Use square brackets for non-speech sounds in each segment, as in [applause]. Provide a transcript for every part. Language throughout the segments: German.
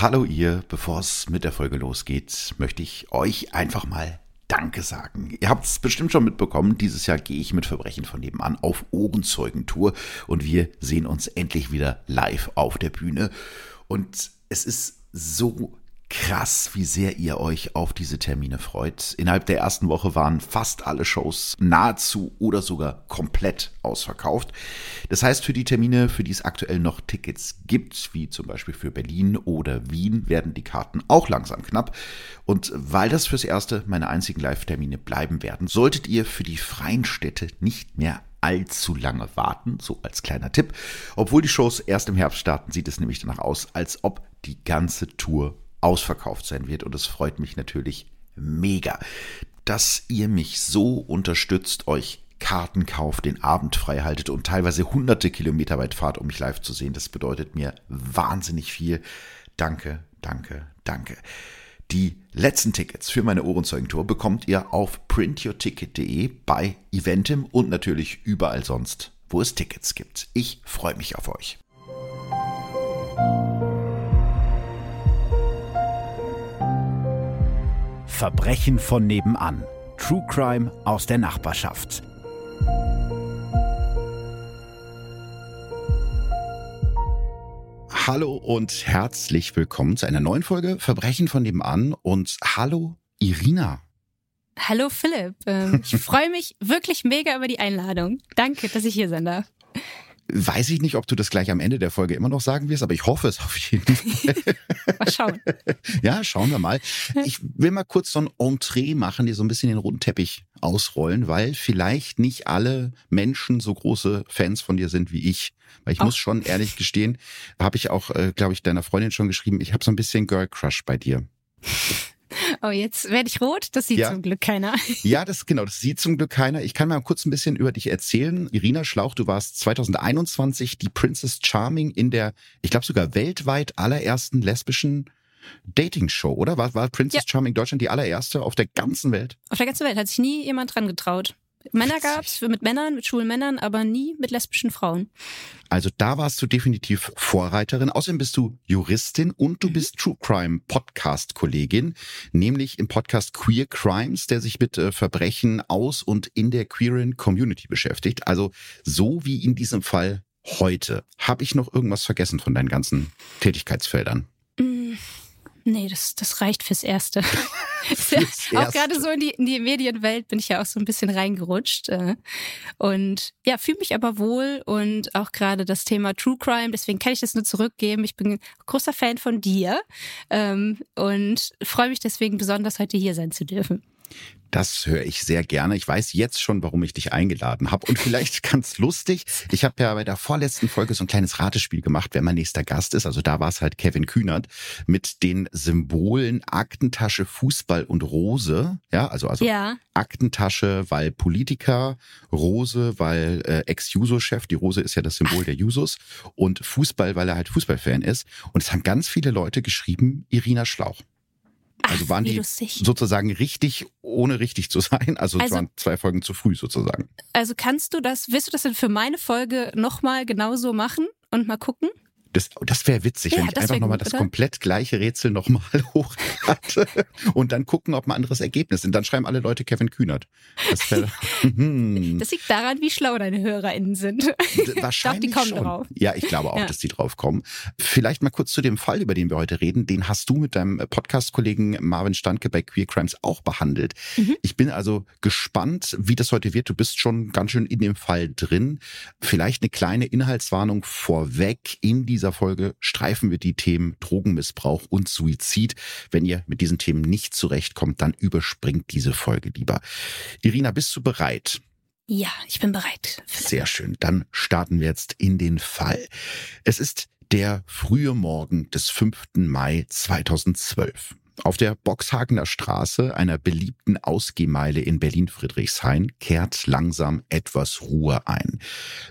Hallo ihr, bevor es mit der Folge losgeht, möchte ich euch einfach mal Danke sagen. Ihr habt es bestimmt schon mitbekommen, dieses Jahr gehe ich mit Verbrechen von nebenan auf Ohrenzeugentour und wir sehen uns endlich wieder live auf der Bühne. Und es ist so krass, wie sehr ihr euch auf diese Termine freut. Innerhalb der ersten Woche waren fast alle Shows nahezu oder sogar komplett ausverkauft. Das heißt, für die Termine, für die es aktuell noch Tickets gibt, wie zum Beispiel für Berlin oder Wien, werden die Karten auch langsam knapp. Und weil das fürs Erste meine einzigen Live-Termine bleiben werden, solltet ihr für die freien Städte nicht mehr allzu lange warten, so als kleiner Tipp. Obwohl die Shows erst im Herbst starten, sieht es nämlich danach aus, als ob die ganze Tour ausverkauft sein wird. Und es freut mich natürlich mega, dass ihr mich so unterstützt, euch Karten kauft, den Abend frei haltet und teilweise hunderte Kilometer weit fahrt, um mich live zu sehen. Das bedeutet mir wahnsinnig viel. Danke, danke, danke. Die letzten Tickets für meine Ohrenzeugentour bekommt ihr auf printyourticket.de bei Eventim und natürlich überall sonst, wo es Tickets gibt. Ich freue mich auf euch. Verbrechen von nebenan. True Crime aus der Nachbarschaft. Hallo und herzlich willkommen zu einer neuen Folge Verbrechen von nebenan und hallo Irina. Hallo Philipp, ähm, ich [laughs] freue mich wirklich mega über die Einladung. Danke, dass ich hier sein darf. Weiß ich nicht, ob du das gleich am Ende der Folge immer noch sagen wirst, aber ich hoffe es auf jeden Fall. [laughs] mal schauen. [laughs] Ja, schauen wir mal. Ich will mal kurz so ein Entree machen, die so ein bisschen den roten Teppich ausrollen, weil vielleicht nicht alle Menschen so große Fans von dir sind wie ich. Weil ich auch. muss schon ehrlich gestehen, habe ich auch, äh, glaube ich, deiner Freundin schon geschrieben, ich habe so ein bisschen Girl Crush bei dir. [laughs] Oh, jetzt werde ich rot. Das sieht ja. zum Glück keiner. [laughs] Ja, das genau, das sieht zum Glück keiner. Ich kann mal kurz ein bisschen über dich erzählen. Irina Schlauch, du warst 2021 die Princess Charming in der, ich glaube sogar weltweit allerersten lesbischen Dating-Show, oder? War, war Princess ja. Charming Deutschland die allererste auf der ganzen Welt? Auf der ganzen Welt hat sich nie jemand dran getraut. Männer gab's mit Männern, mit schwulen Männern, aber nie mit lesbischen Frauen. Also da warst du definitiv Vorreiterin. Außerdem bist du Juristin und du bist True Crime Podcast Kollegin, nämlich im Podcast Queer Crimes, der sich mit äh, Verbrechen aus und in der queeren Community beschäftigt. Also so wie in diesem Fall heute. Habe ich noch irgendwas vergessen von deinen ganzen Tätigkeitsfeldern? Nee, das, das reicht fürs Erste. [laughs] fürs Erste. Auch gerade so in die, in die Medienwelt bin ich ja auch so ein bisschen reingerutscht. Äh. Und ja, fühle mich aber wohl und auch gerade das Thema True Crime, deswegen kann ich das nur zurückgeben. Ich bin ein großer Fan von dir ähm, und freue mich deswegen besonders, heute hier sein zu dürfen. Das höre ich sehr gerne. Ich weiß jetzt schon, warum ich dich eingeladen habe. Und vielleicht [laughs] ganz lustig, ich habe ja bei der vorletzten Folge so ein kleines Ratespiel gemacht, wer mein nächster Gast ist. Also da war es halt Kevin Kühnert mit den Symbolen Aktentasche, Fußball und Rose. Ja, also, also ja. Aktentasche, weil Politiker, Rose, weil äh, Ex-Juso-Chef, die Rose ist ja das Symbol der Jusos und Fußball, weil er halt Fußballfan ist. Und es haben ganz viele Leute geschrieben, Irina Schlauch. Also waren die lustig. sozusagen richtig, ohne richtig zu sein. Also, also es waren zwei Folgen zu früh sozusagen. Also kannst du das, willst du das denn für meine Folge nochmal genauso machen und mal gucken? Das, das wäre witzig, ja, wenn ich einfach nochmal das komplett gleiche Rätsel nochmal [laughs] hochlade und dann gucken, ob ein anderes Ergebnis ist. Und dann schreiben alle Leute Kevin Kühnert. Das, wär, [laughs] hm. das liegt daran, wie schlau deine HörerInnen sind. Wahrscheinlich [laughs] ich glaub, die kommen schon. drauf. Ja, ich glaube auch, ja. dass die drauf kommen. Vielleicht mal kurz zu dem Fall, über den wir heute reden. Den hast du mit deinem Podcast-Kollegen Marvin Standke bei Queer Crimes auch behandelt. Mhm. Ich bin also gespannt, wie das heute wird. Du bist schon ganz schön in dem Fall drin. Vielleicht eine kleine Inhaltswarnung vorweg in die dieser Folge streifen wir die Themen Drogenmissbrauch und Suizid. Wenn ihr mit diesen Themen nicht zurechtkommt, dann überspringt diese Folge lieber. Irina, bist du bereit? Ja, ich bin bereit. Sehr schön. Dann starten wir jetzt in den Fall. Es ist der frühe Morgen des 5. Mai 2012. Auf der Boxhagener Straße, einer beliebten Ausgehmeile in Berlin-Friedrichshain, kehrt langsam etwas Ruhe ein.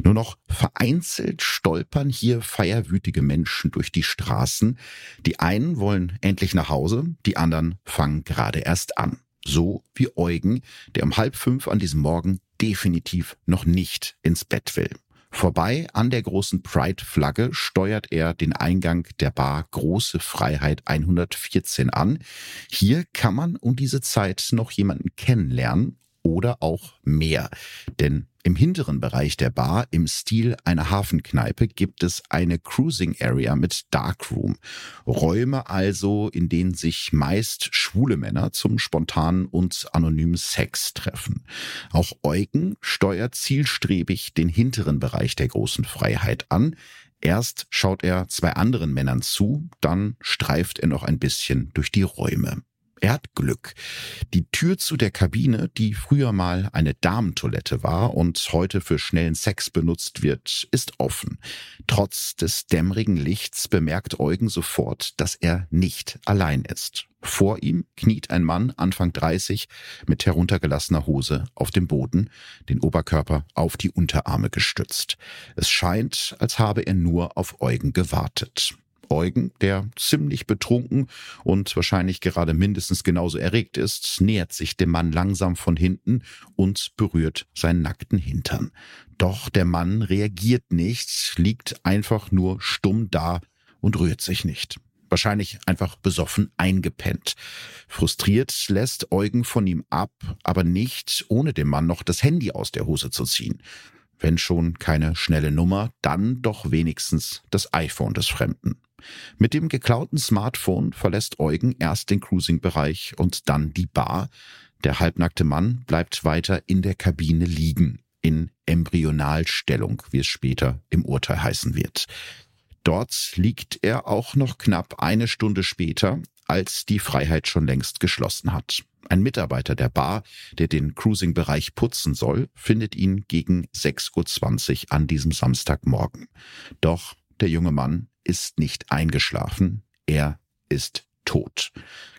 Nur noch vereinzelt stolpern hier feierwütige Menschen durch die Straßen. Die einen wollen endlich nach Hause, die anderen fangen gerade erst an. So wie Eugen, der um halb fünf an diesem Morgen definitiv noch nicht ins Bett will. Vorbei an der großen Pride-Flagge steuert er den Eingang der Bar Große Freiheit 114 an. Hier kann man um diese Zeit noch jemanden kennenlernen oder auch mehr. Denn im hinteren Bereich der Bar, im Stil einer Hafenkneipe, gibt es eine Cruising Area mit Darkroom. Räume also, in denen sich meist schwule Männer zum spontanen und anonymen Sex treffen. Auch Eugen steuert zielstrebig den hinteren Bereich der großen Freiheit an. Erst schaut er zwei anderen Männern zu, dann streift er noch ein bisschen durch die Räume. Er hat Glück. Die Tür zu der Kabine, die früher mal eine Damentoilette war und heute für schnellen Sex benutzt wird, ist offen. Trotz des dämmerigen Lichts bemerkt Eugen sofort, dass er nicht allein ist. Vor ihm kniet ein Mann, Anfang 30, mit heruntergelassener Hose auf dem Boden, den Oberkörper auf die Unterarme gestützt. Es scheint, als habe er nur auf Eugen gewartet. Eugen, der ziemlich betrunken und wahrscheinlich gerade mindestens genauso erregt ist, nähert sich dem Mann langsam von hinten und berührt seinen nackten Hintern. Doch der Mann reagiert nicht, liegt einfach nur stumm da und rührt sich nicht. Wahrscheinlich einfach besoffen eingepennt. Frustriert lässt Eugen von ihm ab, aber nicht, ohne dem Mann noch das Handy aus der Hose zu ziehen. Wenn schon keine schnelle Nummer, dann doch wenigstens das iPhone des Fremden. Mit dem geklauten Smartphone verlässt Eugen erst den Cruising-Bereich und dann die Bar. Der halbnackte Mann bleibt weiter in der Kabine liegen, in Embryonalstellung, wie es später im Urteil heißen wird. Dort liegt er auch noch knapp eine Stunde später, als die Freiheit schon längst geschlossen hat. Ein Mitarbeiter der Bar, der den Cruising-Bereich putzen soll, findet ihn gegen 6.20 Uhr an diesem Samstagmorgen. Doch der junge Mann ist nicht eingeschlafen, er ist tot.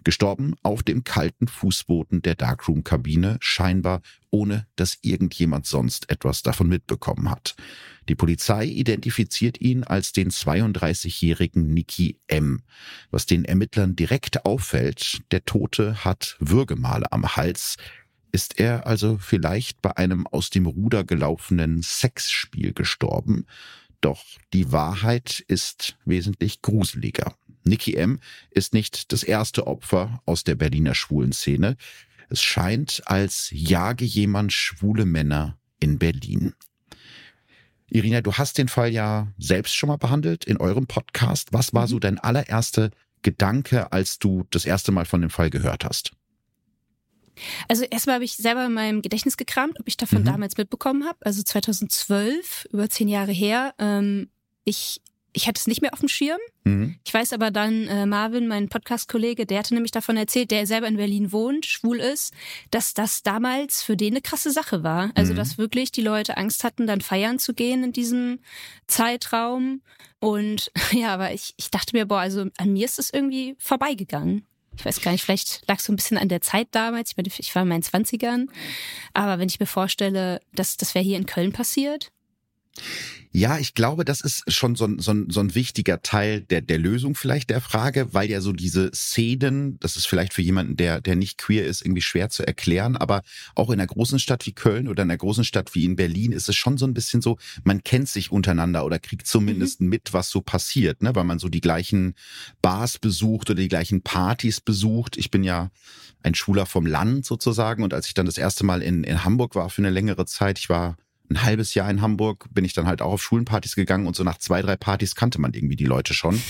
Gestorben auf dem kalten Fußboden der Darkroom-Kabine, scheinbar ohne dass irgendjemand sonst etwas davon mitbekommen hat. Die Polizei identifiziert ihn als den 32-jährigen Nicky M. Was den Ermittlern direkt auffällt, der Tote hat Würgemale am Hals. Ist er also vielleicht bei einem aus dem Ruder gelaufenen Sexspiel gestorben? Doch die Wahrheit ist wesentlich gruseliger. Nicky M. ist nicht das erste Opfer aus der Berliner schwulen Szene. Es scheint, als jage jemand schwule Männer in Berlin. Irina, du hast den Fall ja selbst schon mal behandelt in eurem Podcast. Was war so dein allererster Gedanke, als du das erste Mal von dem Fall gehört hast? Also erstmal habe ich selber in meinem Gedächtnis gekramt, ob ich davon mhm. damals mitbekommen habe. Also 2012, über zehn Jahre her. Ähm, ich ich hatte es nicht mehr auf dem Schirm. Mhm. Ich weiß aber dann, äh, Marvin, mein Podcast-Kollege, der hatte nämlich davon erzählt, der selber in Berlin wohnt, schwul ist, dass das damals für den eine krasse Sache war. Also, mhm. dass wirklich die Leute Angst hatten, dann feiern zu gehen in diesem Zeitraum. Und [laughs] ja, aber ich, ich dachte mir, boah, also an mir ist es irgendwie vorbeigegangen ich weiß gar nicht, vielleicht lag es so ein bisschen an der Zeit damals. Ich, meine, ich war in meinen Zwanzigern. Aber wenn ich mir vorstelle, dass das wäre hier in Köln passiert, ja, ich glaube, das ist schon so ein, so ein, so ein wichtiger Teil der, der Lösung vielleicht der Frage, weil ja so diese Szenen, das ist vielleicht für jemanden, der, der nicht queer ist, irgendwie schwer zu erklären, aber auch in einer großen Stadt wie Köln oder in einer großen Stadt wie in Berlin ist es schon so ein bisschen so, man kennt sich untereinander oder kriegt zumindest mhm. mit, was so passiert, ne? weil man so die gleichen Bars besucht oder die gleichen Partys besucht. Ich bin ja ein Schwuler vom Land sozusagen und als ich dann das erste Mal in, in Hamburg war für eine längere Zeit, ich war ein halbes Jahr in Hamburg bin ich dann halt auch auf Schulenpartys gegangen und so nach zwei, drei Partys kannte man irgendwie die Leute schon.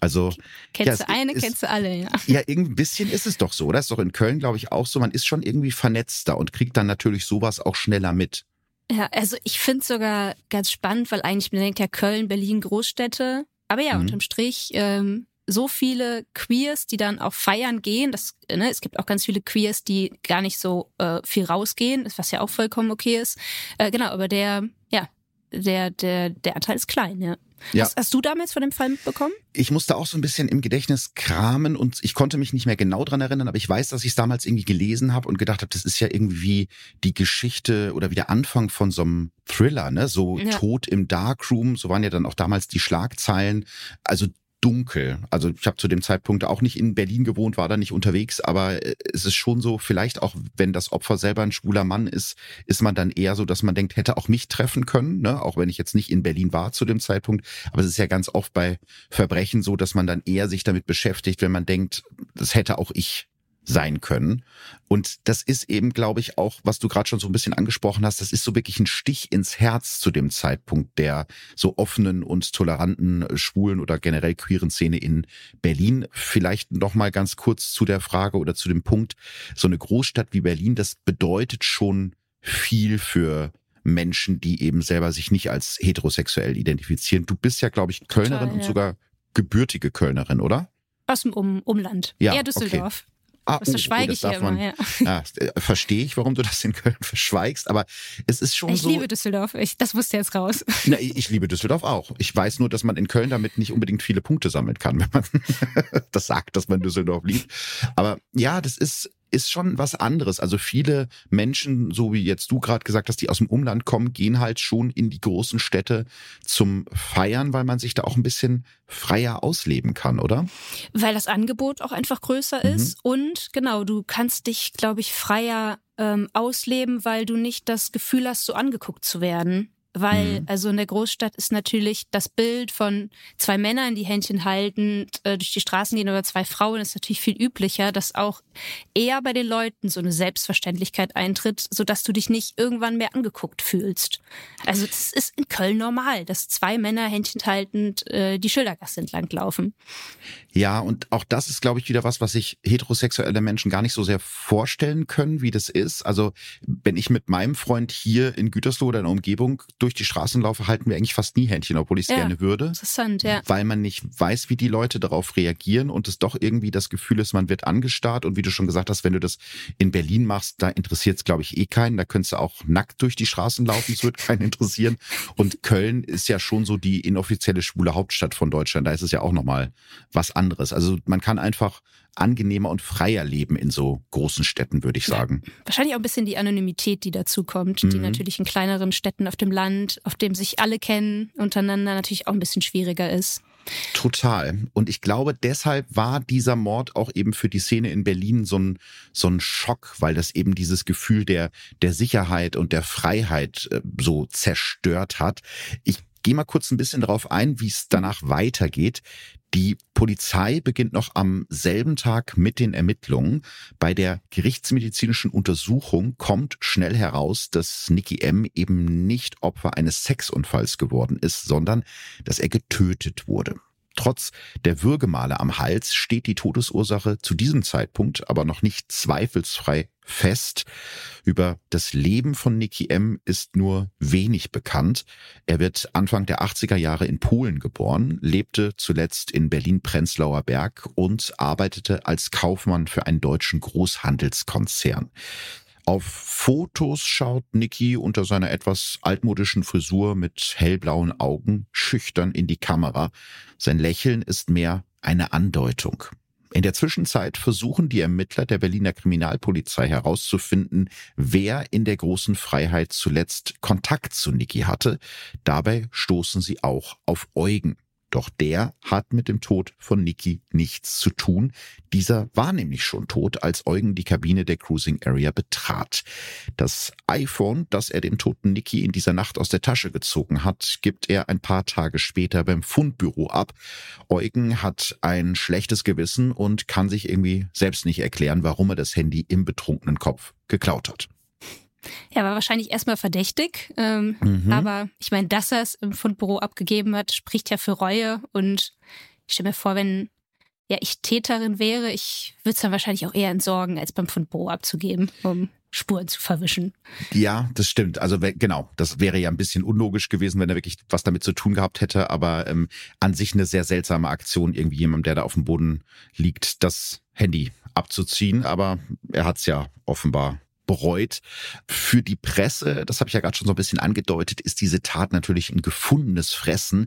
Also [laughs] kennst ja, du eine, ist, kennst du alle, ja. Ja, irgendwie ein bisschen ist es doch so. Das ist doch in Köln, glaube ich, auch so. Man ist schon irgendwie vernetzter und kriegt dann natürlich sowas auch schneller mit. Ja, also ich finde es sogar ganz spannend, weil eigentlich man denkt ja Köln, Berlin, Großstädte. Aber ja, mhm. unterm Strich ähm, so viele Queers, die dann auch feiern gehen. Das, ne, es gibt auch ganz viele Queers, die gar nicht so äh, viel rausgehen, was ja auch vollkommen okay ist. Äh, genau, aber der, ja, der, der, der Anteil ist klein, ja. Ja. Hast, hast, du damals von dem Fall mitbekommen? Ich musste auch so ein bisschen im Gedächtnis kramen und ich konnte mich nicht mehr genau dran erinnern, aber ich weiß, dass ich es damals irgendwie gelesen habe und gedacht habe, das ist ja irgendwie die Geschichte oder wie der Anfang von so einem Thriller, ne? So ja. Tod im Darkroom, so waren ja dann auch damals die Schlagzeilen. Also dunkel. Also ich habe zu dem Zeitpunkt auch nicht in Berlin gewohnt, war da nicht unterwegs, aber äh, es ist schon so, vielleicht auch, wenn das Opfer selber ein schwuler Mann ist, ist man dann eher so, dass man denkt, hätte auch mich treffen können, ne? auch wenn ich jetzt nicht in Berlin war zu dem Zeitpunkt. Aber es ist ja ganz oft bei Verbrechen so, dass man dann eher sich damit beschäftigt, wenn man denkt, das hätte auch ich sein können. Und das ist eben, glaube ich, auch, was du gerade schon so ein bisschen angesprochen hast, das ist so wirklich ein Stich ins Herz zu dem Zeitpunkt der so offenen und toleranten schwulen oder generell queeren Szene in Berlin. Vielleicht noch mal ganz kurz zu der Frage oder zu dem Punkt, so eine Großstadt wie Berlin, das bedeutet schon viel für Menschen, die eben selber sich nicht als heterosexuell identifizieren. Du bist ja, glaube ich, Kölnerin Total, ja. und sogar gebürtige Kölnerin, oder? Aus dem um Umland. Ja, Eher Düsseldorf. Okay. Ah, das verschweige oh, das ich hier man, immer, ja. ja. Verstehe ich, warum du das in Köln [laughs] verschweigst, aber es ist schon ich so. Ich liebe Düsseldorf, ich, das wusste jetzt raus. Na, ich liebe Düsseldorf auch. Ich weiß nur, dass man in Köln damit nicht unbedingt viele Punkte sammeln kann, [laughs] wenn man das sagt, dass man Düsseldorf liebt. Aber ja, das ist ist schon was anderes. Also viele Menschen, so wie jetzt du gerade gesagt hast, die aus dem Umland kommen, gehen halt schon in die großen Städte zum Feiern, weil man sich da auch ein bisschen freier ausleben kann, oder? Weil das Angebot auch einfach größer mhm. ist und genau, du kannst dich, glaube ich, freier ähm, ausleben, weil du nicht das Gefühl hast, so angeguckt zu werden. Weil, mhm. also in der Großstadt ist natürlich das Bild von zwei Männern, die Händchen haltend äh, durch die Straßen gehen oder zwei Frauen, ist natürlich viel üblicher, dass auch eher bei den Leuten so eine Selbstverständlichkeit eintritt, sodass du dich nicht irgendwann mehr angeguckt fühlst. Also das ist in Köln normal, dass zwei Männer Händchen haltend äh, die Schildergasse entlang laufen. Ja, und auch das ist, glaube ich, wieder was, was sich heterosexuelle Menschen gar nicht so sehr vorstellen können, wie das ist. Also wenn ich mit meinem Freund hier in Gütersloh oder in der Umgebung durch die Straßen laufe, halten wir eigentlich fast nie Händchen, obwohl ich es ja, gerne würde. Interessant, ja. Weil man nicht weiß, wie die Leute darauf reagieren und es doch irgendwie das Gefühl ist, man wird angestarrt. Und wie du schon gesagt hast, wenn du das in Berlin machst, da interessiert es, glaube ich, eh keinen. Da könntest du auch nackt durch die Straßen laufen, es wird keinen interessieren. Und Köln ist ja schon so die inoffizielle schwule Hauptstadt von Deutschland. Da ist es ja auch nochmal was anderes. Also man kann einfach angenehmer und freier leben in so großen Städten, würde ich sagen. Ja, wahrscheinlich auch ein bisschen die Anonymität, die dazu kommt, mhm. die natürlich in kleineren Städten auf dem Land, auf dem sich alle kennen, untereinander natürlich auch ein bisschen schwieriger ist. Total. Und ich glaube, deshalb war dieser Mord auch eben für die Szene in Berlin so ein, so ein Schock, weil das eben dieses Gefühl der, der Sicherheit und der Freiheit äh, so zerstört hat. Ich gehe mal kurz ein bisschen darauf ein, wie es danach weitergeht. Die Polizei beginnt noch am selben Tag mit den Ermittlungen. Bei der gerichtsmedizinischen Untersuchung kommt schnell heraus, dass Nicky M. eben nicht Opfer eines Sexunfalls geworden ist, sondern dass er getötet wurde. Trotz der Würgemale am Hals steht die Todesursache zu diesem Zeitpunkt aber noch nicht zweifelsfrei fest. Über das Leben von Nicky M. ist nur wenig bekannt. Er wird Anfang der 80er Jahre in Polen geboren, lebte zuletzt in Berlin-Prenzlauer Berg und arbeitete als Kaufmann für einen deutschen Großhandelskonzern. Auf Fotos schaut Nicky unter seiner etwas altmodischen Frisur mit hellblauen Augen schüchtern in die Kamera. Sein Lächeln ist mehr eine Andeutung. In der Zwischenzeit versuchen die Ermittler der Berliner Kriminalpolizei herauszufinden, wer in der großen Freiheit zuletzt Kontakt zu Nicky hatte. Dabei stoßen sie auch auf Eugen. Doch der hat mit dem Tod von Niki nichts zu tun. Dieser war nämlich schon tot, als Eugen die Kabine der Cruising Area betrat. Das iPhone, das er dem toten Niki in dieser Nacht aus der Tasche gezogen hat, gibt er ein paar Tage später beim Fundbüro ab. Eugen hat ein schlechtes Gewissen und kann sich irgendwie selbst nicht erklären, warum er das Handy im betrunkenen Kopf geklaut hat. Er war wahrscheinlich erstmal verdächtig, ähm, mhm. aber ich meine, dass er es im Fundbüro abgegeben hat, spricht ja für Reue. Und ich stelle mir vor, wenn ja ich Täterin wäre, ich würde es dann wahrscheinlich auch eher entsorgen, als beim Fundbüro abzugeben, um Spuren zu verwischen. Ja, das stimmt. Also genau, das wäre ja ein bisschen unlogisch gewesen, wenn er wirklich was damit zu tun gehabt hätte. Aber ähm, an sich eine sehr seltsame Aktion, irgendwie jemand, der da auf dem Boden liegt, das Handy abzuziehen. Aber er hat es ja offenbar bereut. Für die Presse, das habe ich ja gerade schon so ein bisschen angedeutet, ist diese Tat natürlich ein gefundenes Fressen.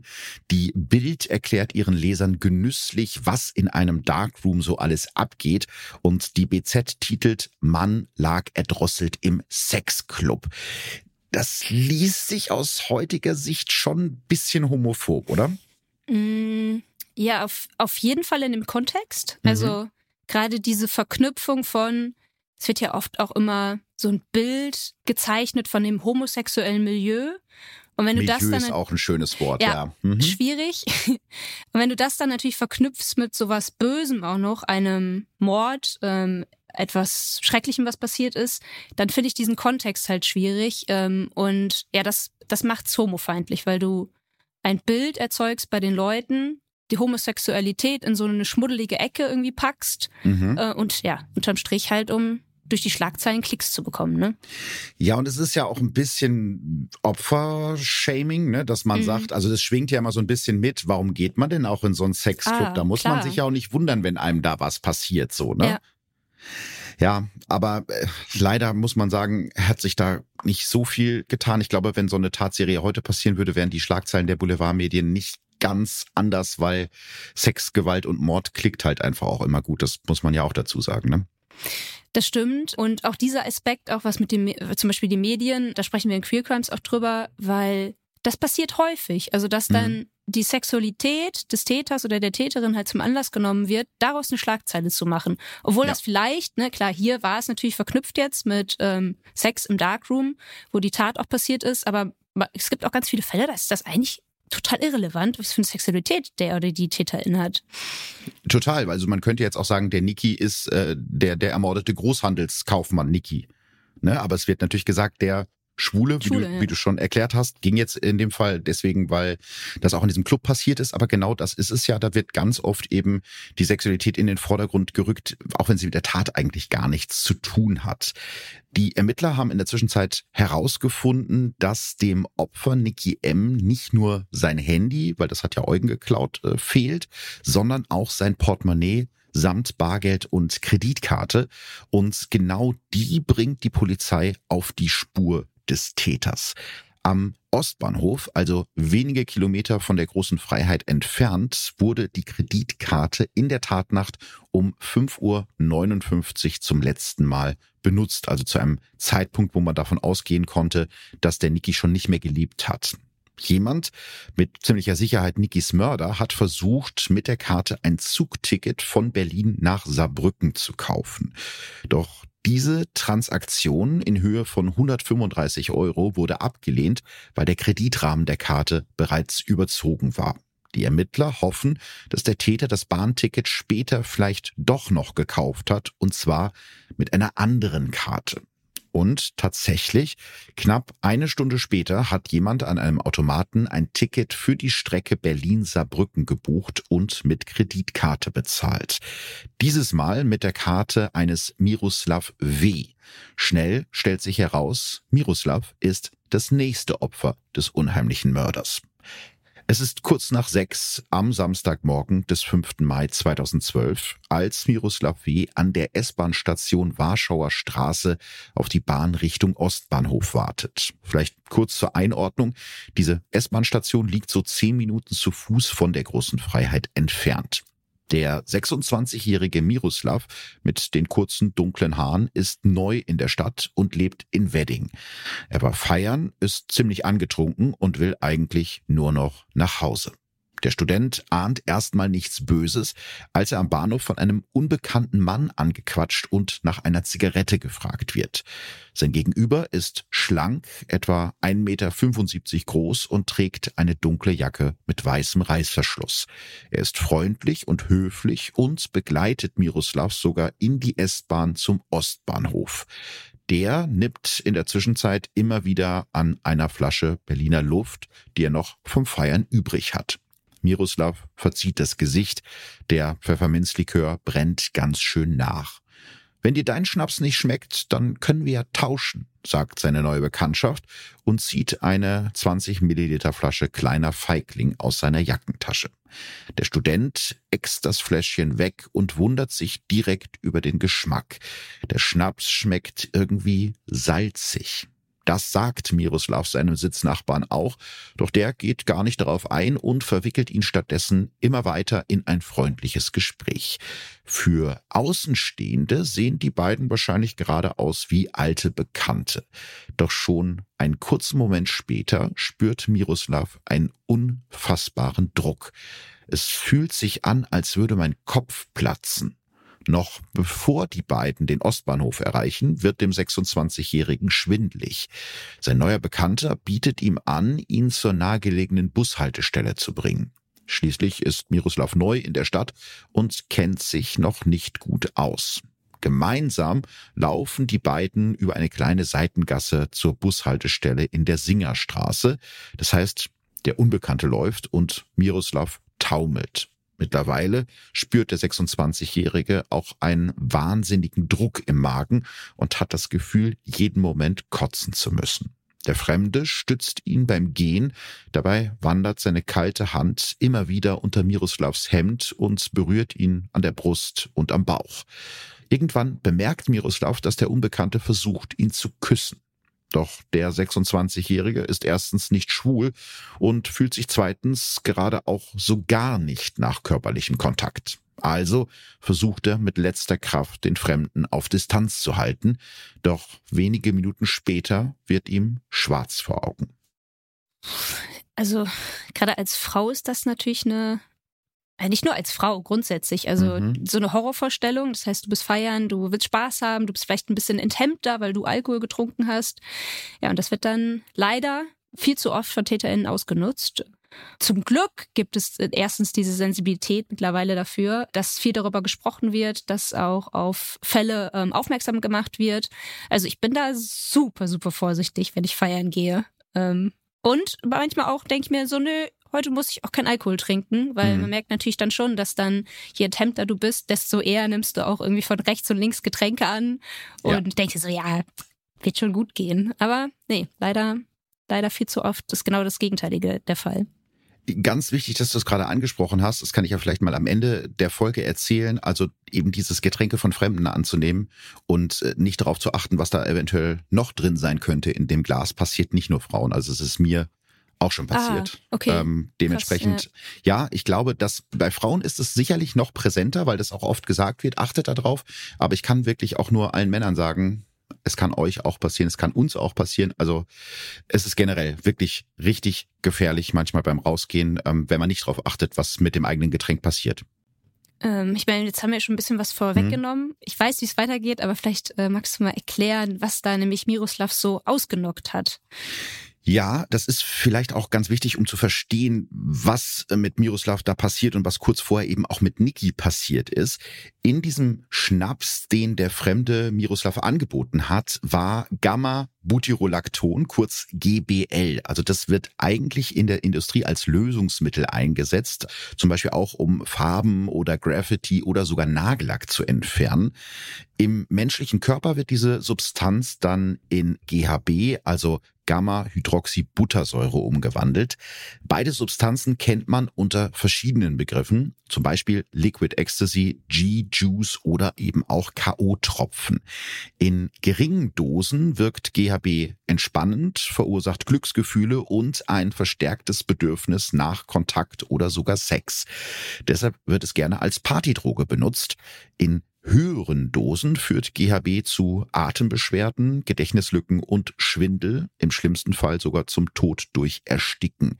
Die Bild erklärt ihren Lesern genüsslich, was in einem Darkroom so alles abgeht. Und die BZ titelt Mann lag erdrosselt im Sexclub. Das liest sich aus heutiger Sicht schon ein bisschen homophob, oder? Mm, Ja, auf, auf jeden Fall in dem Kontext. Mhm. Also gerade diese Verknüpfung von, es wird ja oft auch immer so ein Bild gezeichnet von dem homosexuellen Milieu. Und wenn du Milieu das dann ist auch ein schönes Wort, ja. ja. Mhm. Schwierig. [laughs] Und wenn du das dann natürlich verknüpfst mit sowas Bösem auch noch, einem Mord, ähm, etwas Schrecklichem, was passiert ist, dann finde ich diesen Kontext halt schwierig. Ähm, und ja, das, das macht's homofeindlich, weil du ein Bild erzeugst bei den Leuten, die Homosexualität in so eine schmuddelige Ecke irgendwie packst mhm. äh, und ja, unterm Strich halt um durch die Schlagzeilen Klicks zu bekommen, ne? Ja, und es ist ja auch ein bisschen Opfershaming, ne, dass man mhm. sagt, also das schwingt ja immer so ein bisschen mit, warum geht man denn auch in so einen Sexclub? Ah, da muss klar. man sich ja auch nicht wundern, wenn einem da was passiert, so, ne? Ja. Ja, aber äh, leider muss man sagen, hat sich da nicht so viel getan. Ich glaube, wenn so eine Tatserie heute passieren würde, wären die Schlagzeilen der Boulevardmedien nicht ganz anders, weil Sex, Gewalt und Mord klickt halt einfach auch immer gut. Das muss man ja auch dazu sagen, ne? Das stimmt. Und auch dieser Aspekt, auch was mit dem, zum Beispiel die Medien, da sprechen wir in Queer Crimes auch drüber, weil das passiert häufig. Also, dass dann mhm. die Sexualität des Täters oder der Täterin halt zum Anlass genommen wird, daraus eine Schlagzeile zu machen. Obwohl ja. das vielleicht, ne, klar, hier war es natürlich verknüpft jetzt mit ähm, Sex im Darkroom, wo die Tat auch passiert ist, aber es gibt auch ganz viele Fälle, da ist das eigentlich total irrelevant, was für eine Sexualität der oder die Täterin hat. Total, also man könnte jetzt auch sagen, der Niki ist äh, der, der ermordete Großhandelskaufmann Niki. Ne? Aber es wird natürlich gesagt, der Schwule, wie, du, ja. wie du schon erklärt hast, ging jetzt in dem Fall deswegen, weil das auch in diesem Club passiert ist. Aber genau das ist es ja. Da wird ganz oft eben die Sexualität in den Vordergrund gerückt, auch wenn sie mit der Tat eigentlich gar nichts zu tun hat. Die Ermittler haben in der Zwischenzeit herausgefunden, dass dem Opfer Nicky M. nicht nur sein Handy, weil das hat ja Eugen geklaut, äh, fehlt, sondern auch sein Portemonnaie samt Bargeld und Kreditkarte. Und genau die bringt die Polizei auf die Spur des Täters. Am Ostbahnhof, also wenige Kilometer von der großen Freiheit entfernt, wurde die Kreditkarte in der Tatnacht um 5.59 Uhr zum letzten Mal benutzt. Also zu einem Zeitpunkt, wo man davon ausgehen konnte, dass der Niki schon nicht mehr gelebt hat. Jemand mit ziemlicher Sicherheit Nikis Mörder hat versucht, mit der Karte ein Zugticket von Berlin nach Saarbrücken zu kaufen. Doch diese Transaktion in Höhe von 135 Euro wurde abgelehnt, weil der Kreditrahmen der Karte bereits überzogen war. Die Ermittler hoffen, dass der Täter das Bahnticket später vielleicht doch noch gekauft hat, und zwar mit einer anderen Karte. Und tatsächlich, knapp eine Stunde später hat jemand an einem Automaten ein Ticket für die Strecke Berlin-Saarbrücken gebucht und mit Kreditkarte bezahlt. Dieses Mal mit der Karte eines Miroslav W. Schnell stellt sich heraus, Miroslav ist das nächste Opfer des unheimlichen Mörders. Es ist kurz nach sechs am Samstagmorgen des 5. Mai 2012, als Miroslav W. an der S-Bahn-Station Warschauer Straße auf die Bahn Richtung Ostbahnhof wartet. Vielleicht kurz zur Einordnung. Diese S-Bahn-Station liegt so zehn Minuten zu Fuß von der großen Freiheit entfernt. Der 26-jährige Miroslav mit den kurzen dunklen Haaren ist neu in der Stadt und lebt in Wedding. Er war feiern, ist ziemlich angetrunken und will eigentlich nur noch nach Hause. Der Student ahnt erstmal nichts Böses, als er am Bahnhof von einem unbekannten Mann angequatscht und nach einer Zigarette gefragt wird. Sein Gegenüber ist schlank, etwa 1,75 Meter groß und trägt eine dunkle Jacke mit weißem Reißverschluss. Er ist freundlich und höflich und begleitet Miroslav sogar in die S-Bahn zum Ostbahnhof der nippt in der Zwischenzeit immer wieder an einer Flasche Berliner Luft, die er noch vom Feiern übrig hat. Miroslav verzieht das Gesicht. Der Pfefferminzlikör brennt ganz schön nach. Wenn dir dein Schnaps nicht schmeckt, dann können wir ja tauschen, sagt seine neue Bekanntschaft und zieht eine 20 Milliliter Flasche kleiner Feigling aus seiner Jackentasche. Der Student äxt das Fläschchen weg und wundert sich direkt über den Geschmack. Der Schnaps schmeckt irgendwie salzig. Das sagt Miroslav seinem Sitznachbarn auch, doch der geht gar nicht darauf ein und verwickelt ihn stattdessen immer weiter in ein freundliches Gespräch. Für Außenstehende sehen die beiden wahrscheinlich gerade aus wie alte Bekannte. Doch schon einen kurzen Moment später spürt Miroslav einen unfassbaren Druck. Es fühlt sich an, als würde mein Kopf platzen. Noch bevor die beiden den Ostbahnhof erreichen, wird dem 26-Jährigen schwindlig. Sein neuer Bekannter bietet ihm an, ihn zur nahegelegenen Bushaltestelle zu bringen. Schließlich ist Miroslav neu in der Stadt und kennt sich noch nicht gut aus. Gemeinsam laufen die beiden über eine kleine Seitengasse zur Bushaltestelle in der Singerstraße. Das heißt, der Unbekannte läuft und Miroslav taumelt. Mittlerweile spürt der 26-Jährige auch einen wahnsinnigen Druck im Magen und hat das Gefühl, jeden Moment kotzen zu müssen. Der Fremde stützt ihn beim Gehen, dabei wandert seine kalte Hand immer wieder unter Miroslavs Hemd und berührt ihn an der Brust und am Bauch. Irgendwann bemerkt Miroslav, dass der Unbekannte versucht, ihn zu küssen. Doch der 26-Jährige ist erstens nicht schwul und fühlt sich zweitens gerade auch so gar nicht nach körperlichem Kontakt. Also versucht er mit letzter Kraft den Fremden auf Distanz zu halten, doch wenige Minuten später wird ihm schwarz vor Augen. Also gerade als Frau ist das natürlich eine äh, nicht nur als Frau, grundsätzlich. Also mhm. so eine Horrorvorstellung. Das heißt, du bist feiern, du willst Spaß haben, du bist vielleicht ein bisschen enthemmter, weil du Alkohol getrunken hast. Ja, und das wird dann leider viel zu oft von TäterInnen ausgenutzt. Zum Glück gibt es erstens diese Sensibilität mittlerweile dafür, dass viel darüber gesprochen wird, dass auch auf Fälle ähm, aufmerksam gemacht wird. Also ich bin da super, super vorsichtig, wenn ich feiern gehe. Ähm, und manchmal auch denke ich mir so, nö, heute muss ich auch keinen Alkohol trinken, weil mhm. man merkt natürlich dann schon, dass dann je enthemmter du bist, desto eher nimmst du auch irgendwie von rechts und links Getränke an und ja. denkst dir so, ja, wird schon gut gehen. Aber nee, leider, leider viel zu oft ist genau das Gegenteilige der Fall. Ganz wichtig, dass du es gerade angesprochen hast, das kann ich ja vielleicht mal am Ende der Folge erzählen, also eben dieses Getränke von Fremden anzunehmen und äh, nicht darauf zu achten, was da eventuell noch drin sein könnte in dem Glas, passiert nicht nur Frauen. Also es ist mir auch schon passiert. Ah, okay. Ähm, dementsprechend, Krass, ja. ja. ich glaube, dass bei Frauen ist es sicherlich noch präsenter, weil das auch oft gesagt wird, achtet da drauf. Aber ich kann wirklich auch nur allen Männern sagen, es kann euch auch passieren, es kann uns auch passieren. Also es ist generell wirklich richtig gefährlich manchmal beim Rausgehen, ähm, wenn man nicht darauf achtet, was mit dem eigenen Getränk passiert. Ähm, ich meine, jetzt haben wir schon ein bisschen was vorweggenommen. Mhm. Ich weiß, wie es weitergeht, aber vielleicht äh, magst du mal erklären, was da nämlich Miroslav so ausgenockt hat. Ja, das ist vielleicht auch ganz wichtig, um zu verstehen, was äh, mit Miroslav da passiert und was kurz vorher eben auch mit Niki passiert ist. In diesem Schnaps, den der fremde Miroslav angeboten hat, war Gamma Butyrolacton, kurz GBL. Also das wird eigentlich in der Industrie als Lösungsmittel eingesetzt, zum Beispiel auch um Farben oder Graffiti oder sogar Nagellack zu entfernen. Im menschlichen Körper wird diese Substanz dann in GHB, also Gamma-Hydroxybuttersäure umgewandelt. Beide Substanzen kennt man unter verschiedenen Begriffen, zum Beispiel Liquid Ecstasy, G-Juice oder eben auch K.O.-Tropfen. In geringen Dosen wirkt GHB entspannend, verursacht Glücksgefühle und ein verstärktes Bedürfnis nach Kontakt oder sogar Sex. Deshalb wird es gerne als Partydroge benutzt. In höheren Dosen führt GHB zu Atembeschwerden, Gedächtnislücken und Schwindel, im schlimmsten Fall sogar zum Tod durch Ersticken.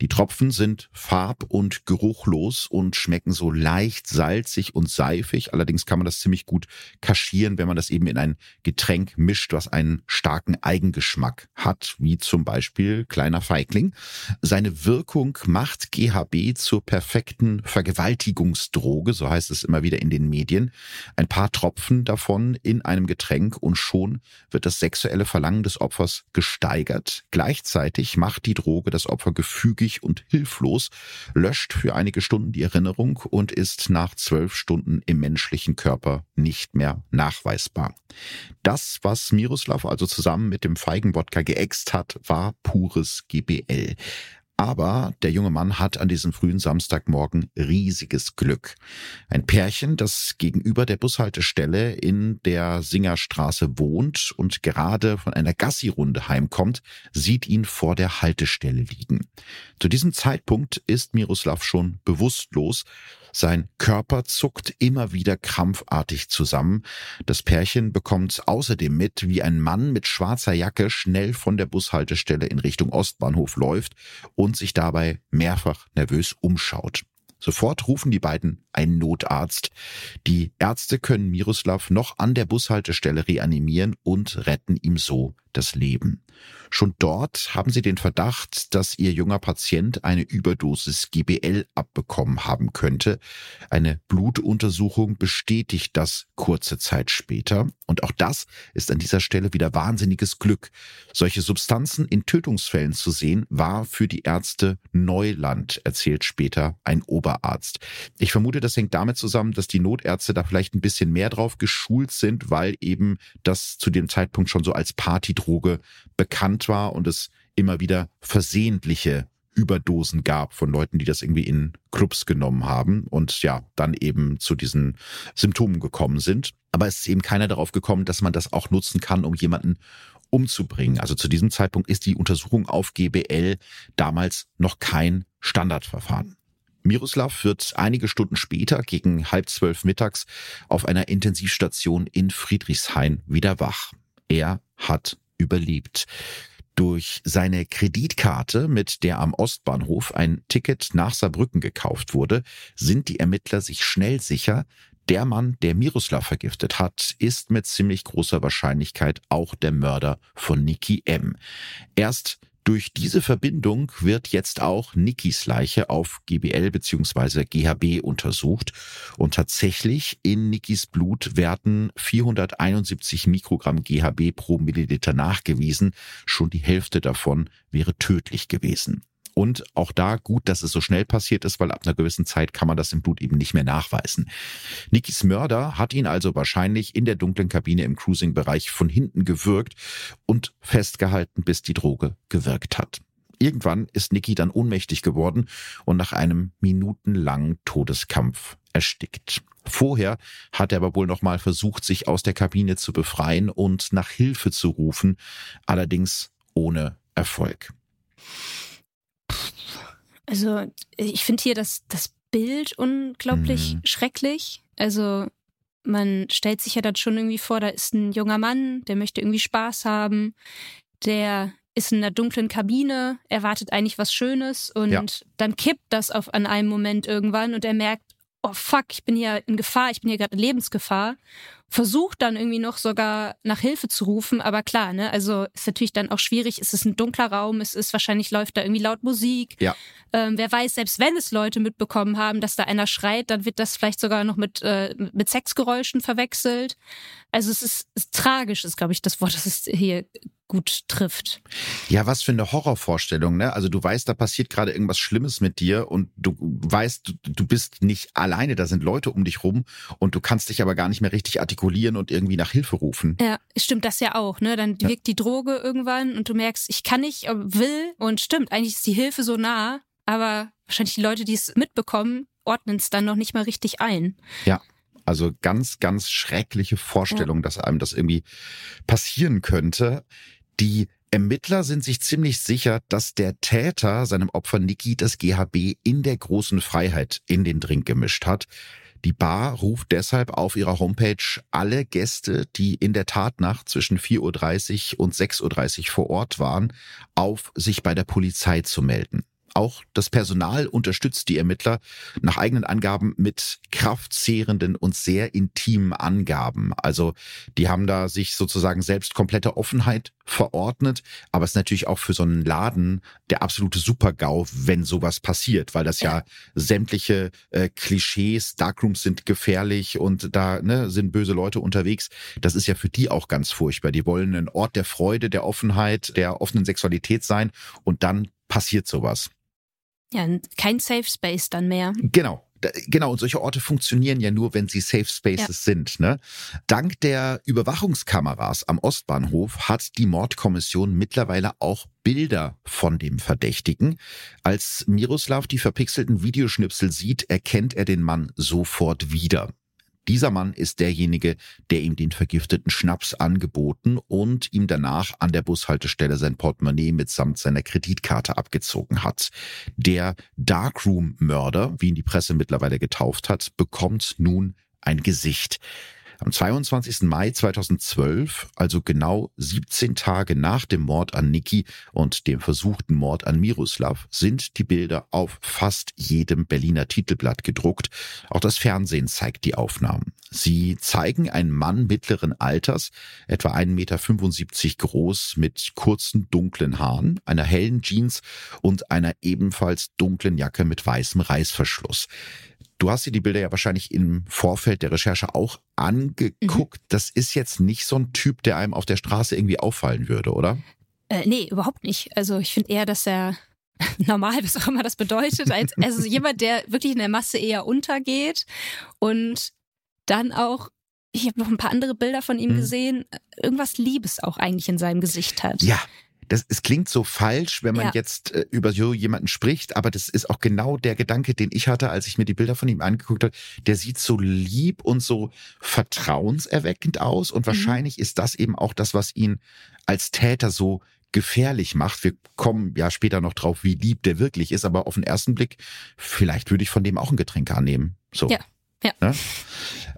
Die Tropfen sind farb- und geruchlos und schmecken so leicht salzig und seifig. Allerdings kann man das ziemlich gut kaschieren, wenn man das eben in ein Getränk mischt, was einen starken Eigengeschmack hat, wie zum Beispiel kleiner Feigling. Seine Wirkung macht GHB zur perfekten Vergewaltigungsdroge, so heißt es immer wieder in den Medien. Ein paar Tropfen davon in einem Getränk und schon wird das sexuelle Verlangen des Opfers gesteigert. Gleichzeitig macht die Droge das Opfer gefügig und hilflos, löscht für einige Stunden die Erinnerung und ist nach zwölf Stunden im menschlichen Körper nicht mehr nachweisbar. Das, was Miroslav also zusammen mit dem Feigenwodka geäxt hat, war pures GBL. Aber der junge Mann hat an diesem frühen Samstagmorgen riesiges Glück. Ein Pärchen, das gegenüber der Bushaltestelle in der Singerstraße wohnt und gerade von einer Gassi-Runde heimkommt, sieht ihn vor der Haltestelle liegen. Zu diesem Zeitpunkt ist Miroslav schon bewusstlos sein Körper zuckt immer wieder krampfartig zusammen. Das Pärchen bekommt außerdem mit, wie ein Mann mit schwarzer Jacke schnell von der Bushaltestelle in Richtung Ostbahnhof läuft und sich dabei mehrfach nervös umschaut. Sofort rufen die beiden einen Notarzt. Die Ärzte können Miroslav noch an der Bushaltestelle reanimieren und retten ihm so das Leben. Schon dort haben sie den Verdacht, dass ihr junger Patient eine Überdosis GBL abbekommen haben könnte. Eine Blutuntersuchung bestätigt das kurze Zeit später. Und auch das ist an dieser Stelle wieder wahnsinniges Glück. Solche Substanzen in Tötungsfällen zu sehen, war für die Ärzte Neuland, erzählt später ein Oberarzt. Ich vermute, das hängt damit zusammen, dass die Notärzte da vielleicht ein bisschen mehr drauf geschult sind, weil eben das zu dem Zeitpunkt schon so als Partydroge bekannt war und es immer wieder versehentliche Überdosen gab von Leuten, die das irgendwie in Clubs genommen haben und ja, dann eben zu diesen Symptomen gekommen sind. Aber es ist eben keiner darauf gekommen, dass man das auch nutzen kann, um jemanden umzubringen. Also zu diesem Zeitpunkt ist die Untersuchung auf GBL damals noch kein Standardverfahren. Miroslav wird einige Stunden später gegen halb zwölf mittags auf einer Intensivstation in Friedrichshain wieder wach. Er hat überlebt. Durch seine Kreditkarte, mit der am Ostbahnhof ein Ticket nach Saarbrücken gekauft wurde, sind die Ermittler sich schnell sicher, der Mann, der Miroslav vergiftet hat, ist mit ziemlich großer Wahrscheinlichkeit auch der Mörder von Niki M. Erst durch diese Verbindung wird jetzt auch Nikis Leiche auf GBL bzw. GHB untersucht und tatsächlich in Nikis Blut werden 471 Mikrogramm GHB pro Milliliter nachgewiesen. Schon die Hälfte davon wäre tödlich gewesen. Und auch da gut, dass es so schnell passiert ist, weil ab einer gewissen Zeit kann man das im Blut eben nicht mehr nachweisen. Nikis Mörder hat ihn also wahrscheinlich in der dunklen Kabine im Cruising-Bereich von hinten gewürgt und festgehalten, bis die Droge gewirkt hat. Irgendwann ist Niki dann ohnmächtig geworden und nach einem minutenlangen Todeskampf erstickt. Vorher hat er aber wohl noch mal versucht, sich aus der Kabine zu befreien und nach Hilfe zu rufen, allerdings ohne Erfolg. Also ich finde hier das, das Bild unglaublich mhm. schrecklich. Also man stellt sich ja dann schon irgendwie vor, da ist ein junger Mann, der möchte irgendwie Spaß haben, der ist in einer dunklen Kabine, erwartet eigentlich was Schönes und ja. dann kippt das auf an einem Moment irgendwann und er merkt, oh fuck, ich bin hier in Gefahr, ich bin hier gerade in Lebensgefahr versucht dann irgendwie noch sogar nach Hilfe zu rufen, aber klar, ne, also ist natürlich dann auch schwierig, es ist ein dunkler Raum, es ist wahrscheinlich läuft da irgendwie laut Musik. Ja. Ähm, wer weiß, selbst wenn es Leute mitbekommen haben, dass da einer schreit, dann wird das vielleicht sogar noch mit, äh, mit Sexgeräuschen verwechselt. Also es ist, ist tragisch, ist, glaube ich, das Wort, das es hier gut trifft. Ja, was für eine Horrorvorstellung, ne? Also du weißt, da passiert gerade irgendwas Schlimmes mit dir und du weißt, du, bist nicht alleine, da sind Leute um dich rum und du kannst dich aber gar nicht mehr richtig artikulieren und irgendwie nach Hilfe rufen. Ja, stimmt das ja auch, ne? Dann wirkt die Droge irgendwann und du merkst, ich kann nicht, will und stimmt, eigentlich ist die Hilfe so nah, aber wahrscheinlich die Leute, die es mitbekommen, ordnen es dann noch nicht mal richtig ein. Ja. Also ganz, ganz schreckliche Vorstellung, ja. dass einem das irgendwie passieren könnte. Die Ermittler sind sich ziemlich sicher, dass der Täter seinem Opfer Niki das GHB in der großen Freiheit in den Drink gemischt hat. Die Bar ruft deshalb auf ihrer Homepage alle Gäste, die in der Tatnacht zwischen 4.30 Uhr und 6.30 Uhr vor Ort waren, auf, sich bei der Polizei zu melden. Auch das Personal unterstützt die Ermittler nach eigenen Angaben mit kraftzehrenden und sehr intimen Angaben. Also die haben da sich sozusagen selbst komplette Offenheit verordnet, aber es ist natürlich auch für so einen Laden der absolute Supergau, wenn sowas passiert, weil das ja sämtliche äh, Klischees, Darkrooms sind gefährlich und da ne, sind böse Leute unterwegs. Das ist ja für die auch ganz furchtbar. Die wollen ein Ort der Freude, der Offenheit, der offenen Sexualität sein und dann passiert sowas. Ja, kein Safe Space dann mehr. Genau. Genau, und solche Orte funktionieren ja nur, wenn sie Safe Spaces ja. sind. Ne? Dank der Überwachungskameras am Ostbahnhof hat die Mordkommission mittlerweile auch Bilder von dem Verdächtigen. Als Miroslav die verpixelten Videoschnipsel sieht, erkennt er den Mann sofort wieder. Dieser Mann ist derjenige, der ihm den vergifteten Schnaps angeboten und ihm danach an der Bushaltestelle sein Portemonnaie mitsamt seiner Kreditkarte abgezogen hat. Der Darkroom-Mörder, wie ihn die Presse mittlerweile getauft hat, bekommt nun ein Gesicht. Am 22. Mai 2012, also genau 17 Tage nach dem Mord an Niki und dem versuchten Mord an Miroslav, sind die Bilder auf fast jedem Berliner Titelblatt gedruckt. Auch das Fernsehen zeigt die Aufnahmen. Sie zeigen einen Mann mittleren Alters, etwa 1,75 Meter groß, mit kurzen dunklen Haaren, einer hellen Jeans und einer ebenfalls dunklen Jacke mit weißem Reißverschluss. Du hast dir die Bilder ja wahrscheinlich im Vorfeld der Recherche auch angeguckt. Mhm. Das ist jetzt nicht so ein Typ, der einem auf der Straße irgendwie auffallen würde, oder? Äh, nee, überhaupt nicht. Also ich finde eher, dass er [laughs] normal, was auch immer das bedeutet, als also jemand, der wirklich in der Masse eher untergeht und dann auch ich habe noch ein paar andere Bilder von ihm mhm. gesehen, irgendwas Liebes auch eigentlich in seinem Gesicht hat. Ja, das, es klingt so falsch, wenn man ja. jetzt äh, über so jemanden spricht, aber das ist auch genau der Gedanke, den ich hatte, als ich mir die Bilder von ihm angeguckt habe. Der sieht so lieb und so vertrauenserweckend aus und mhm. wahrscheinlich ist das eben auch das, was ihn als Täter so gefährlich macht. Wir kommen ja später noch drauf, wie lieb der wirklich ist, aber auf den ersten Blick, vielleicht würde ich von dem auch ein Getränk annehmen. So. Ja. Ja. Ne?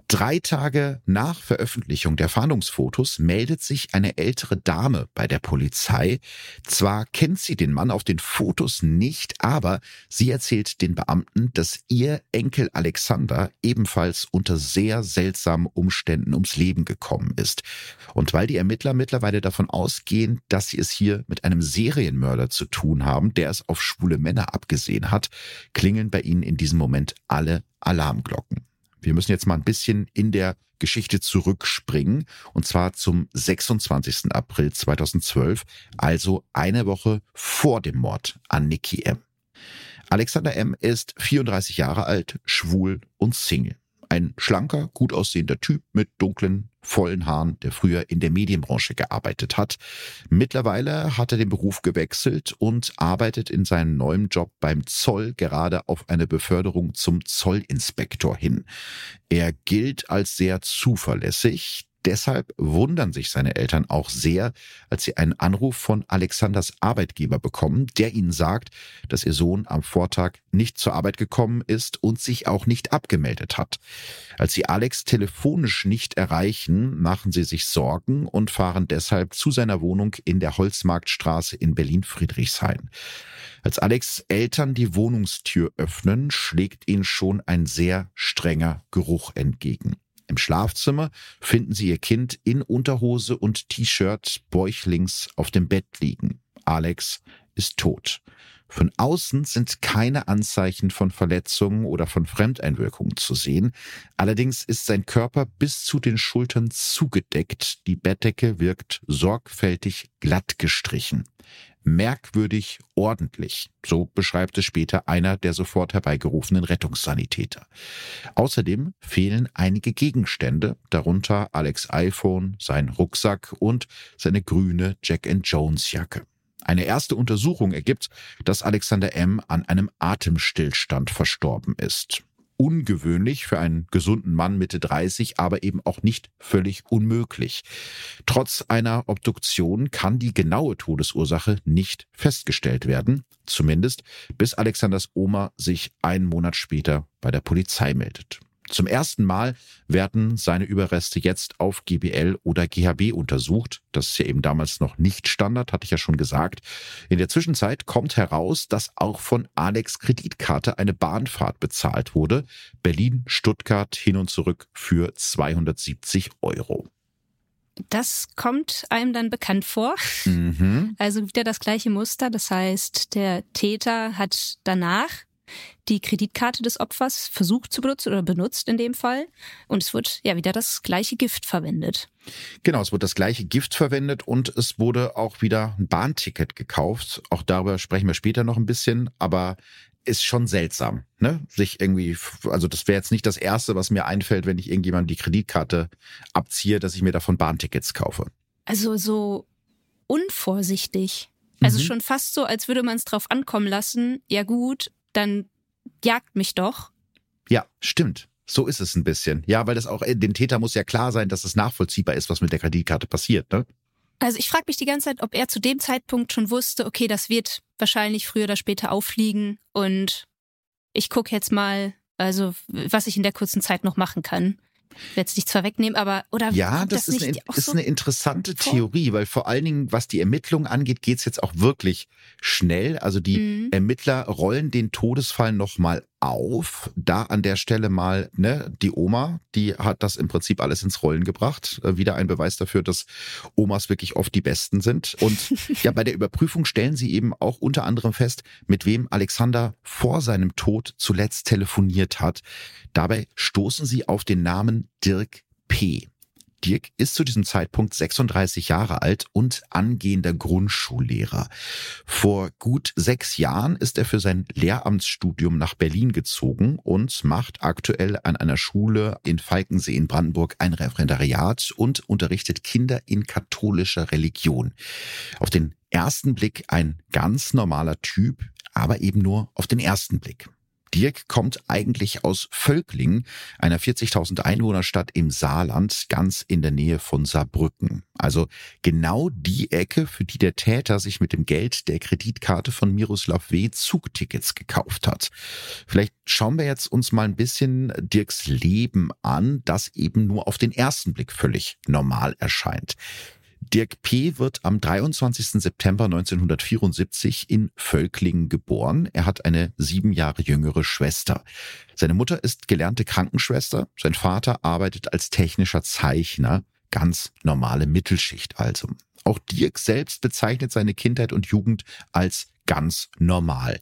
Drei Tage nach Veröffentlichung der Fahndungsfotos meldet sich eine ältere Dame bei der Polizei. Zwar kennt sie den Mann auf den Fotos nicht, aber sie erzählt den Beamten, dass ihr Enkel Alexander ebenfalls unter sehr seltsamen Umständen ums Leben gekommen ist. Und weil die Ermittler mittlerweile davon ausgehen, dass sie es hier mit einem Serienmörder zu tun haben, der es auf schwule Männer abgesehen hat, klingeln bei ihnen in diesem Moment alle Alarmglocken. Wir müssen jetzt mal ein bisschen in der Geschichte zurückspringen, und zwar zum 26. April 2012, also eine Woche vor dem Mord an Nikki M. Alexander M. ist 34 Jahre alt, schwul und Single. Ein schlanker, gut aussehender Typ mit dunklen, vollen Haaren, der früher in der Medienbranche gearbeitet hat. Mittlerweile hat er den Beruf gewechselt und arbeitet in seinem neuen Job beim Zoll gerade auf eine Beförderung zum Zollinspektor hin. Er gilt als sehr zuverlässig. Deshalb wundern sich seine Eltern auch sehr, als sie einen Anruf von Alexanders Arbeitgeber bekommen, der ihnen sagt, dass ihr Sohn am Vortag nicht zur Arbeit gekommen ist und sich auch nicht abgemeldet hat. Als sie Alex telefonisch nicht erreichen, machen sie sich Sorgen und fahren deshalb zu seiner Wohnung in der Holzmarktstraße in Berlin-Friedrichshain. Als Alex Eltern die Wohnungstür öffnen, schlägt ihnen schon ein sehr strenger Geruch entgegen. Im Schlafzimmer finden sie ihr Kind in Unterhose und T-Shirt bäuchlings auf dem Bett liegen. Alex ist tot. Von außen sind keine Anzeichen von Verletzungen oder von Fremdeinwirkungen zu sehen. Allerdings ist sein Körper bis zu den Schultern zugedeckt. Die Bettdecke wirkt sorgfältig glatt gestrichen merkwürdig ordentlich. So beschreibt es später einer der sofort herbeigerufenen Rettungssanitäter. Außerdem fehlen einige Gegenstände, darunter Alex iPhone, sein Rucksack und seine grüne Jack and Jones Jacke. Eine erste Untersuchung ergibt, dass Alexander M. an einem Atemstillstand verstorben ist ungewöhnlich für einen gesunden Mann Mitte 30, aber eben auch nicht völlig unmöglich. Trotz einer Obduktion kann die genaue Todesursache nicht festgestellt werden, zumindest bis Alexanders Oma sich einen Monat später bei der Polizei meldet. Zum ersten Mal werden seine Überreste jetzt auf GBL oder GHB untersucht. Das ist ja eben damals noch nicht Standard, hatte ich ja schon gesagt. In der Zwischenzeit kommt heraus, dass auch von Alex Kreditkarte eine Bahnfahrt bezahlt wurde. Berlin-Stuttgart hin und zurück für 270 Euro. Das kommt einem dann bekannt vor. Mhm. Also wieder das gleiche Muster. Das heißt, der Täter hat danach die Kreditkarte des Opfers versucht zu benutzen oder benutzt in dem Fall. Und es wird ja wieder das gleiche Gift verwendet. Genau, es wurde das gleiche Gift verwendet und es wurde auch wieder ein Bahnticket gekauft. Auch darüber sprechen wir später noch ein bisschen, aber ist schon seltsam, ne? Sich irgendwie, also das wäre jetzt nicht das erste, was mir einfällt, wenn ich irgendjemand die Kreditkarte abziehe, dass ich mir davon Bahntickets kaufe. Also so unvorsichtig. Also mhm. schon fast so, als würde man es drauf ankommen lassen. Ja gut, dann jagt mich doch. Ja, stimmt. So ist es ein bisschen. Ja, weil das auch, dem Täter muss ja klar sein, dass es nachvollziehbar ist, was mit der Kreditkarte passiert, ne? Also ich frage mich die ganze Zeit, ob er zu dem Zeitpunkt schon wusste, okay, das wird wahrscheinlich früher oder später auffliegen und ich gucke jetzt mal, also was ich in der kurzen Zeit noch machen kann. Ich es nicht zwar wegnehmen, aber oder ja, das, das, ist, eine, ist so eine interessante vor? Theorie, weil vor allen Dingen, was die Ermittlungen angeht, geht es jetzt auch wirklich schnell. Also die mhm. Ermittler rollen den Todesfall nochmal auf. Da an der Stelle mal, ne, die Oma, die hat das im Prinzip alles ins Rollen gebracht. Äh, wieder ein Beweis dafür, dass Omas wirklich oft die Besten sind. Und [laughs] ja, bei der Überprüfung stellen sie eben auch unter anderem fest, mit wem Alexander vor seinem Tod zuletzt telefoniert hat. Dabei stoßen sie auf den Namen Dirk P. Dirk ist zu diesem Zeitpunkt 36 Jahre alt und angehender Grundschullehrer. Vor gut sechs Jahren ist er für sein Lehramtsstudium nach Berlin gezogen und macht aktuell an einer Schule in Falkensee in Brandenburg ein Referendariat und unterrichtet Kinder in katholischer Religion. Auf den ersten Blick ein ganz normaler Typ, aber eben nur auf den ersten Blick. Dirk kommt eigentlich aus Völkling, einer 40.000 Einwohnerstadt im Saarland, ganz in der Nähe von Saarbrücken. Also genau die Ecke, für die der Täter sich mit dem Geld der Kreditkarte von Miroslav W. Zugtickets gekauft hat. Vielleicht schauen wir jetzt uns mal ein bisschen Dirks Leben an, das eben nur auf den ersten Blick völlig normal erscheint. Dirk P. wird am 23. September 1974 in Völklingen geboren. Er hat eine sieben Jahre jüngere Schwester. Seine Mutter ist gelernte Krankenschwester. Sein Vater arbeitet als technischer Zeichner. Ganz normale Mittelschicht also. Auch Dirk selbst bezeichnet seine Kindheit und Jugend als ganz normal.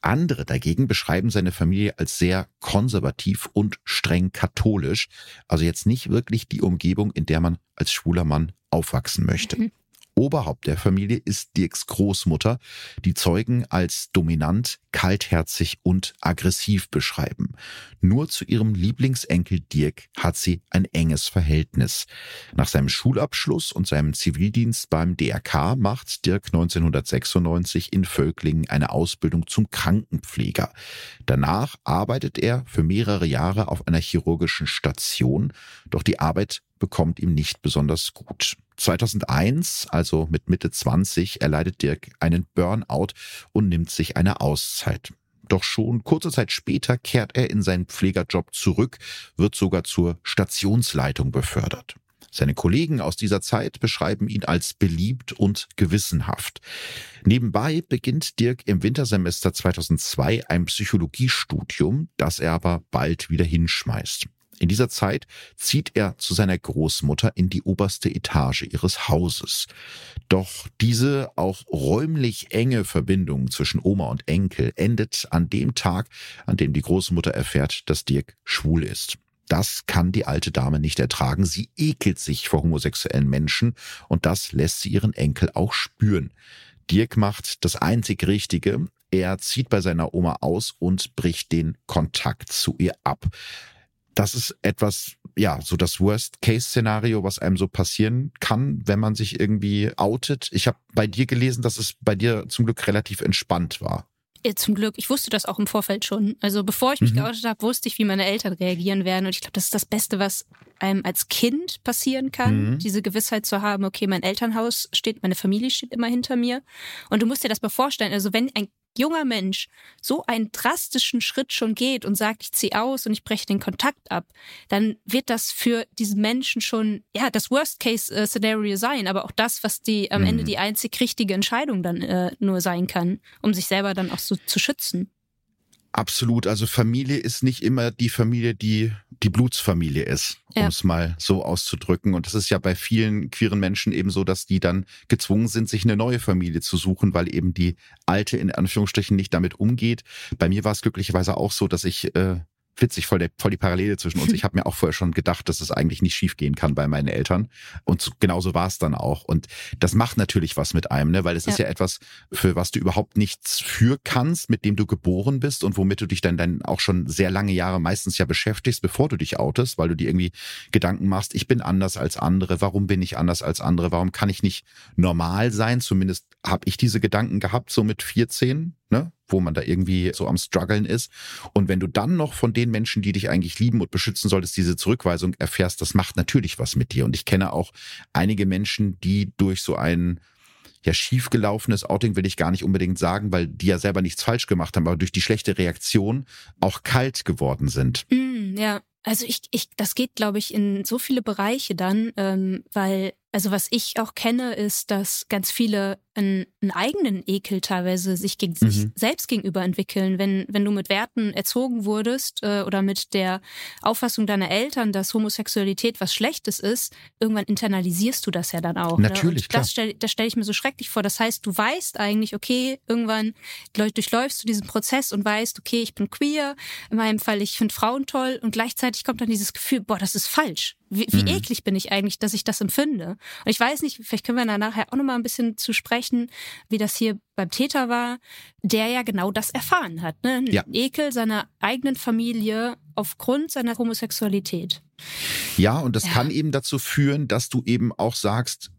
Andere dagegen beschreiben seine Familie als sehr konservativ und streng katholisch, also jetzt nicht wirklich die Umgebung, in der man als schwuler Mann aufwachsen möchte. Mhm. Oberhaupt der Familie ist Dirks Großmutter, die Zeugen als dominant, kaltherzig und aggressiv beschreiben. Nur zu ihrem Lieblingsenkel Dirk hat sie ein enges Verhältnis. Nach seinem Schulabschluss und seinem Zivildienst beim DRK macht Dirk 1996 in Völklingen eine Ausbildung zum Krankenpfleger. Danach arbeitet er für mehrere Jahre auf einer chirurgischen Station, doch die Arbeit bekommt ihm nicht besonders gut. 2001, also mit Mitte 20, erleidet Dirk einen Burnout und nimmt sich eine Auszeit. Doch schon kurze Zeit später kehrt er in seinen Pflegerjob zurück, wird sogar zur Stationsleitung befördert. Seine Kollegen aus dieser Zeit beschreiben ihn als beliebt und gewissenhaft. Nebenbei beginnt Dirk im Wintersemester 2002 ein Psychologiestudium, das er aber bald wieder hinschmeißt. In dieser Zeit zieht er zu seiner Großmutter in die oberste Etage ihres Hauses. Doch diese auch räumlich enge Verbindung zwischen Oma und Enkel endet an dem Tag, an dem die Großmutter erfährt, dass Dirk schwul ist. Das kann die alte Dame nicht ertragen. Sie ekelt sich vor homosexuellen Menschen und das lässt sie ihren Enkel auch spüren. Dirk macht das einzig Richtige. Er zieht bei seiner Oma aus und bricht den Kontakt zu ihr ab das ist etwas, ja, so das Worst-Case-Szenario, was einem so passieren kann, wenn man sich irgendwie outet. Ich habe bei dir gelesen, dass es bei dir zum Glück relativ entspannt war. Ja, zum Glück. Ich wusste das auch im Vorfeld schon. Also bevor ich mich mhm. geoutet habe, wusste ich, wie meine Eltern reagieren werden. Und ich glaube, das ist das Beste, was einem als Kind passieren kann, mhm. diese Gewissheit zu haben, okay, mein Elternhaus steht, meine Familie steht immer hinter mir. Und du musst dir das mal vorstellen, also wenn ein junger Mensch so einen drastischen Schritt schon geht und sagt, ich ziehe aus und ich breche den Kontakt ab, dann wird das für diesen Menschen schon, ja, das Worst-Case-Szenario sein, aber auch das, was die am mhm. Ende die einzig richtige Entscheidung dann äh, nur sein kann, um sich selber dann auch so zu schützen. Absolut. Also Familie ist nicht immer die Familie, die die Blutsfamilie ist, ja. um es mal so auszudrücken. Und das ist ja bei vielen queeren Menschen eben so, dass die dann gezwungen sind, sich eine neue Familie zu suchen, weil eben die alte in Anführungsstrichen nicht damit umgeht. Bei mir war es glücklicherweise auch so, dass ich äh, witzig, voll, der, voll die Parallele zwischen uns. Ich habe mir auch vorher schon gedacht, dass es eigentlich nicht schiefgehen kann bei meinen Eltern. Und genauso war es dann auch. Und das macht natürlich was mit einem, ne? weil es ja. ist ja etwas, für was du überhaupt nichts für kannst, mit dem du geboren bist und womit du dich dann, dann auch schon sehr lange Jahre meistens ja beschäftigst, bevor du dich outest, weil du dir irgendwie Gedanken machst, ich bin anders als andere, warum bin ich anders als andere, warum kann ich nicht normal sein? Zumindest habe ich diese Gedanken gehabt, so mit 14, ne? wo man da irgendwie so am struggeln ist. Und wenn du dann noch von den Menschen, die dich eigentlich lieben und beschützen solltest, diese Zurückweisung erfährst, das macht natürlich was mit dir. Und ich kenne auch einige Menschen, die durch so ein ja schiefgelaufenes Outing will ich gar nicht unbedingt sagen, weil die ja selber nichts falsch gemacht haben, aber durch die schlechte Reaktion auch kalt geworden sind. Mm, ja. Also ich, ich, das geht, glaube ich, in so viele Bereiche dann, ähm, weil also was ich auch kenne, ist, dass ganz viele einen, einen eigenen Ekel teilweise sich gegen mhm. sich selbst gegenüber entwickeln. Wenn, wenn du mit Werten erzogen wurdest äh, oder mit der Auffassung deiner Eltern, dass Homosexualität was Schlechtes ist, irgendwann internalisierst du das ja dann auch. Ne? Natürlich, ne? das stelle stell ich mir so schrecklich vor. Das heißt, du weißt eigentlich, okay, irgendwann durchläufst du diesen Prozess und weißt, okay, ich bin queer, in meinem Fall, ich finde Frauen toll und gleichzeitig kommt dann dieses Gefühl, boah, das ist falsch. Wie, wie mhm. eklig bin ich eigentlich, dass ich das empfinde? Und ich weiß nicht, vielleicht können wir da nachher auch nochmal ein bisschen zu sprechen, wie das hier beim Täter war, der ja genau das erfahren hat. Ne? Ja. Ekel seiner eigenen Familie aufgrund seiner Homosexualität. Ja, und das ja. kann eben dazu führen, dass du eben auch sagst,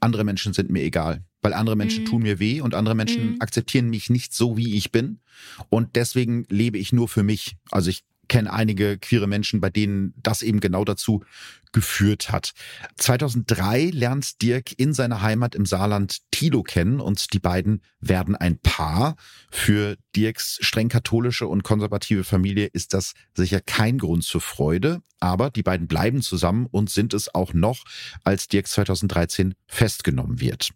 andere Menschen sind mir egal, weil andere Menschen mhm. tun mir weh und andere Menschen mhm. akzeptieren mich nicht so, wie ich bin. Und deswegen lebe ich nur für mich. Also ich kenne einige queere Menschen, bei denen das eben genau dazu geführt hat. 2003 lernt Dirk in seiner Heimat im Saarland Thilo kennen und die beiden werden ein Paar. Für Dirks streng katholische und konservative Familie ist das sicher kein Grund zur Freude, aber die beiden bleiben zusammen und sind es auch noch, als Dirk 2013 festgenommen wird.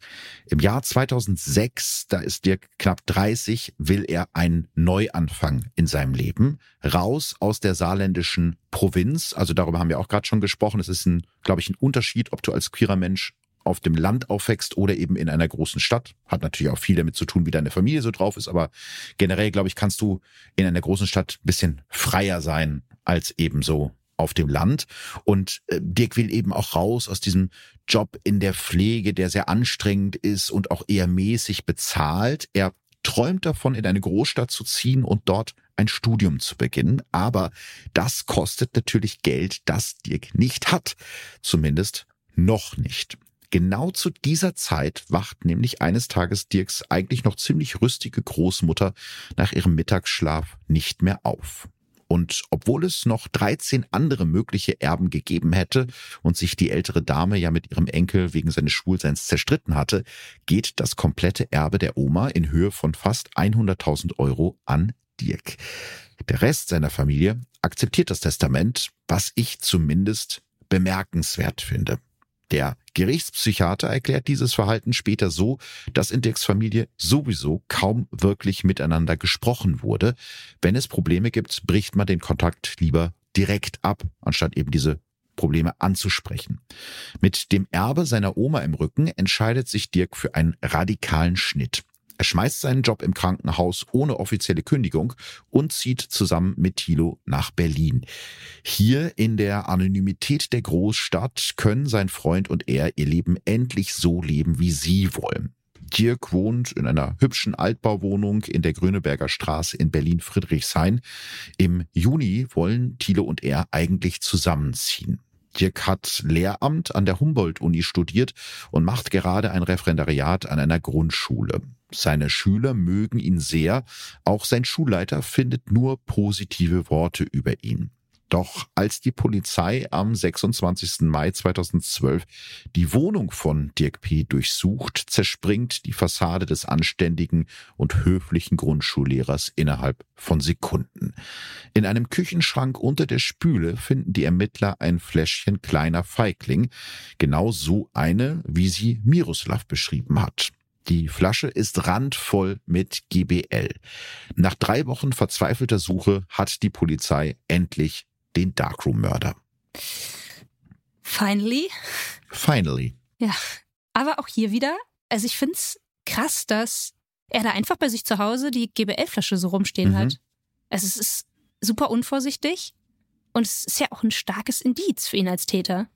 Im Jahr 2006, da ist Dirk knapp 30, will er einen Neuanfang in seinem Leben, raus aus der saarländischen Provinz. Also darüber haben wir auch gerade schon gesprochen. Es ist ein, glaube ich, ein Unterschied, ob du als queerer Mensch auf dem Land aufwächst oder eben in einer großen Stadt. Hat natürlich auch viel damit zu tun, wie deine Familie so drauf ist, aber generell, glaube ich, kannst du in einer großen Stadt bisschen freier sein als eben so auf dem Land. Und äh, Dirk will eben auch raus aus diesem Job in der Pflege, der sehr anstrengend ist und auch eher mäßig bezahlt. Er träumt davon, in eine Großstadt zu ziehen und dort ein Studium zu beginnen. Aber das kostet natürlich Geld, das Dirk nicht hat. Zumindest noch nicht. Genau zu dieser Zeit wacht nämlich eines Tages Dirks eigentlich noch ziemlich rüstige Großmutter nach ihrem Mittagsschlaf nicht mehr auf. Und obwohl es noch 13 andere mögliche Erben gegeben hätte und sich die ältere Dame ja mit ihrem Enkel wegen seines Schwulseins zerstritten hatte, geht das komplette Erbe der Oma in Höhe von fast 100.000 Euro an Dirk. Der Rest seiner Familie akzeptiert das Testament, was ich zumindest bemerkenswert finde. Der Gerichtspsychiater erklärt dieses Verhalten später so, dass in Dirks Familie sowieso kaum wirklich miteinander gesprochen wurde. Wenn es Probleme gibt, bricht man den Kontakt lieber direkt ab, anstatt eben diese Probleme anzusprechen. Mit dem Erbe seiner Oma im Rücken entscheidet sich Dirk für einen radikalen Schnitt. Er schmeißt seinen Job im Krankenhaus ohne offizielle Kündigung und zieht zusammen mit Thilo nach Berlin. Hier in der Anonymität der Großstadt können sein Freund und er ihr Leben endlich so leben, wie sie wollen. Dirk wohnt in einer hübschen Altbauwohnung in der Grüneberger Straße in Berlin-Friedrichshain. Im Juni wollen Thilo und er eigentlich zusammenziehen. Dirk hat Lehramt an der Humboldt-Uni studiert und macht gerade ein Referendariat an einer Grundschule. Seine Schüler mögen ihn sehr, auch sein Schulleiter findet nur positive Worte über ihn. Doch als die Polizei am 26. Mai 2012 die Wohnung von Dirk P. durchsucht, zerspringt die Fassade des anständigen und höflichen Grundschullehrers innerhalb von Sekunden. In einem Küchenschrank unter der Spüle finden die Ermittler ein Fläschchen kleiner Feigling, genau so eine, wie sie Miroslav beschrieben hat. Die Flasche ist randvoll mit GBL. Nach drei Wochen verzweifelter Suche hat die Polizei endlich den Darkroom-Mörder. Finally. Finally. Ja, aber auch hier wieder, also ich finde es krass, dass er da einfach bei sich zu Hause die GBL-Flasche so rumstehen mhm. hat. Also es ist super unvorsichtig und es ist ja auch ein starkes Indiz für ihn als Täter.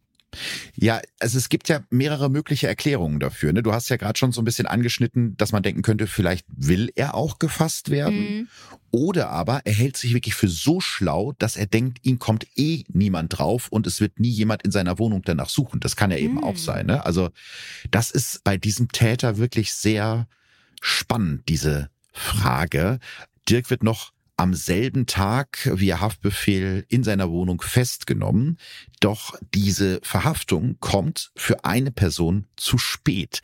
Ja, also es gibt ja mehrere mögliche Erklärungen dafür. Ne? Du hast ja gerade schon so ein bisschen angeschnitten, dass man denken könnte, vielleicht will er auch gefasst werden. Mhm. Oder aber er hält sich wirklich für so schlau, dass er denkt, ihm kommt eh niemand drauf und es wird nie jemand in seiner Wohnung danach suchen. Das kann ja eben mhm. auch sein. Ne? Also das ist bei diesem Täter wirklich sehr spannend, diese Frage. Dirk wird noch am selben Tag via Haftbefehl in seiner Wohnung festgenommen. Doch diese Verhaftung kommt für eine Person zu spät.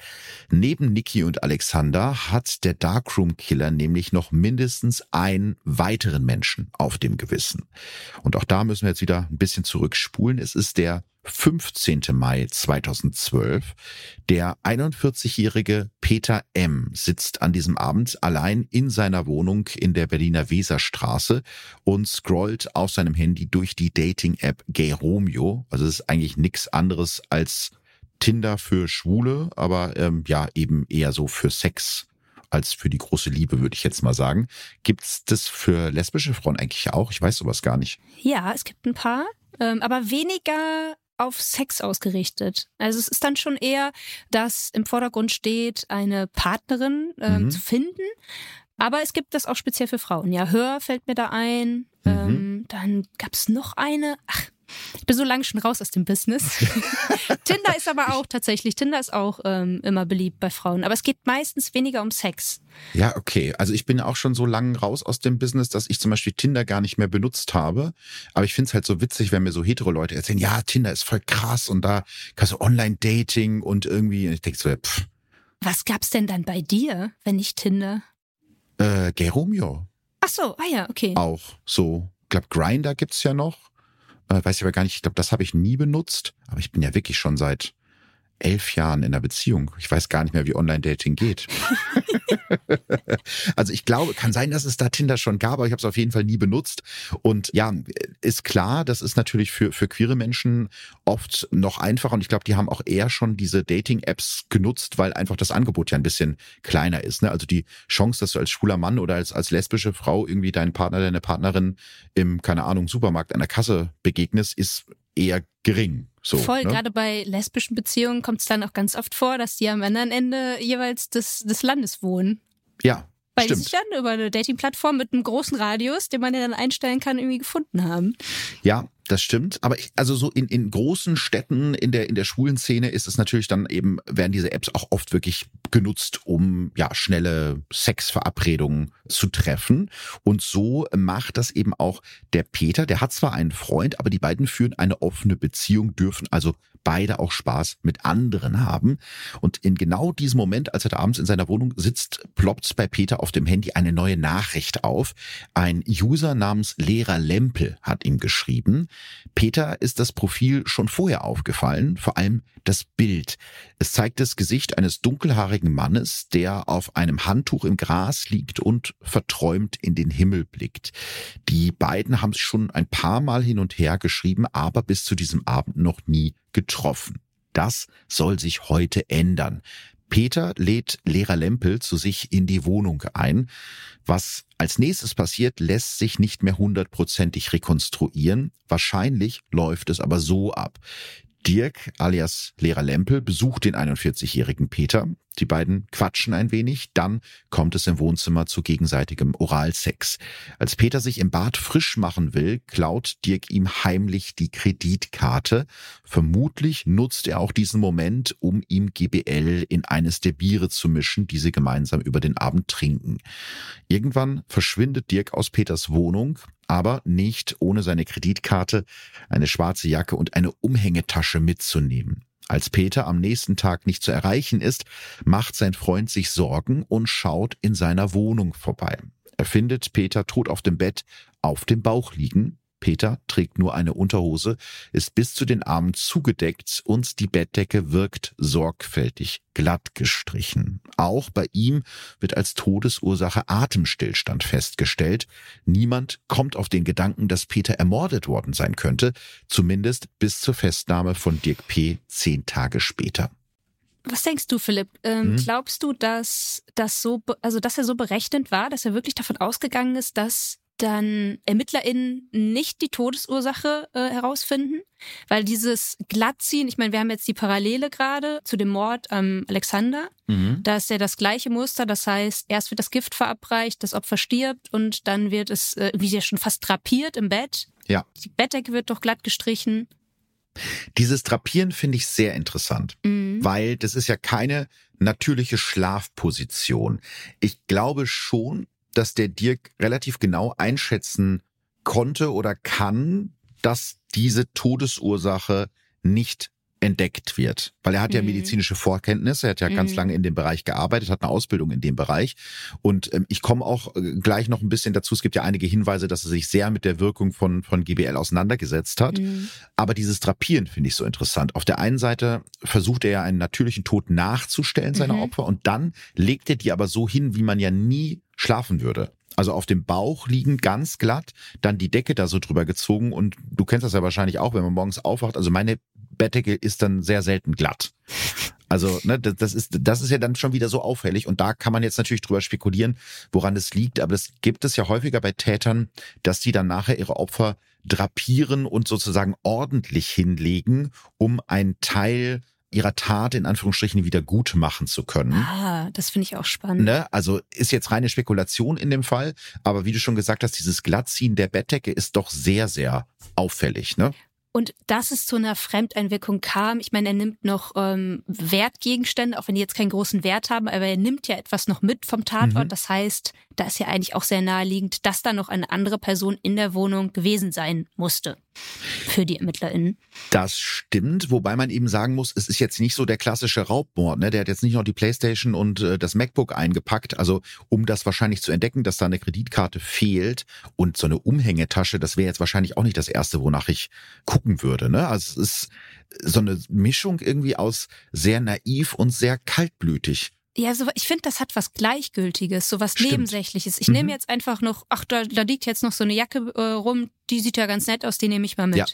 Neben Niki und Alexander hat der Darkroom Killer nämlich noch mindestens einen weiteren Menschen auf dem Gewissen. Und auch da müssen wir jetzt wieder ein bisschen zurückspulen. Es ist der 15. Mai 2012. Der 41-jährige Peter M. sitzt an diesem Abend allein in seiner Wohnung in der Berliner Weserstraße und scrollt auf seinem Handy durch die Dating-App Gay Romeo. Also es ist eigentlich nichts anderes als Tinder für Schwule, aber ähm, ja eben eher so für Sex als für die große Liebe, würde ich jetzt mal sagen. Gibt's das für lesbische Frauen eigentlich auch? Ich weiß sowas gar nicht. Ja, es gibt ein paar, ähm, aber weniger auf Sex ausgerichtet. Also es ist dann schon eher, dass im Vordergrund steht, eine Partnerin ähm, mhm. zu finden. Aber es gibt das auch speziell für Frauen. Ja, Hör fällt mir da ein. Mhm. Ähm, dann gab es noch eine. Ach, ich bin so lange schon raus aus dem Business. [laughs] Tinder ist aber auch tatsächlich, Tinder ist auch ähm, immer beliebt bei Frauen. Aber es geht meistens weniger um Sex. Ja, okay. Also ich bin auch schon so lange raus aus dem Business, dass ich zum Beispiel Tinder gar nicht mehr benutzt habe. Aber ich finde es halt so witzig, wenn mir so hetero Leute erzählen, ja, Tinder ist voll krass und da kannst du Online-Dating und irgendwie, und ich denke so, pff. Was gab's denn dann bei dir, wenn nicht Tinder? Äh, Geromeo. Ach so, ah ja, okay. Auch so. Ich glaube, Grinder gibt's ja noch. Äh, weiß ich aber gar nicht, ich glaube, das habe ich nie benutzt, aber ich bin ja wirklich schon seit elf Jahren in einer Beziehung. Ich weiß gar nicht mehr, wie Online-Dating geht. [laughs] also ich glaube, kann sein, dass es da Tinder schon gab, aber ich habe es auf jeden Fall nie benutzt. Und ja, ist klar, das ist natürlich für, für queere Menschen oft noch einfacher. Und ich glaube, die haben auch eher schon diese Dating-Apps genutzt, weil einfach das Angebot ja ein bisschen kleiner ist. Ne? Also die Chance, dass du als schwuler Mann oder als, als lesbische Frau irgendwie deinen Partner, deine Partnerin im, keine Ahnung, Supermarkt an der Kasse begegnest, ist eher gering. So, Voll, ne? gerade bei lesbischen Beziehungen kommt es dann auch ganz oft vor, dass die am anderen Ende jeweils des, des Landes wohnen. Ja. Weil stimmt. die sich dann über eine Dating-Plattform mit einem großen Radius, den man ja dann einstellen kann, irgendwie gefunden haben. Ja, das stimmt, aber ich, also so in, in großen Städten in der in der schwulen Szene ist es natürlich dann eben werden diese Apps auch oft wirklich genutzt, um ja schnelle Sexverabredungen zu treffen. Und so macht das eben auch der Peter, der hat zwar einen Freund, aber die beiden führen eine offene Beziehung, dürfen also beide auch Spaß mit anderen haben. Und in genau diesem Moment, als er da abends in seiner Wohnung sitzt, ploppt bei Peter auf dem Handy eine neue Nachricht auf. Ein User namens Lehrer Lempel hat ihm geschrieben, Peter ist das Profil schon vorher aufgefallen, vor allem das Bild. Es zeigt das Gesicht eines dunkelhaarigen Mannes, der auf einem Handtuch im Gras liegt und verträumt in den Himmel blickt. Die beiden haben sich schon ein paar Mal hin und her geschrieben, aber bis zu diesem Abend noch nie getroffen. Das soll sich heute ändern. Peter lädt Lehrer Lempel zu sich in die Wohnung ein. Was als nächstes passiert, lässt sich nicht mehr hundertprozentig rekonstruieren. Wahrscheinlich läuft es aber so ab. Dirk alias Lehrer Lempel besucht den 41-jährigen Peter. Die beiden quatschen ein wenig, dann kommt es im Wohnzimmer zu gegenseitigem Oralsex. Als Peter sich im Bad frisch machen will, klaut Dirk ihm heimlich die Kreditkarte. Vermutlich nutzt er auch diesen Moment, um ihm GBL in eines der Biere zu mischen, die sie gemeinsam über den Abend trinken. Irgendwann verschwindet Dirk aus Peters Wohnung aber nicht ohne seine Kreditkarte, eine schwarze Jacke und eine Umhängetasche mitzunehmen. Als Peter am nächsten Tag nicht zu erreichen ist, macht sein Freund sich Sorgen und schaut in seiner Wohnung vorbei. Er findet Peter tot auf dem Bett, auf dem Bauch liegen, Peter trägt nur eine Unterhose, ist bis zu den Armen zugedeckt und die Bettdecke wirkt sorgfältig glatt gestrichen. Auch bei ihm wird als Todesursache Atemstillstand festgestellt. Niemand kommt auf den Gedanken, dass Peter ermordet worden sein könnte, zumindest bis zur Festnahme von Dirk P. zehn Tage später. Was denkst du, Philipp? Ähm, hm? Glaubst du, dass das so, also dass er so berechnend war, dass er wirklich davon ausgegangen ist, dass dann ErmittlerInnen nicht die Todesursache äh, herausfinden, weil dieses Glattziehen, ich meine, wir haben jetzt die Parallele gerade zu dem Mord am Alexander, mhm. da ist ja das gleiche Muster, das heißt, erst wird das Gift verabreicht, das Opfer stirbt und dann wird es äh, wie ja schon fast drapiert im Bett. Ja. Die Bettdecke wird doch glatt gestrichen. Dieses Drapieren finde ich sehr interessant, mhm. weil das ist ja keine natürliche Schlafposition. Ich glaube schon, dass der Dirk relativ genau einschätzen konnte oder kann, dass diese Todesursache nicht entdeckt wird. Weil er hat ja mhm. medizinische Vorkenntnisse, er hat ja mhm. ganz lange in dem Bereich gearbeitet, hat eine Ausbildung in dem Bereich. Und ähm, ich komme auch äh, gleich noch ein bisschen dazu. Es gibt ja einige Hinweise, dass er sich sehr mit der Wirkung von, von GBL auseinandergesetzt hat. Mhm. Aber dieses Drapieren finde ich so interessant. Auf der einen Seite versucht er ja einen natürlichen Tod nachzustellen seiner mhm. Opfer und dann legt er die aber so hin, wie man ja nie schlafen würde. Also auf dem Bauch liegen ganz glatt, dann die Decke da so drüber gezogen und du kennst das ja wahrscheinlich auch, wenn man morgens aufwacht. Also meine Bettdecke ist dann sehr selten glatt. Also, ne, das ist, das ist ja dann schon wieder so auffällig. Und da kann man jetzt natürlich drüber spekulieren, woran es liegt. Aber das gibt es ja häufiger bei Tätern, dass die dann nachher ihre Opfer drapieren und sozusagen ordentlich hinlegen, um einen Teil ihrer Tat in Anführungsstrichen wieder gut machen zu können. Ah, das finde ich auch spannend. Ne? Also ist jetzt reine Spekulation in dem Fall, aber wie du schon gesagt hast, dieses Glattziehen der Bettdecke ist doch sehr, sehr auffällig. Ne? Und dass es zu einer Fremdeinwirkung kam, ich meine, er nimmt noch ähm, Wertgegenstände, auch wenn die jetzt keinen großen Wert haben, aber er nimmt ja etwas noch mit vom Tatort. Mhm. Das heißt, da ist ja eigentlich auch sehr naheliegend, dass da noch eine andere Person in der Wohnung gewesen sein musste für die ErmittlerInnen. Das stimmt, wobei man eben sagen muss, es ist jetzt nicht so der klassische Raubmord. Ne? Der hat jetzt nicht noch die Playstation und äh, das MacBook eingepackt. Also um das wahrscheinlich zu entdecken, dass da eine Kreditkarte fehlt und so eine Umhängetasche, das wäre jetzt wahrscheinlich auch nicht das Erste, wonach ich gucken würde. Ne? Also es ist so eine Mischung irgendwie aus sehr naiv und sehr kaltblütig. Ja, so, ich finde, das hat was Gleichgültiges, so was Stimmt. Nebensächliches. Ich mhm. nehme jetzt einfach noch, ach, da, da liegt jetzt noch so eine Jacke äh, rum, die sieht ja ganz nett aus, die nehme ich mal mit. Ja.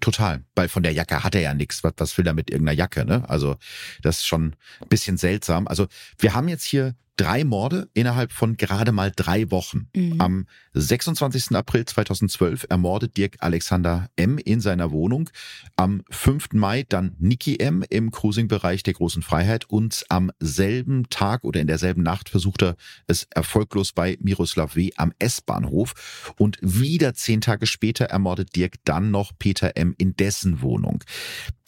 Total, weil von der Jacke hat er ja nichts. Was, was will er mit irgendeiner Jacke? Ne? Also das ist schon ein bisschen seltsam. Also wir haben jetzt hier drei Morde innerhalb von gerade mal drei Wochen. Mhm. Am 26. April 2012 ermordet Dirk Alexander M. in seiner Wohnung. Am 5. Mai dann Niki M. im Cruising-Bereich der Großen Freiheit. Und am selben Tag oder in derselben Nacht versucht er es erfolglos bei Miroslav W. am S-Bahnhof. Und wieder zehn Tage später ermordet Dirk dann noch Peter M. in dessen Wohnung.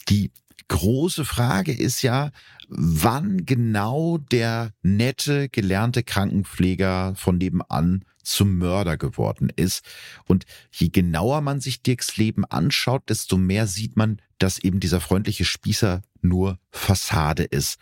Die große Frage ist ja, wann genau der nette, gelernte Krankenpfleger von nebenan zum Mörder geworden ist. Und je genauer man sich Dirks Leben anschaut, desto mehr sieht man, dass eben dieser freundliche Spießer nur Fassade ist.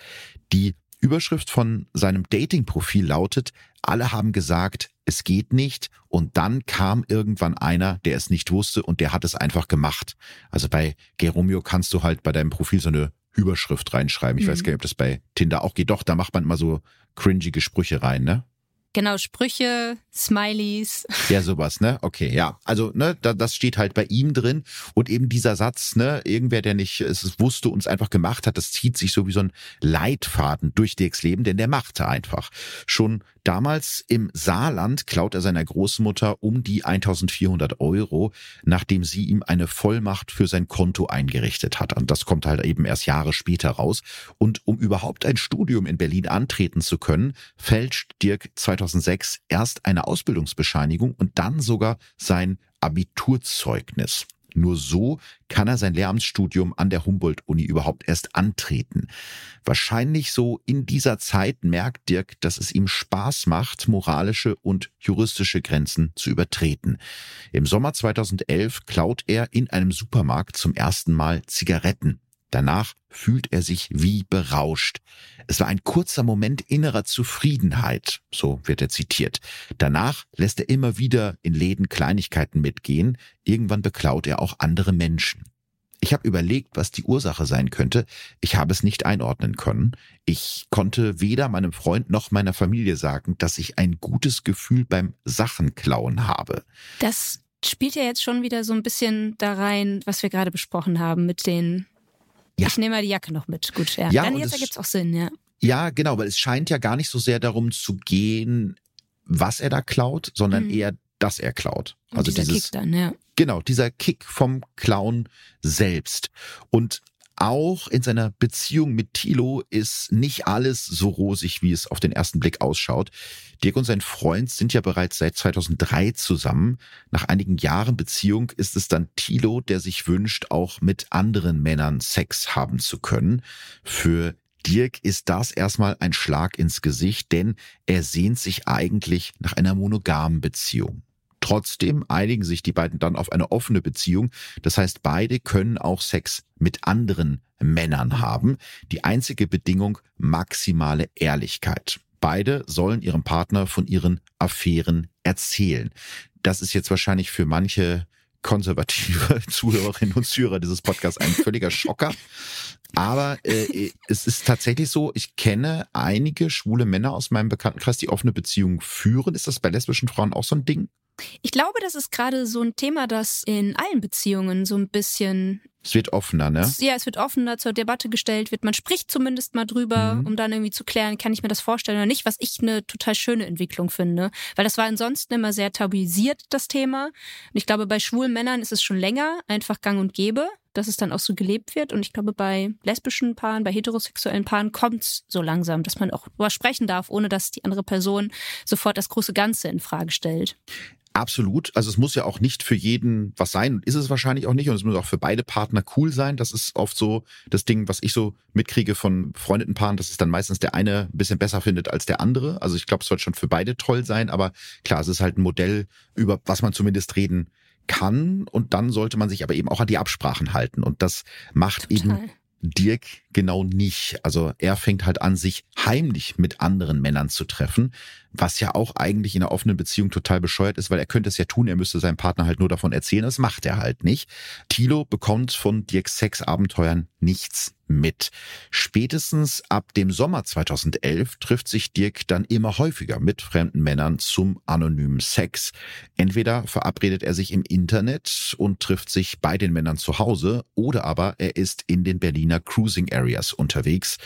Die Überschrift von seinem Dating-Profil lautet, alle haben gesagt, es geht nicht. Und dann kam irgendwann einer, der es nicht wusste und der hat es einfach gemacht. Also bei Geromeo kannst du halt bei deinem Profil so eine Überschrift reinschreiben. Ich mhm. weiß gar nicht, ob das bei Tinder auch geht. Doch, da macht man immer so cringige Sprüche rein, ne? Genau, Sprüche, Smileys. [laughs] Ja, sowas, ne? Okay, ja. Also, ne, da, das steht halt bei ihm drin. Und eben dieser Satz, ne, irgendwer, der nicht es wusste, uns einfach gemacht hat, das zieht sich so wie so ein Leitfaden durch Dirks Leben, denn der machte einfach. Schon Damals im Saarland klaut er seiner Großmutter um die 1400 Euro, nachdem sie ihm eine Vollmacht für sein Konto eingerichtet hat. Und das kommt halt eben erst Jahre später raus. Und um überhaupt ein Studium in Berlin antreten zu können, fälscht Dirk 2006 erst eine Ausbildungsbescheinigung und dann sogar sein Abiturzeugnis. Nur so kann er sein Lehramtsstudium an der Humboldt-Uni überhaupt erst antreten. Wahrscheinlich so in dieser Zeit merkt Dirk, dass es ihm Spaß macht, moralische und juristische Grenzen zu übertreten. Im Sommer 2011 klaut er in einem Supermarkt zum ersten Mal Zigaretten. Danach fühlt er sich wie berauscht. Es war ein kurzer Moment innerer Zufriedenheit, so wird er zitiert. Danach lässt er immer wieder in Läden Kleinigkeiten mitgehen. Irgendwann beklaut er auch andere Menschen. Ich habe überlegt, was die Ursache sein könnte. Ich habe es nicht einordnen können. Ich konnte weder meinem Freund noch meiner Familie sagen, dass ich ein gutes Gefühl beim Sachenklauen habe. Das spielt ja jetzt schon wieder so ein bisschen da rein, was wir gerade besprochen haben mit den ja. Ich nehme mal die Jacke noch mit. Gut, ja. ja Dann jetzt ergibt es auch Sinn, ja. Ja, genau, weil es scheint ja gar nicht so sehr darum zu gehen, was er da klaut, sondern mhm. eher, dass er klaut. Und also dieser dieses, Kick dann, ja. Genau, dieser Kick vom Clown selbst. Und auch in seiner Beziehung mit Thilo ist nicht alles so rosig, wie es auf den ersten Blick ausschaut. Dirk und sein Freund sind ja bereits seit 2003 zusammen. Nach einigen Jahren Beziehung ist es dann Thilo, der sich wünscht, auch mit anderen Männern Sex haben zu können. Für Dirk ist das erstmal ein Schlag ins Gesicht, denn er sehnt sich eigentlich nach einer monogamen Beziehung. Trotzdem einigen sich die beiden dann auf eine offene Beziehung. Das heißt, beide können auch Sex mit anderen Männern haben. Die einzige Bedingung maximale Ehrlichkeit. Beide sollen ihrem Partner von ihren Affären erzählen. Das ist jetzt wahrscheinlich für manche konservative [laughs] Zuhörerinnen und Zuhörer dieses Podcasts ein völliger Schocker. Aber äh, es ist tatsächlich so, ich kenne einige schwule Männer aus meinem Bekanntenkreis, die offene Beziehungen führen. Ist das bei lesbischen Frauen auch so ein Ding? Ich glaube, das ist gerade so ein Thema, das in allen Beziehungen so ein bisschen. Es wird offener, ne? Ja, es wird offener zur Debatte gestellt, wird. Man spricht zumindest mal drüber, mhm. um dann irgendwie zu klären, kann ich mir das vorstellen oder nicht, was ich eine total schöne Entwicklung finde. Weil das war ansonsten immer sehr tabuisiert, das Thema. Und ich glaube, bei schwulen Männern ist es schon länger einfach gang und gäbe dass es dann auch so gelebt wird. Und ich glaube, bei lesbischen Paaren, bei heterosexuellen Paaren kommt es so langsam, dass man auch darüber sprechen darf, ohne dass die andere Person sofort das große Ganze in Frage stellt. Absolut. Also es muss ja auch nicht für jeden was sein und ist es wahrscheinlich auch nicht und es muss auch für beide Partner cool sein. Das ist oft so das Ding, was ich so mitkriege von befreundeten Paaren, dass es dann meistens der eine ein bisschen besser findet als der andere. Also ich glaube, es sollte schon für beide toll sein, aber klar, es ist halt ein Modell, über was man zumindest reden kann und dann sollte man sich aber eben auch an die Absprachen halten und das macht Total. eben Dirk genau nicht. Also er fängt halt an, sich heimlich mit anderen Männern zu treffen, was ja auch eigentlich in einer offenen Beziehung total bescheuert ist, weil er könnte es ja tun, er müsste seinem Partner halt nur davon erzählen, das macht er halt nicht. Tilo bekommt von Dirks Sexabenteuern nichts mit. Spätestens ab dem Sommer 2011 trifft sich Dirk dann immer häufiger mit fremden Männern zum anonymen Sex. Entweder verabredet er sich im Internet und trifft sich bei den Männern zu Hause oder aber er ist in den Berliner Cruising Areas unterwegs.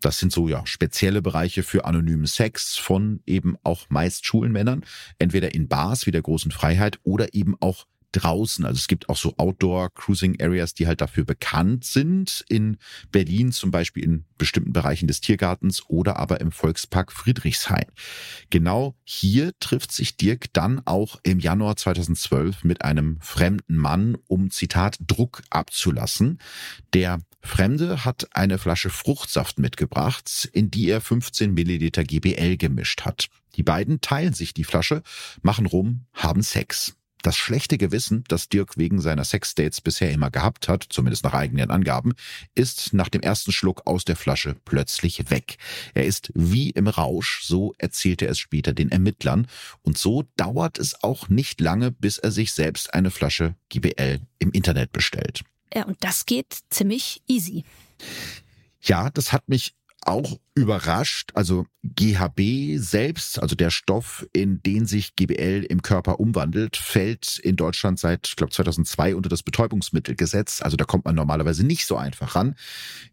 Das sind so ja spezielle Bereiche für anonymen Sex von eben auch meist schwulen Männern, entweder in Bars wie der großen Freiheit oder eben auch draußen. Also es gibt auch so Outdoor-Cruising-Areas, die halt dafür bekannt sind. In Berlin zum Beispiel in bestimmten Bereichen des Tiergartens oder aber im Volkspark Friedrichshain. Genau hier trifft sich Dirk dann auch im Januar 2012 mit einem fremden Mann, um Zitat Druck abzulassen. Der Fremde hat eine Flasche Fruchtsaft mitgebracht, in die er 15 Milliliter GBL gemischt hat. Die beiden teilen sich die Flasche, machen rum, haben Sex. Das schlechte Gewissen, das Dirk wegen seiner Sexdates bisher immer gehabt hat, zumindest nach eigenen Angaben, ist nach dem ersten Schluck aus der Flasche plötzlich weg. Er ist wie im Rausch, so erzählte er es später den Ermittlern. Und so dauert es auch nicht lange, bis er sich selbst eine Flasche GBL im Internet bestellt. Ja, und das geht ziemlich easy. Ja, das hat mich auch überrascht. Also GHB selbst, also der Stoff, in den sich GBL im Körper umwandelt, fällt in Deutschland seit, ich glaube, 2002 unter das Betäubungsmittelgesetz. Also da kommt man normalerweise nicht so einfach ran.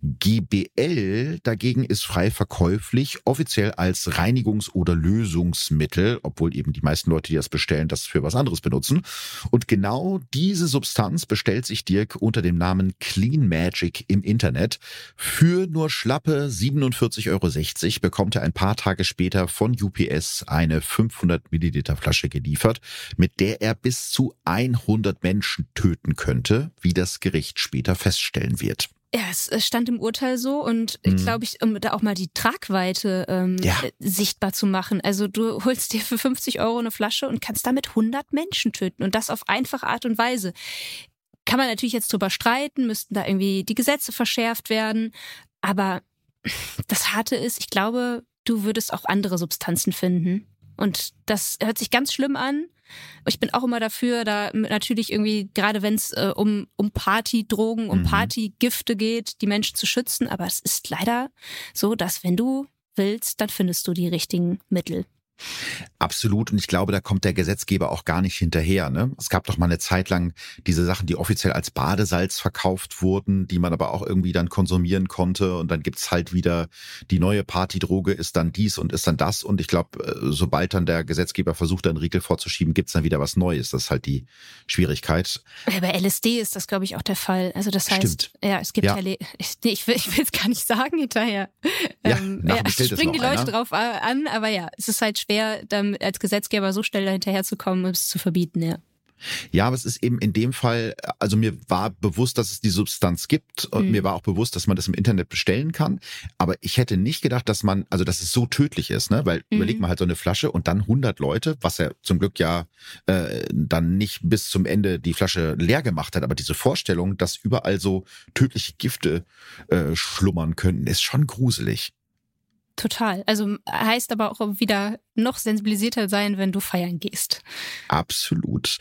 GBL dagegen ist frei verkäuflich, offiziell als Reinigungs- oder Lösungsmittel, obwohl eben die meisten Leute, die das bestellen, das für was anderes benutzen. Und genau diese Substanz bestellt sich Dirk unter dem Namen Clean Magic im Internet für nur schlappe 47 47,60 Euro bekommt er ein paar Tage später von UPS eine 500 Milliliter Flasche geliefert, mit der er bis zu 100 Menschen töten könnte, wie das Gericht später feststellen wird. Ja, es stand im Urteil so und ich mhm. glaube, ich, um da auch mal die Tragweite ähm, ja. Äh, sichtbar zu machen. Also du [laughs] holst dir für 50 Euro eine Flasche und kannst damit 100 Menschen töten und das auf einfache Art und Weise. Kann man natürlich jetzt drüber streiten, müssten da irgendwie die Gesetze verschärft werden, aber das Harte ist, ich glaube, du würdest auch andere Substanzen finden. Und das hört sich ganz schlimm an. Ich bin auch immer dafür, da natürlich irgendwie, gerade wenn es äh, um, um Partydrogen, um mhm. Partygifte geht, die Menschen zu schützen. Aber es ist leider so, dass wenn du willst, dann findest du die richtigen Mittel. Absolut. Und ich glaube, da kommt der Gesetzgeber auch gar nicht hinterher. Ne? Es gab doch mal eine Zeit lang diese Sachen, die offiziell als Badesalz verkauft wurden, die man aber auch irgendwie dann konsumieren konnte. Und dann gibt's halt wieder die neue Partydroge ist dann dies und ist dann das. Und ich glaube, äh, sobald dann der Gesetzgeber versucht, einen Riegel vorzuschieben, gibt's dann wieder was Neues. Das ist halt die Schwierigkeit. Bei LSD ist das, glaube ich, auch der Fall. Also das heißt, Stimmt. ja, es gibt ja, ja [laughs] ich, ich will es gar nicht sagen hinterher. Ja, ähm, ja, [laughs] springen die Leute einer. drauf an, aber ja, es ist halt schwer, dann als Gesetzgeber so schnell dahinterher zu kommen, um es zu verbieten, ja. Ja, aber es ist eben in dem Fall, also mir war bewusst, dass es die Substanz gibt und mhm. mir war auch bewusst, dass man das im Internet bestellen kann. Aber ich hätte nicht gedacht, dass man, also dass es so tödlich ist, ne? Weil mhm. überleg mal halt so eine Flasche und dann 100 Leute, was er zum Glück ja äh, dann nicht bis zum Ende die Flasche leer gemacht hat. Aber diese Vorstellung, dass überall so tödliche Gifte äh, schlummern könnten, ist schon gruselig. Total. Also heißt aber auch wieder noch sensibilisierter sein, wenn du feiern gehst. Absolut.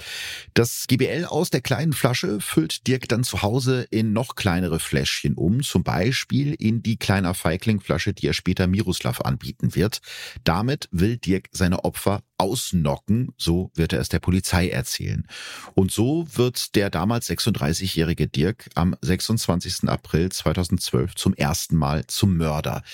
Das GBL aus der kleinen Flasche füllt Dirk dann zu Hause in noch kleinere Fläschchen um, zum Beispiel in die kleiner Feigling-Flasche, die er später Miroslav anbieten wird. Damit will Dirk seine Opfer ausnocken, so wird er es der Polizei erzählen. Und so wird der damals 36-jährige Dirk am 26. April 2012 zum ersten Mal zum Mörder.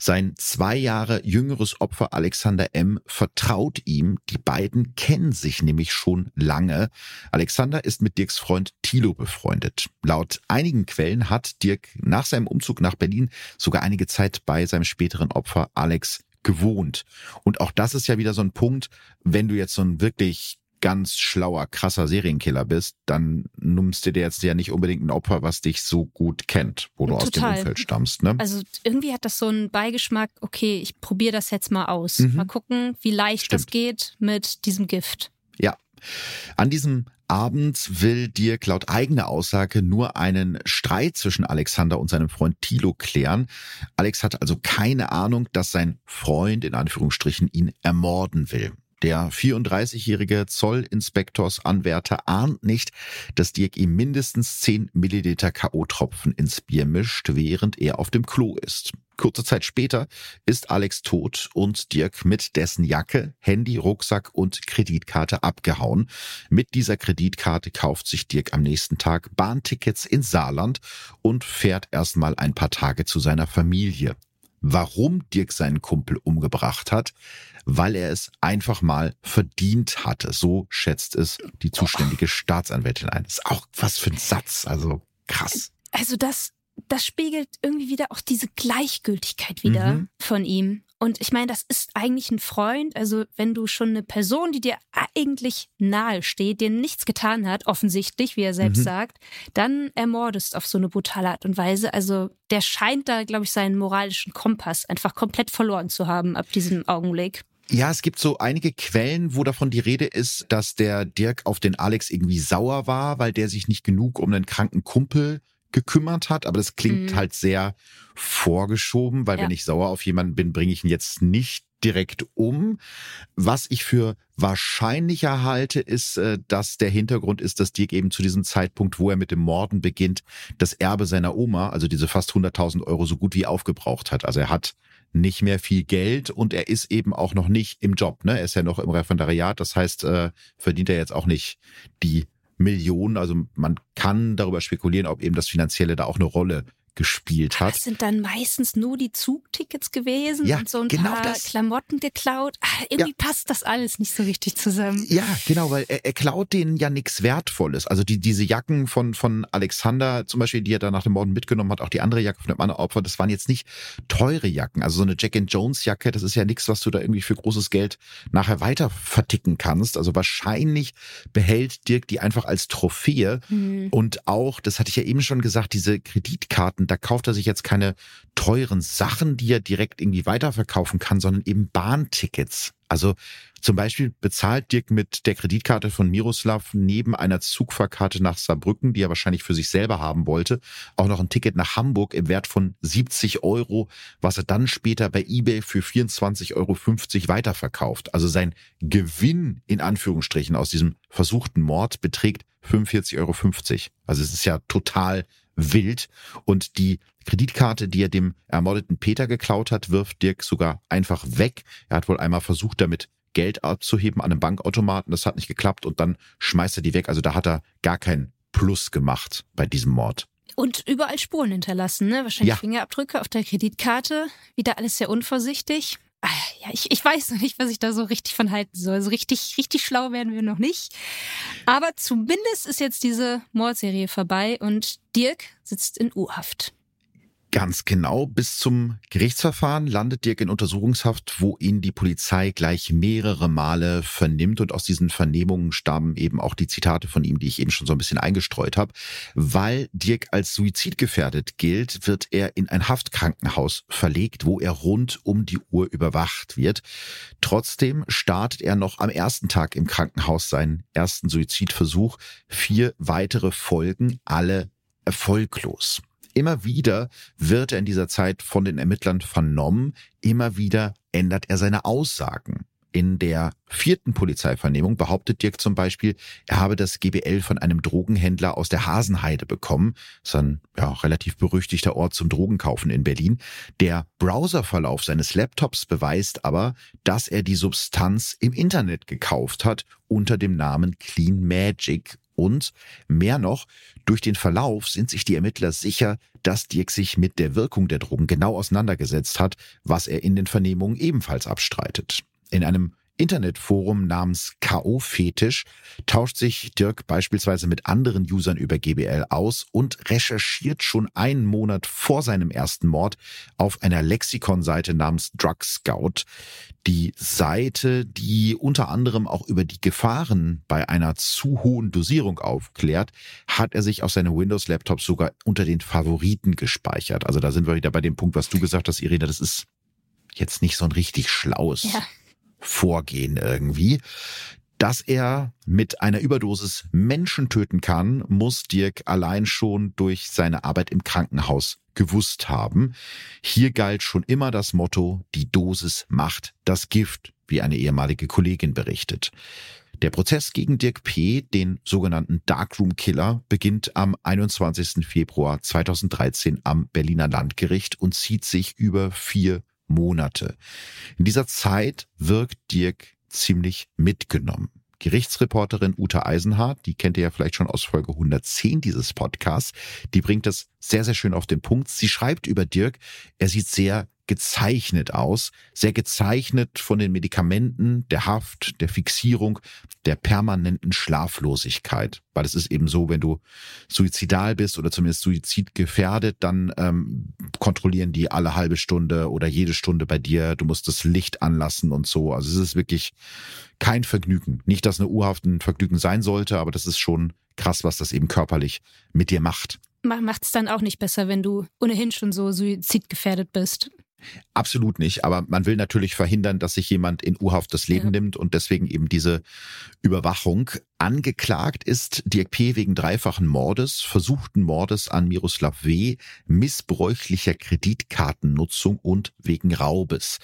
Sein zwei Jahre jüngeres Opfer Alexander M. vertraut ihm. Die beiden kennen sich nämlich schon lange. Alexander ist mit Dirks Freund Thilo befreundet. Laut einigen Quellen hat Dirk nach seinem Umzug nach Berlin sogar einige Zeit bei seinem späteren Opfer Alex gewohnt. Und auch das ist ja wieder so ein Punkt, wenn du jetzt so ein wirklich ganz schlauer, krasser Serienkiller bist, dann nimmst du dir jetzt ja nicht unbedingt ein Opfer, was dich so gut kennt, wo du Total. aus dem Umfeld stammst. Ne? Also irgendwie hat das so einen Beigeschmack, okay, ich probiere das jetzt mal aus. Mhm. Mal gucken, wie leicht Stimmt. das geht mit diesem Gift. Ja. An diesem Abend will Dirk laut eigener Aussage nur einen Streit zwischen Alexander und seinem Freund Thilo klären. Alex hat also keine Ahnung, dass sein Freund in Anführungsstrichen ihn ermorden will. Der 34-jährige Zollinspektorsanwärter ahnt nicht, dass Dirk ihm mindestens 10 Milliliter K.O.-Tropfen ins Bier mischt, während er auf dem Klo ist. Kurze Zeit später ist Alex tot und Dirk mit dessen Jacke, Handy, Rucksack und Kreditkarte abgehauen. Mit dieser Kreditkarte kauft sich Dirk am nächsten Tag Bahntickets ins Saarland und fährt erstmal ein paar Tage zu seiner Familie warum Dirk seinen Kumpel umgebracht hat, weil er es einfach mal verdient hatte. So schätzt es die zuständige Staatsanwältin ein. Das ist auch was für ein Satz, also krass. Also das, das spiegelt irgendwie wieder auch diese Gleichgültigkeit wieder mhm. von ihm. Und ich meine, das ist eigentlich ein Freund. Also wenn du schon eine Person, die dir eigentlich nahe steht, dir nichts getan hat, offensichtlich, wie er selbst mhm. sagt, dann ermordest auf so eine brutale Art und Weise. Also der scheint da, glaube ich, seinen moralischen Kompass einfach komplett verloren zu haben ab diesem Augenblick. Ja, es gibt so einige Quellen, wo davon die Rede ist, dass der Dirk auf den Alex irgendwie sauer war, weil der sich nicht genug um einen kranken Kumpel gekümmert hat, aber das klingt mhm. halt sehr vorgeschoben, weil ja. wenn ich sauer auf jemanden bin, bringe ich ihn jetzt nicht direkt um. Was ich für wahrscheinlicher halte, ist, äh, dass der Hintergrund ist, dass Dirk eben zu diesem Zeitpunkt, wo er mit dem Morden beginnt, das Erbe seiner Oma, also diese fast 100.000 Euro, so gut wie aufgebraucht hat. Also er hat nicht mehr viel Geld und er ist eben auch noch nicht im Job. Ne? Er ist ja noch im Referendariat, das heißt, äh, verdient er jetzt auch nicht die Millionen. Also man kann darüber spekulieren, ob eben das Finanzielle da auch eine Rolle gespielt hat. Das sind dann meistens nur die Zugtickets gewesen ja, und so ein genau paar das. Klamotten geklaut. Ach, irgendwie ja. passt das alles nicht so richtig zusammen. Ja, genau, weil er, er klaut denen ja nichts Wertvolles. Also die, diese Jacken von, von Alexander zum Beispiel, die er dann nach dem Morden mitgenommen hat, auch die andere Jacke von dem anderen Opfer, das waren jetzt nicht teure Jacken. Also so eine Jack and Jones Jacke, das ist ja nichts, was du da irgendwie für großes Geld nachher weiter verticken kannst. Also wahrscheinlich behält Dirk die einfach als Trophäe. Mhm. Und auch, das hatte ich ja eben schon gesagt, diese Kreditkarten, da kauft er sich jetzt keine teuren Sachen, die er direkt irgendwie weiterverkaufen kann, sondern eben Bahntickets. Also zum Beispiel bezahlt Dirk mit der Kreditkarte von Miroslav neben einer Zugfahrkarte nach Saarbrücken, die er wahrscheinlich für sich selber haben wollte, auch noch ein Ticket nach Hamburg im Wert von 70 Euro, was er dann später bei eBay für 24,50 Euro weiterverkauft. Also sein Gewinn in Anführungsstrichen aus diesem versuchten Mord beträgt 45,50 Euro. Also es ist ja total wild. Und die Kreditkarte, die er dem ermordeten Peter geklaut hat, wirft Dirk sogar einfach weg. Er hat wohl einmal versucht, damit Geld abzuheben an einem Bankautomaten. Das hat nicht geklappt und dann schmeißt er die weg. Also da hat er gar keinen Plus gemacht bei diesem Mord. Und überall Spuren hinterlassen, ne? Wahrscheinlich ja. Fingerabdrücke auf der Kreditkarte. Wieder alles sehr unvorsichtig. Ah, ja, ich, ich weiß noch nicht, was ich da so richtig von halten soll. Also richtig, richtig schlau werden wir noch nicht. Aber zumindest ist jetzt diese Mordserie vorbei und Dirk sitzt in U-Haft. Ganz genau. Bis zum Gerichtsverfahren landet Dirk in Untersuchungshaft, wo ihn die Polizei gleich mehrere Male vernimmt. Und aus diesen Vernehmungen stammen eben auch die Zitate von ihm, die ich eben schon so ein bisschen eingestreut habe. Weil Dirk als suizidgefährdet gilt, wird er in ein Haftkrankenhaus verlegt, wo er rund um die Uhr überwacht wird. Trotzdem startet er noch am ersten Tag im Krankenhaus seinen ersten Suizidversuch. Vier weitere Folgen, alle erfolglos. Immer wieder wird er in dieser Zeit von den Ermittlern vernommen. Immer wieder ändert er seine Aussagen. In der vierten Polizeivernehmung behauptet Dirk zum Beispiel, er habe das GBL von einem Drogenhändler aus der Hasenheide bekommen. Das ist ein ja, relativ berüchtigter Ort zum Drogenkaufen in Berlin. Der Browserverlauf seines Laptops beweist aber, dass er die Substanz im Internet gekauft hat unter dem Namen Clean Magic und mehr noch, durch den Verlauf sind sich die Ermittler sicher, dass Dirk sich mit der Wirkung der Drogen genau auseinandergesetzt hat, was er in den Vernehmungen ebenfalls abstreitet. In einem Internetforum namens K.O. Fetisch tauscht sich Dirk beispielsweise mit anderen Usern über GBL aus und recherchiert schon einen Monat vor seinem ersten Mord auf einer Lexikonseite namens Drug Scout. Die Seite, die unter anderem auch über die Gefahren bei einer zu hohen Dosierung aufklärt, hat er sich auf seinem Windows-Laptop sogar unter den Favoriten gespeichert. Also da sind wir wieder bei dem Punkt, was du gesagt hast, Irina, das ist jetzt nicht so ein richtig schlaues ja. Vorgehen irgendwie. Dass er mit einer Überdosis Menschen töten kann, muss Dirk allein schon durch seine Arbeit im Krankenhaus gewusst haben. Hier galt schon immer das Motto, die Dosis macht das Gift, wie eine ehemalige Kollegin berichtet. Der Prozess gegen Dirk P., den sogenannten Darkroom Killer, beginnt am 21. Februar 2013 am Berliner Landgericht und zieht sich über vier Monate. In dieser Zeit wirkt Dirk ziemlich mitgenommen. Gerichtsreporterin Uta Eisenhardt, die kennt ihr ja vielleicht schon aus Folge 110 dieses Podcasts, die bringt das sehr, sehr schön auf den Punkt. Sie schreibt über Dirk, er sieht sehr gezeichnet aus, sehr gezeichnet von den Medikamenten, der Haft, der Fixierung, der permanenten Schlaflosigkeit. Weil es ist eben so, wenn du suizidal bist oder zumindest suizidgefährdet, dann ähm, kontrollieren die alle halbe Stunde oder jede Stunde bei dir. Du musst das Licht anlassen und so. Also es ist wirklich kein Vergnügen. Nicht, dass eine Urhaft ein Vergnügen sein sollte, aber das ist schon krass, was das eben körperlich mit dir macht. Macht es dann auch nicht besser, wenn du ohnehin schon so suizidgefährdet bist. Absolut nicht, aber man will natürlich verhindern, dass sich jemand in U-Haft das Leben ja. nimmt und deswegen eben diese Überwachung. Angeklagt ist Dirk P. wegen dreifachen Mordes, versuchten Mordes an Miroslav W., missbräuchlicher Kreditkartennutzung und wegen Raubes.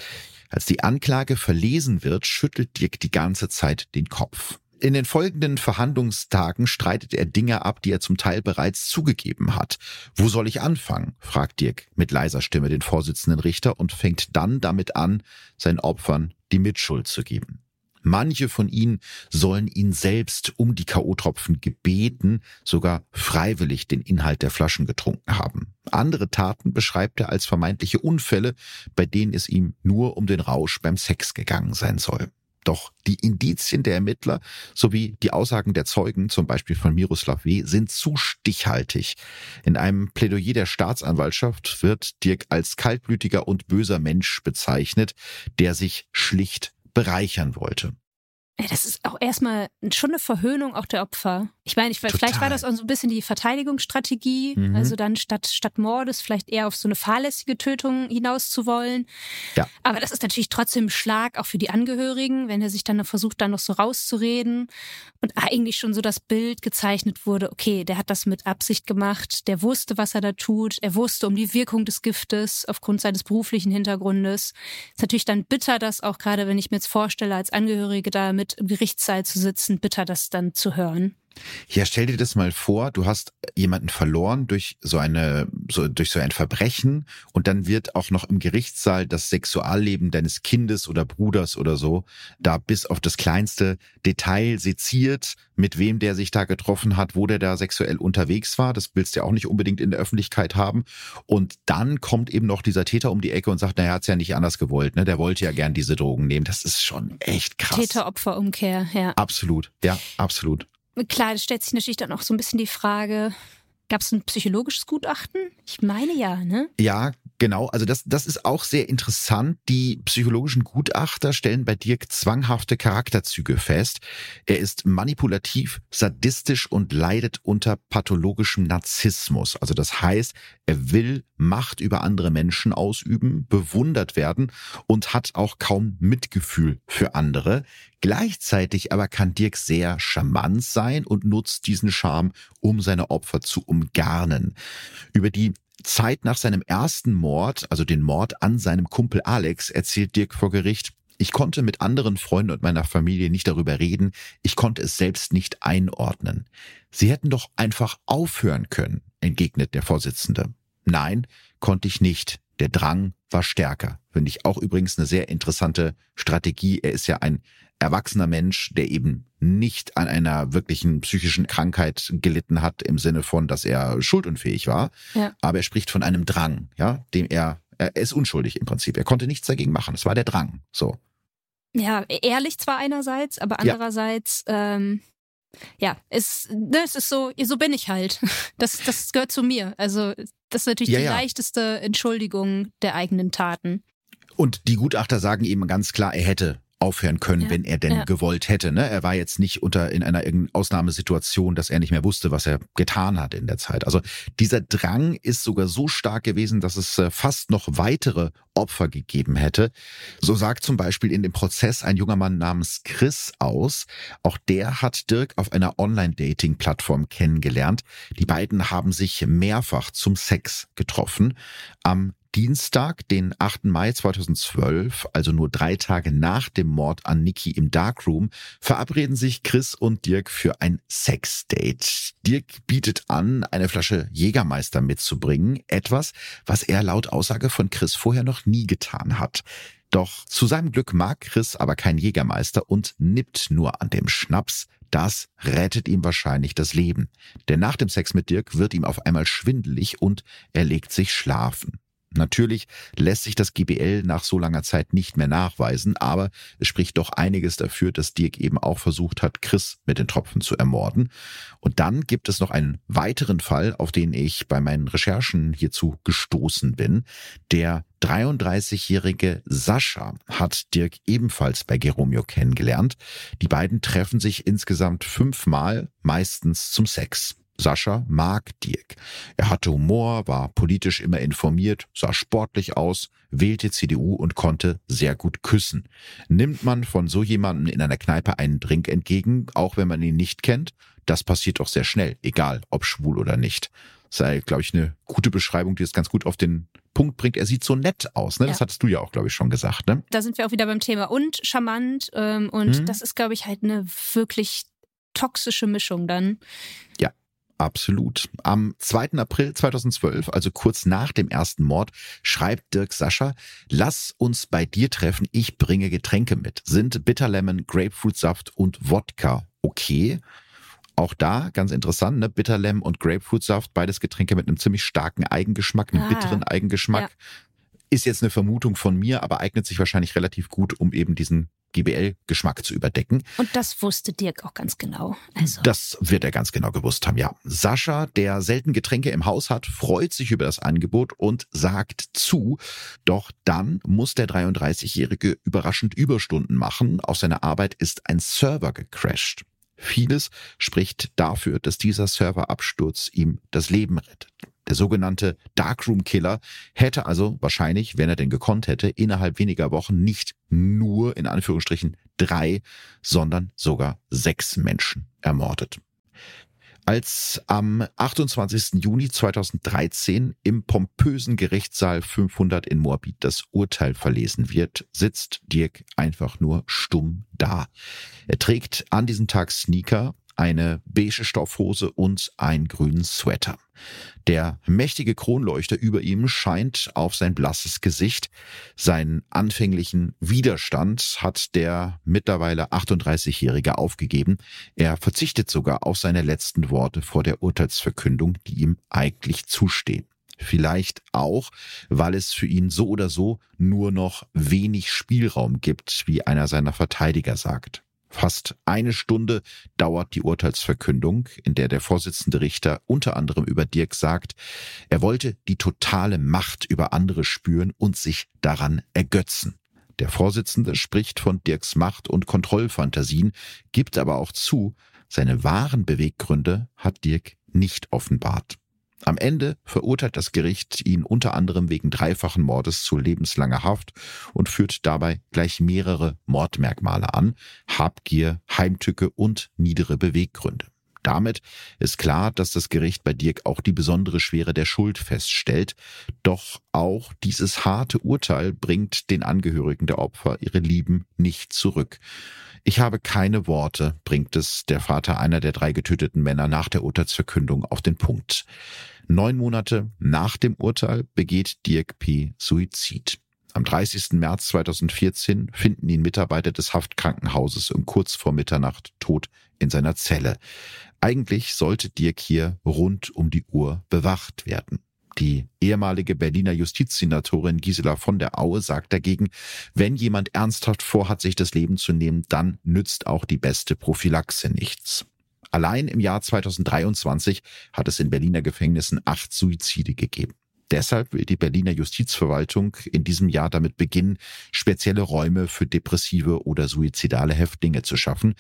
Als die Anklage verlesen wird, schüttelt Dirk die ganze Zeit den Kopf. In den folgenden Verhandlungstagen streitet er Dinge ab, die er zum Teil bereits zugegeben hat. Wo soll ich anfangen? fragt Dirk mit leiser Stimme den Vorsitzenden Richter und fängt dann damit an, seinen Opfern die Mitschuld zu geben. Manche von ihnen sollen ihn selbst um die K.O.-Tropfen gebeten, sogar freiwillig den Inhalt der Flaschen getrunken haben. Andere Taten beschreibt er als vermeintliche Unfälle, bei denen es ihm nur um den Rausch beim Sex gegangen sein soll. Doch die Indizien der Ermittler sowie die Aussagen der Zeugen, zum Beispiel von Miroslav W., sind zu stichhaltig. In einem Plädoyer der Staatsanwaltschaft wird Dirk als kaltblütiger und böser Mensch bezeichnet, der sich schlicht bereichern wollte. Das ist auch erstmal schon eine Verhöhnung auch der Opfer. Ich meine, ich, vielleicht war das auch so ein bisschen die Verteidigungsstrategie, mhm. also dann statt, statt Mordes vielleicht eher auf so eine fahrlässige Tötung hinaus zu wollen. Ja. Aber das ist natürlich trotzdem ein Schlag auch für die Angehörigen, wenn er sich dann versucht, dann noch so rauszureden und eigentlich schon so das Bild gezeichnet wurde, okay, der hat das mit Absicht gemacht, der wusste, was er da tut, er wusste um die Wirkung des Giftes aufgrund seines beruflichen Hintergrundes. Ist natürlich dann bitter, dass auch gerade, wenn ich mir jetzt vorstelle, als Angehörige da mit im Gerichtssaal zu sitzen, bitter das dann zu hören. Ja, stell dir das mal vor, du hast jemanden verloren durch so eine, so, durch so ein Verbrechen und dann wird auch noch im Gerichtssaal das Sexualleben deines Kindes oder Bruders oder so da bis auf das kleinste Detail seziert, mit wem der sich da getroffen hat, wo der da sexuell unterwegs war. Das willst du ja auch nicht unbedingt in der Öffentlichkeit haben. Und dann kommt eben noch dieser Täter um die Ecke und sagt, naja, er hat's ja nicht anders gewollt, ne? Der wollte ja gern diese Drogen nehmen. Das ist schon echt krass. Täter-Opfer-Umkehr, ja. Absolut, ja, absolut. Klar, es stellt sich natürlich dann auch so ein bisschen die Frage, Gab es ein psychologisches Gutachten? Ich meine ja, ne? Ja, genau. Also das, das ist auch sehr interessant. Die psychologischen Gutachter stellen bei Dirk zwanghafte Charakterzüge fest. Er ist manipulativ, sadistisch und leidet unter pathologischem Narzissmus. Also das heißt, er will Macht über andere Menschen ausüben, bewundert werden und hat auch kaum Mitgefühl für andere. Gleichzeitig aber kann Dirk sehr charmant sein und nutzt diesen Charme, um seine Opfer zu umgarnen. Über die Zeit nach seinem ersten Mord, also den Mord an seinem Kumpel Alex, erzählt Dirk vor Gericht, ich konnte mit anderen Freunden und meiner Familie nicht darüber reden, ich konnte es selbst nicht einordnen. Sie hätten doch einfach aufhören können, entgegnet der Vorsitzende. Nein, konnte ich nicht. Der Drang war stärker. Finde ich auch übrigens eine sehr interessante Strategie. Er ist ja ein erwachsener Mensch, der eben nicht an einer wirklichen psychischen Krankheit gelitten hat im Sinne von, dass er schuldunfähig war. Ja. Aber er spricht von einem Drang, ja, dem er, er ist unschuldig im Prinzip. Er konnte nichts dagegen machen. Es war der Drang. So. Ja, ehrlich zwar einerseits, aber andererseits, ja. ähm, ja, es, ne, es ist so, so bin ich halt. [laughs] Das, das gehört zu mir. Also, das ist natürlich ja, die ja. leichteste Entschuldigung der eigenen Taten. Und die Gutachter sagen eben ganz klar, er hätte aufhören können, ja, wenn er denn ja. gewollt hätte. Ne? Er war jetzt nicht unter in einer Ausnahmesituation, dass er nicht mehr wusste, was er getan hat in der Zeit. Also dieser Drang ist sogar so stark gewesen, dass es äh, fast noch weitere Opfer gegeben hätte. So sagt zum Beispiel in dem Prozess ein junger Mann namens Chris aus. Auch der hat Dirk auf einer Online-Dating-Plattform kennengelernt. Die beiden haben sich mehrfach zum Sex getroffen. Am Dienstag, den 8. Mai 2012, also nur drei Tage nach dem Mord an Nikki im Darkroom, verabreden sich Chris und Dirk für ein Sexdate. Dirk bietet an, eine Flasche Jägermeister mitzubringen, etwas, was er laut Aussage von Chris vorher noch nie getan hat. Doch zu seinem Glück mag Chris aber kein Jägermeister und nippt nur an dem Schnaps. Das rettet ihm wahrscheinlich das Leben. Denn nach dem Sex mit Dirk wird ihm auf einmal schwindelig und er legt sich schlafen. Natürlich lässt sich das GBL nach so langer Zeit nicht mehr nachweisen, aber es spricht doch einiges dafür, dass Dirk eben auch versucht hat, Chris mit den Tropfen zu ermorden. Und dann gibt es noch einen weiteren Fall, auf den ich bei meinen Recherchen hierzu gestoßen bin. Der 33-jährige Sascha hat Dirk ebenfalls bei Geromeo kennengelernt. Die beiden treffen sich insgesamt fünfmal, meistens zum Sex. Sascha mag Dirk. Er hatte Humor, war politisch immer informiert, sah sportlich aus, wählte CDU und konnte sehr gut küssen. Nimmt man von so jemandem in einer Kneipe einen Drink entgegen, auch wenn man ihn nicht kennt, das passiert doch sehr schnell, egal ob schwul oder nicht. Sei, glaube ich, eine gute Beschreibung, die es ganz gut auf den Punkt bringt. Er sieht so nett aus, ne? Das hattest du ja auch, glaube ich, schon gesagt, ne? Da sind wir auch wieder beim Thema und charmant ähm, und mhm. das ist, glaube ich, halt eine wirklich toxische Mischung dann. Ja. Absolut. Am 2. April 2012, also kurz nach dem ersten Mord, schreibt Dirk Sascha, lass uns bei dir treffen, ich bringe Getränke mit. Sind Bitterlemon, Grapefruitsaft und Wodka okay? Auch da ganz interessant, ne? Bitterlemon und Grapefruitsaft, beides Getränke mit einem ziemlich starken Eigengeschmack, einem ah, bitteren Eigengeschmack. Ja. Ist jetzt eine Vermutung von mir, aber eignet sich wahrscheinlich relativ gut, um eben diesen GBL-Geschmack zu überdecken. Und das wusste Dirk auch ganz genau. Also. Das wird er ganz genau gewusst haben, ja. Sascha, der selten Getränke im Haus hat, freut sich über das Angebot und sagt zu. Doch dann muss der 33-Jährige überraschend Überstunden machen. Auf seiner Arbeit ist ein Server gecrashed. Vieles spricht dafür, dass dieser Serverabsturz ihm das Leben rettet. Der sogenannte Darkroom Killer hätte also wahrscheinlich, wenn er denn gekonnt hätte, innerhalb weniger Wochen nicht nur in Anführungsstrichen drei, sondern sogar sechs Menschen ermordet. Als am 28. Juni 2013 im pompösen Gerichtssaal 500 in Moabit das Urteil verlesen wird, sitzt Dirk einfach nur stumm da. Er trägt an diesem Tag Sneaker eine beige Stoffhose und einen grünen Sweater. Der mächtige Kronleuchter über ihm scheint auf sein blasses Gesicht. Seinen anfänglichen Widerstand hat der mittlerweile 38-Jährige aufgegeben. Er verzichtet sogar auf seine letzten Worte vor der Urteilsverkündung, die ihm eigentlich zustehen. Vielleicht auch, weil es für ihn so oder so nur noch wenig Spielraum gibt, wie einer seiner Verteidiger sagt. Fast eine Stunde dauert die Urteilsverkündung, in der der Vorsitzende Richter unter anderem über Dirk sagt, er wollte die totale Macht über andere spüren und sich daran ergötzen. Der Vorsitzende spricht von Dirks Macht- und Kontrollfantasien, gibt aber auch zu, seine wahren Beweggründe hat Dirk nicht offenbart. Am Ende verurteilt das Gericht ihn unter anderem wegen dreifachen Mordes zu lebenslanger Haft und führt dabei gleich mehrere Mordmerkmale an, Habgier, Heimtücke und niedere Beweggründe. Damit ist klar, dass das Gericht bei Dirk auch die besondere Schwere der Schuld feststellt. Doch auch dieses harte Urteil bringt den Angehörigen der Opfer ihre Lieben nicht zurück. Ich habe keine Worte, bringt es der Vater einer der drei getöteten Männer nach der Urteilsverkündung auf den Punkt. Neun Monate nach dem Urteil begeht Dirk P. Suizid. Am 30. März 2014 finden ihn Mitarbeiter des Haftkrankenhauses um kurz vor Mitternacht tot in seiner Zelle. Eigentlich sollte Dirk hier rund um die Uhr bewacht werden. Die ehemalige Berliner Justizsenatorin Gisela von der Aue sagt dagegen, wenn jemand ernsthaft vorhat, sich das Leben zu nehmen, dann nützt auch die beste Prophylaxe nichts. Allein im Jahr 2023 hat es in Berliner Gefängnissen acht Suizide gegeben. Deshalb will die Berliner Justizverwaltung in diesem Jahr damit beginnen, spezielle Räume für depressive oder suizidale Häftlinge zu schaffen.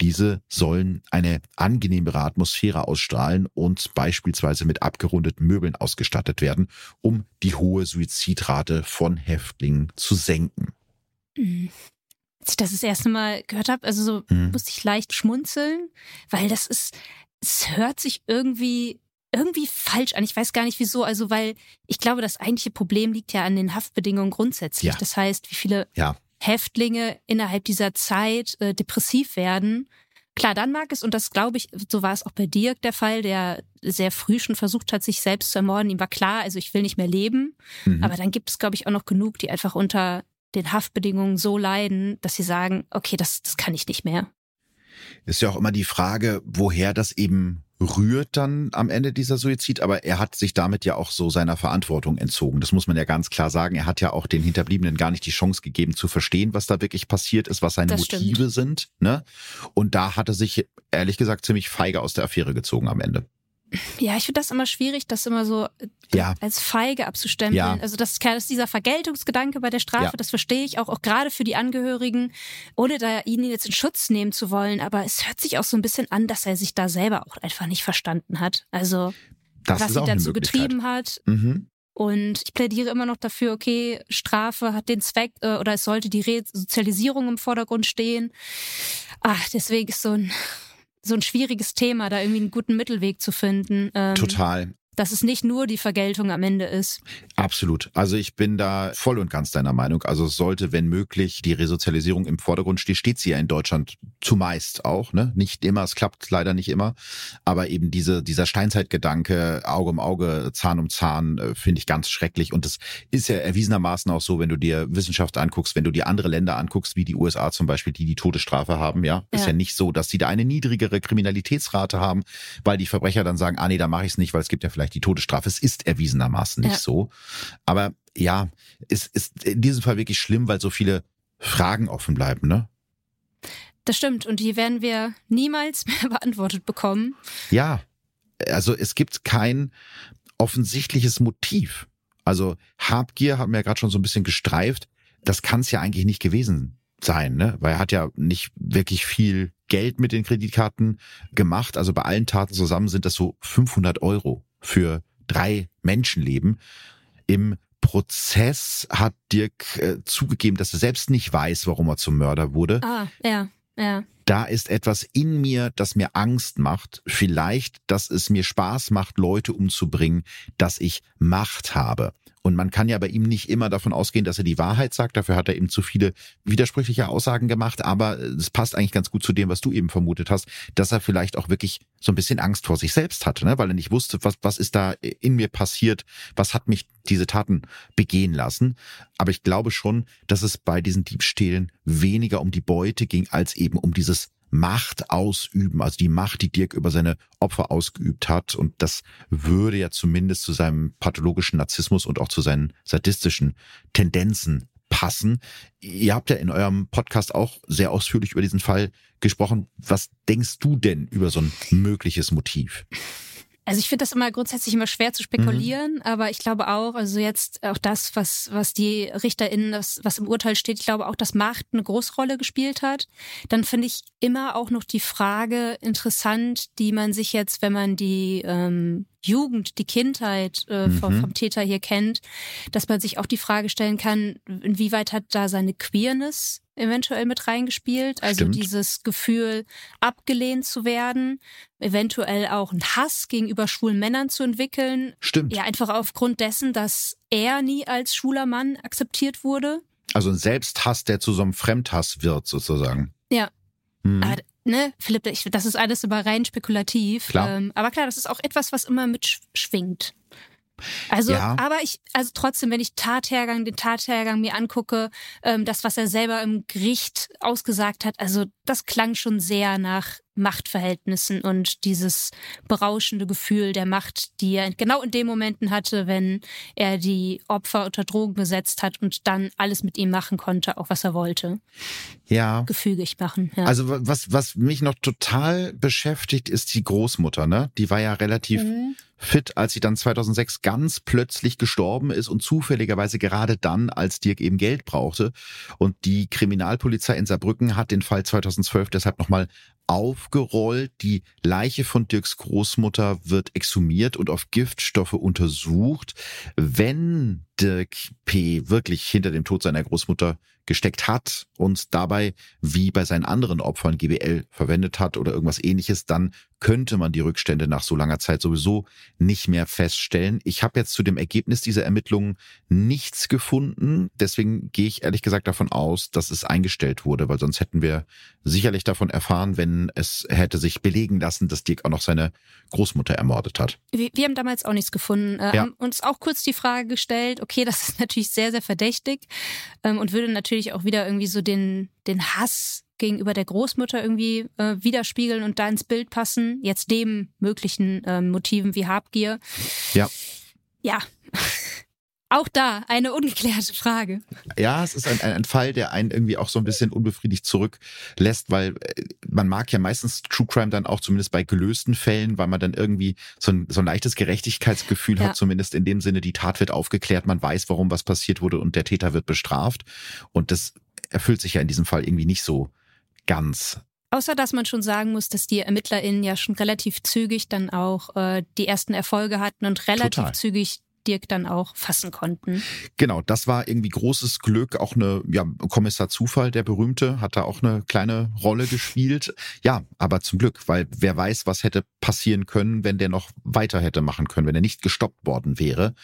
Diese sollen eine angenehmere Atmosphäre ausstrahlen und beispielsweise mit abgerundeten Möbeln ausgestattet werden, um die hohe Suizidrate von Häftlingen zu senken. Mhm. Als ich das das erste Mal gehört habe, also so mhm. musste ich leicht schmunzeln, weil das ist, es hört sich irgendwie irgendwie falsch an. Ich weiß gar nicht wieso. Also, weil ich glaube, das eigentliche Problem liegt ja an den Haftbedingungen grundsätzlich. Ja. Das heißt, wie viele ja. Häftlinge innerhalb dieser Zeit äh, depressiv werden. Klar, dann mag es, und das glaube ich, so war es auch bei Dirk der Fall, der sehr früh schon versucht hat, sich selbst zu ermorden. Ihm war klar, also ich will nicht mehr leben. Mhm. Aber dann gibt es, glaube ich, auch noch genug, die einfach unter den Haftbedingungen so leiden, dass sie sagen, okay, das, das kann ich nicht mehr. Ist ja auch immer die Frage, woher das eben rührt dann am Ende dieser Suizid, aber er hat sich damit ja auch so seiner Verantwortung entzogen. Das muss man ja ganz klar sagen. Er hat ja auch den Hinterbliebenen gar nicht die Chance gegeben zu verstehen, was da wirklich passiert ist, was seine das Motive stimmt. sind. Ne? Und da hat er sich ehrlich gesagt ziemlich feige aus der Affäre gezogen am Ende. Ja, ich finde das immer schwierig, das immer so äh, ja. als feige abzustempeln. Ja. Also das, das ist dieser Vergeltungsgedanke bei der Strafe, ja. das verstehe ich auch, auch gerade für die Angehörigen, ohne da ihn jetzt in Schutz nehmen zu wollen. Aber es hört sich auch so ein bisschen an, dass er sich da selber auch einfach nicht verstanden hat. Also das was ihn dazu getrieben hat. Mhm. Und ich plädiere immer noch dafür, okay, Strafe hat den Zweck äh, oder es sollte die Resozialisierung im Vordergrund stehen. Ach, deswegen ist so ein so ein schwieriges Thema, da irgendwie einen guten Mittelweg zu finden. Ähm, Total dass es nicht nur die Vergeltung am Ende ist. Absolut. Also ich bin da voll und ganz deiner Meinung. Also es sollte, wenn möglich, die Resozialisierung im Vordergrund stehen. Steht sie ja in Deutschland zumeist auch, ne? Nicht immer, es klappt leider nicht immer. Aber eben diese, dieser Steinzeitgedanke, Auge um Auge, Zahn um Zahn, äh, finde ich ganz schrecklich. Und es ist ja erwiesenermaßen auch so, wenn du dir Wissenschaft anguckst, wenn du dir andere Länder anguckst, wie die USA zum Beispiel, die die Todesstrafe haben, ja, ja. ist ja nicht so, dass sie da eine niedrigere Kriminalitätsrate haben, weil die Verbrecher dann sagen, ah nee, da mache ich es nicht, weil es gibt ja vielleicht vielleicht die Todesstrafe. Es ist erwiesenermaßen nicht ja. so. Aber ja, es ist in diesem Fall wirklich schlimm, weil so viele Fragen offen bleiben, ne? Das stimmt. Und die werden wir niemals [laughs] mehr beantwortet bekommen. Ja. Also es gibt kein offensichtliches Motiv. Also Habgier haben wir ja gerade schon so ein bisschen gestreift. Das kann es ja eigentlich nicht gewesen sein, ne? Weil er hat ja nicht wirklich viel Geld mit den Kreditkarten gemacht. Also bei allen Taten zusammen sind das so 500 Euro für drei Menschenleben. Im Prozess hat Dirk äh, zugegeben, dass er selbst nicht weiß, warum er zum Mörder wurde. Ah, ja, ja. Da ist etwas in mir, das mir Angst macht. Vielleicht, dass es mir Spaß macht, Leute umzubringen, dass ich Macht habe. Und man kann ja bei ihm nicht immer davon ausgehen, dass er die Wahrheit sagt. Dafür hat er eben zu viele widersprüchliche Aussagen gemacht. Aber es passt eigentlich ganz gut zu dem, was du eben vermutet hast, dass er vielleicht auch wirklich so ein bisschen Angst vor sich selbst hatte, ne? weil er nicht wusste, was, was ist da in mir passiert, was hat mich diese Taten begehen lassen. Aber ich glaube schon, dass es bei diesen Diebstählen weniger um die Beute ging, als eben um dieses Macht ausüben, also die Macht, die Dirk über seine Opfer ausgeübt hat. Und das würde ja zumindest zu seinem pathologischen Narzissmus und auch zu seinen sadistischen Tendenzen passen. Ihr habt ja in eurem Podcast auch sehr ausführlich über diesen Fall gesprochen. Was denkst du denn über so ein mögliches Motiv? Also ich finde das immer grundsätzlich immer schwer zu spekulieren, mhm. aber ich glaube auch, also jetzt auch das, was, was die RichterInnen, das, was im Urteil steht, ich glaube auch, dass Macht eine Großrolle gespielt hat. Dann finde ich immer auch noch die Frage interessant, die man sich jetzt, wenn man die ähm, Jugend, die Kindheit äh, mhm. vom, vom Täter hier kennt, dass man sich auch die Frage stellen kann, inwieweit hat da seine Queerness eventuell mit reingespielt. Also Stimmt. dieses Gefühl, abgelehnt zu werden, eventuell auch einen Hass gegenüber schwulen Männern zu entwickeln. Stimmt. Ja, einfach aufgrund dessen, dass er nie als schwuler Mann akzeptiert wurde. Also ein Selbsthass, der zu so einem Fremdhass wird, sozusagen. Ja. Mhm. Aber, ne, Philipp, ich, das ist alles immer rein spekulativ. Klar. Ähm, aber klar, das ist auch etwas, was immer mitschwingt. Also, ja. aber ich, also trotzdem, wenn ich Tathergang, den Tathergang mir angucke, ähm, das, was er selber im Gericht ausgesagt hat, also das klang schon sehr nach Machtverhältnissen und dieses berauschende Gefühl der Macht, die er genau in den Momenten hatte, wenn er die Opfer unter Drogen gesetzt hat und dann alles mit ihm machen konnte, auch was er wollte. Ja. Gefügig machen. Ja. Also was, was mich noch total beschäftigt, ist die Großmutter, ne? Die war ja relativ mhm fit, als sie dann 2006 ganz plötzlich gestorben ist und zufälligerweise gerade dann, als Dirk eben Geld brauchte. Und die Kriminalpolizei in Saarbrücken hat den Fall 2012 deshalb nochmal aufgerollt. Die Leiche von Dirks Großmutter wird exhumiert und auf Giftstoffe untersucht. Wenn Dirk P. wirklich hinter dem Tod seiner Großmutter gesteckt hat und dabei, wie bei seinen anderen Opfern, GBL verwendet hat oder irgendwas ähnliches, dann könnte man die Rückstände nach so langer Zeit sowieso nicht mehr feststellen. Ich habe jetzt zu dem Ergebnis dieser Ermittlungen nichts gefunden. Deswegen gehe ich ehrlich gesagt davon aus, dass es eingestellt wurde, weil sonst hätten wir sicherlich davon erfahren, wenn es hätte sich belegen lassen, dass Dirk auch noch seine Großmutter ermordet hat. Wir, wir haben damals auch nichts gefunden. Äh, ja. haben uns auch kurz die Frage gestellt, okay, das ist natürlich sehr, sehr verdächtig ähm, und würde natürlich auch wieder irgendwie so den, den Hass gegenüber der Großmutter irgendwie äh, widerspiegeln und da ins Bild passen. Jetzt neben möglichen äh, Motiven wie Habgier. Ja. Ja. Auch da eine ungeklärte Frage. Ja, es ist ein, ein, Fall, der einen irgendwie auch so ein bisschen unbefriedigt zurücklässt, weil äh, man mag ja meistens True Crime dann auch zumindest bei gelösten Fällen, weil man dann irgendwie so ein, so ein leichtes Gerechtigkeitsgefühl ja. hat, zumindest in dem Sinne, die Tat wird aufgeklärt, man weiß, warum was passiert wurde und der Täter wird bestraft. Und das erfüllt sich ja in diesem Fall irgendwie nicht so ganz. Außer dass man schon sagen muss, dass die ErmittlerInnen ja schon relativ zügig dann auch äh, die ersten Erfolge hatten und relativ Total. zügig Dirk dann auch fassen konnten. Genau, das war irgendwie großes Glück. Auch eine, ja, Kommissar Zufall, der berühmte, hat da auch eine kleine Rolle gespielt. Ja, aber zum Glück, weil wer weiß, was hätte passieren können, wenn der noch weiter hätte machen können, wenn er nicht gestoppt worden wäre.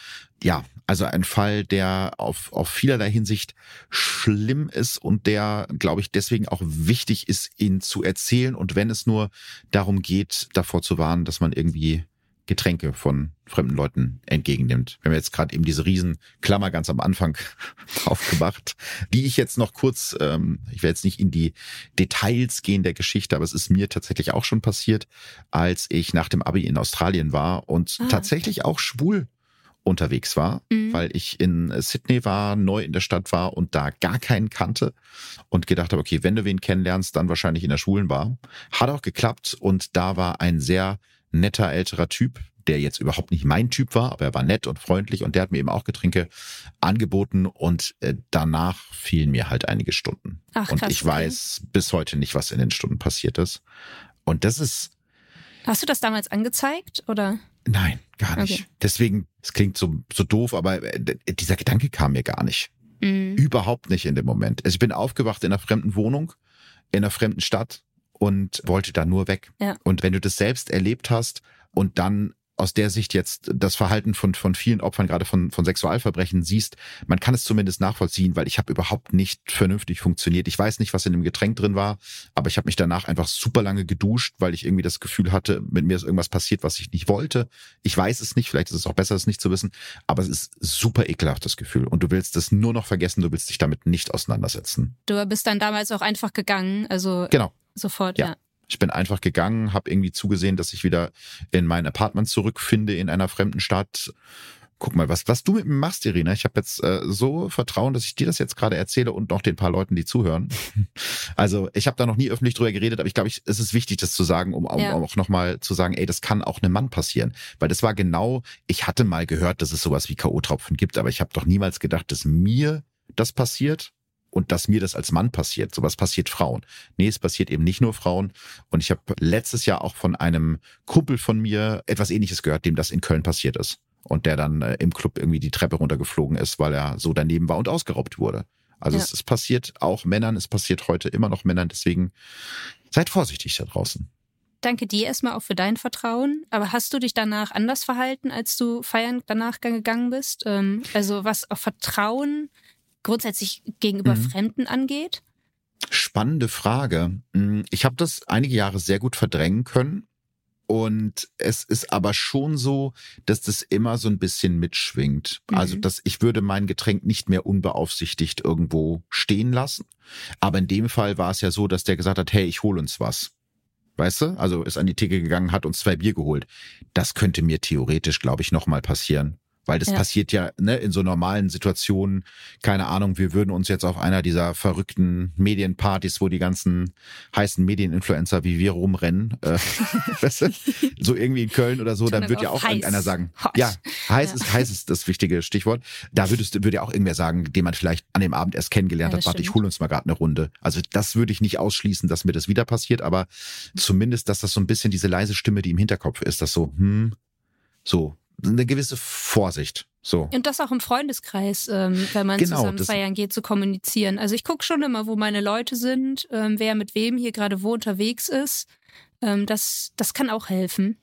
Ja, also ein Fall, der auf, auf vielerlei Hinsicht schlimm ist und der, glaube ich, deswegen auch wichtig ist, ihn zu erzählen. Und wenn es nur darum geht, davor zu warnen, dass man irgendwie Getränke von fremden Leuten entgegennimmt. Wir haben jetzt gerade eben diese Riesenklammer ganz am Anfang [laughs] aufgemacht, die ich jetzt noch kurz, ähm, ich werde jetzt nicht in die Details gehen der Geschichte, aber es ist mir tatsächlich auch schon passiert, als ich nach dem Abi in Australien war und ah. tatsächlich auch schwul unterwegs war, mhm. weil ich in Sydney war, neu in der Stadt war und da gar keinen kannte und gedacht habe, okay, wenn du wen kennenlernst, dann wahrscheinlich in der Schwulen war. Hat auch geklappt und da war ein sehr netter älterer Typ, der jetzt überhaupt nicht mein Typ war, aber er war nett und freundlich und der hat mir eben auch Getränke angeboten und äh, danach fielen mir halt einige Stunden. Ach, und krass, ich weiß bis heute nicht, was in den Stunden passiert ist. Und das ist. Hast du das damals angezeigt oder? Nein, gar nicht. Okay. Deswegen, es klingt so, so doof, aber äh, dieser Gedanke kam mir gar nicht. Mhm. Überhaupt nicht in dem Moment. Also ich bin aufgewacht in einer fremden Wohnung, in einer fremden Stadt und wollte da nur weg. Ja. Und wenn du das selbst erlebt hast und dann aus der Sicht jetzt das Verhalten von, von vielen Opfern, gerade von, von Sexualverbrechen, siehst, man kann es zumindest nachvollziehen, weil ich habe überhaupt nicht vernünftig funktioniert. Ich weiß nicht, was in dem Getränk drin war, aber ich habe mich danach einfach super lange geduscht, weil ich irgendwie das Gefühl hatte, mit mir ist irgendwas passiert, was ich nicht wollte. Ich weiß es nicht, vielleicht ist es auch besser, es nicht zu wissen, aber es ist super ekelhaft, das Gefühl. Und du willst es nur noch vergessen, du willst dich damit nicht auseinandersetzen. Du bist dann damals auch einfach gegangen, also. Genau. Sofort, ja. ja. Ich bin einfach gegangen, habe irgendwie zugesehen, dass ich wieder in mein Apartment zurückfinde in einer fremden Stadt. guck mal, was, was du mit mir machst, Irina. Ich habe jetzt äh, so Vertrauen, dass ich dir das jetzt gerade erzähle und noch den paar Leuten, die zuhören. [laughs] Also ich habe da noch nie öffentlich drüber geredet, aber ich glaube, es ist wichtig, das zu sagen, um, um ja. auch nochmal zu sagen, ey, das kann auch einem Mann passieren. Weil das war genau, ich hatte mal gehört, dass es sowas wie K.O.-Tropfen gibt, aber ich habe doch niemals gedacht, dass mir das passiert und dass mir das als Mann passiert. Sowas passiert Frauen. Nee, es passiert eben nicht nur Frauen. Und ich habe letztes Jahr auch von einem Kumpel von mir etwas ähnliches gehört, dem das in Köln passiert ist. Und der dann äh, im Club irgendwie die Treppe runtergeflogen ist, weil er so daneben war und ausgeraubt wurde. Also ja. es, es passiert auch Männern, es passiert heute immer noch Männern. Deswegen seid vorsichtig da draußen. Danke dir erstmal auch für dein Vertrauen. Aber hast du dich danach anders verhalten, als du feiern danach gegangen bist? Ähm, also was auch Vertrauen grundsätzlich gegenüber mhm. Fremden angeht? Spannende Frage. Hm, ich habe das einige Jahre sehr gut verdrängen können. Und es ist aber schon so, dass das immer so ein bisschen mitschwingt. Mhm. Also, dass ich würde mein Getränk nicht mehr unbeaufsichtigt irgendwo stehen lassen. Aber in dem Fall war es ja so, dass der gesagt hat, hey, ich hol uns was. Weißt du? Also ist an die Theke gegangen, hat uns zwei Bier geholt. Das könnte mir theoretisch, glaube ich, nochmal passieren. Weil das ja. passiert ja ne, in so normalen Situationen, keine Ahnung, wir würden uns jetzt auf einer dieser verrückten Medienpartys, wo die ganzen heißen Medieninfluencer wie wir rumrennen, äh, [laughs] weißt du, so irgendwie in Köln oder so, dann wird ja auch heiß. irgendeiner sagen, Hot. ja, heiß ja. ist heiß ist das wichtige Stichwort. Da würdest, würde ja auch irgendwer sagen, den man vielleicht an dem Abend erst kennengelernt ja, hat, warte, ich hol uns mal gerade eine Runde. Also das würde ich nicht ausschließen, dass mir das wieder passiert, aber zumindest, dass das so ein bisschen diese leise Stimme, die im Hinterkopf ist, das so, hm, so, eine gewisse Vorsicht. So. Und das auch im Freundeskreis, ähm, wenn man genau, zusammen feiern geht, zu kommunizieren. Also ich gucke schon immer, wo meine Leute sind, ähm, wer mit wem hier gerade wo unterwegs ist. Ähm, das, das kann auch helfen.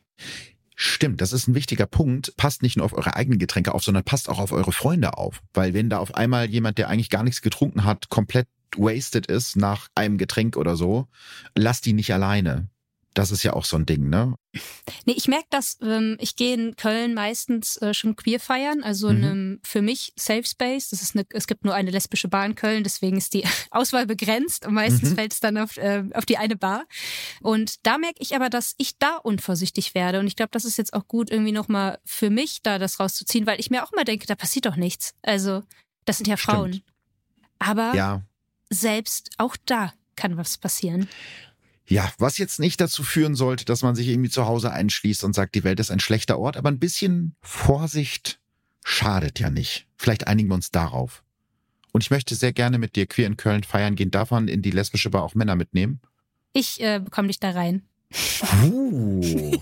Stimmt, das ist ein wichtiger Punkt. Passt nicht nur auf eure eigenen Getränke auf, sondern passt auch auf eure Freunde auf. Weil wenn da auf einmal jemand, der eigentlich gar nichts getrunken hat, komplett wasted ist nach einem Getränk oder so, lasst die nicht alleine. Das ist ja auch so ein Ding, ne? Nee, ich merke das, ähm, ich gehe in Köln meistens äh, schon queer feiern, also mhm. in einem für mich Safe Space. Das ist eine, es gibt nur eine lesbische Bar in Köln, deswegen ist die [laughs] Auswahl begrenzt und meistens mhm. fällt es dann auf, äh, auf die eine Bar. Und da merke ich aber, dass ich da unvorsichtig werde. Und ich glaube, das ist jetzt auch gut, irgendwie nochmal für mich da das rauszuziehen, weil ich mir auch immer denke, da passiert doch nichts. Also, das sind ja Frauen. Stimmt. Aber ja. selbst auch da kann was passieren. Ja, was jetzt nicht dazu führen sollte, dass man sich irgendwie zu Hause einschließt und sagt, die Welt ist ein schlechter Ort, aber ein bisschen Vorsicht schadet ja nicht. Vielleicht einigen wir uns darauf. Und ich möchte sehr gerne mit dir queer in Köln feiern gehen. Darf man in die lesbische Bar auch Männer mitnehmen? Ich äh, bekomme dich da rein. Uh,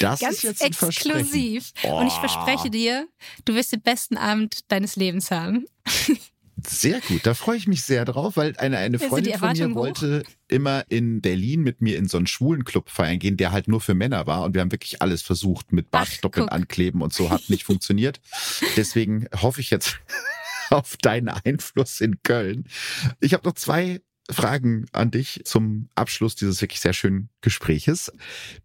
das [laughs] Ganz ist jetzt ein exklusiv. Oh. Und ich verspreche dir, du wirst den besten Abend deines Lebens haben. [laughs] Sehr gut, da freue ich mich sehr drauf, weil eine, eine Freundin von mir wollte immer in Berlin mit mir in so einen schwulen Club feiern gehen, der halt nur für Männer war und wir haben wirklich alles versucht mit Bartstoppeln ankleben und so, hat nicht [laughs] funktioniert. Deswegen hoffe ich jetzt [laughs] auf deinen Einfluss in Köln. Ich habe noch zwei Fragen an dich zum Abschluss dieses wirklich sehr schönen Gespräches.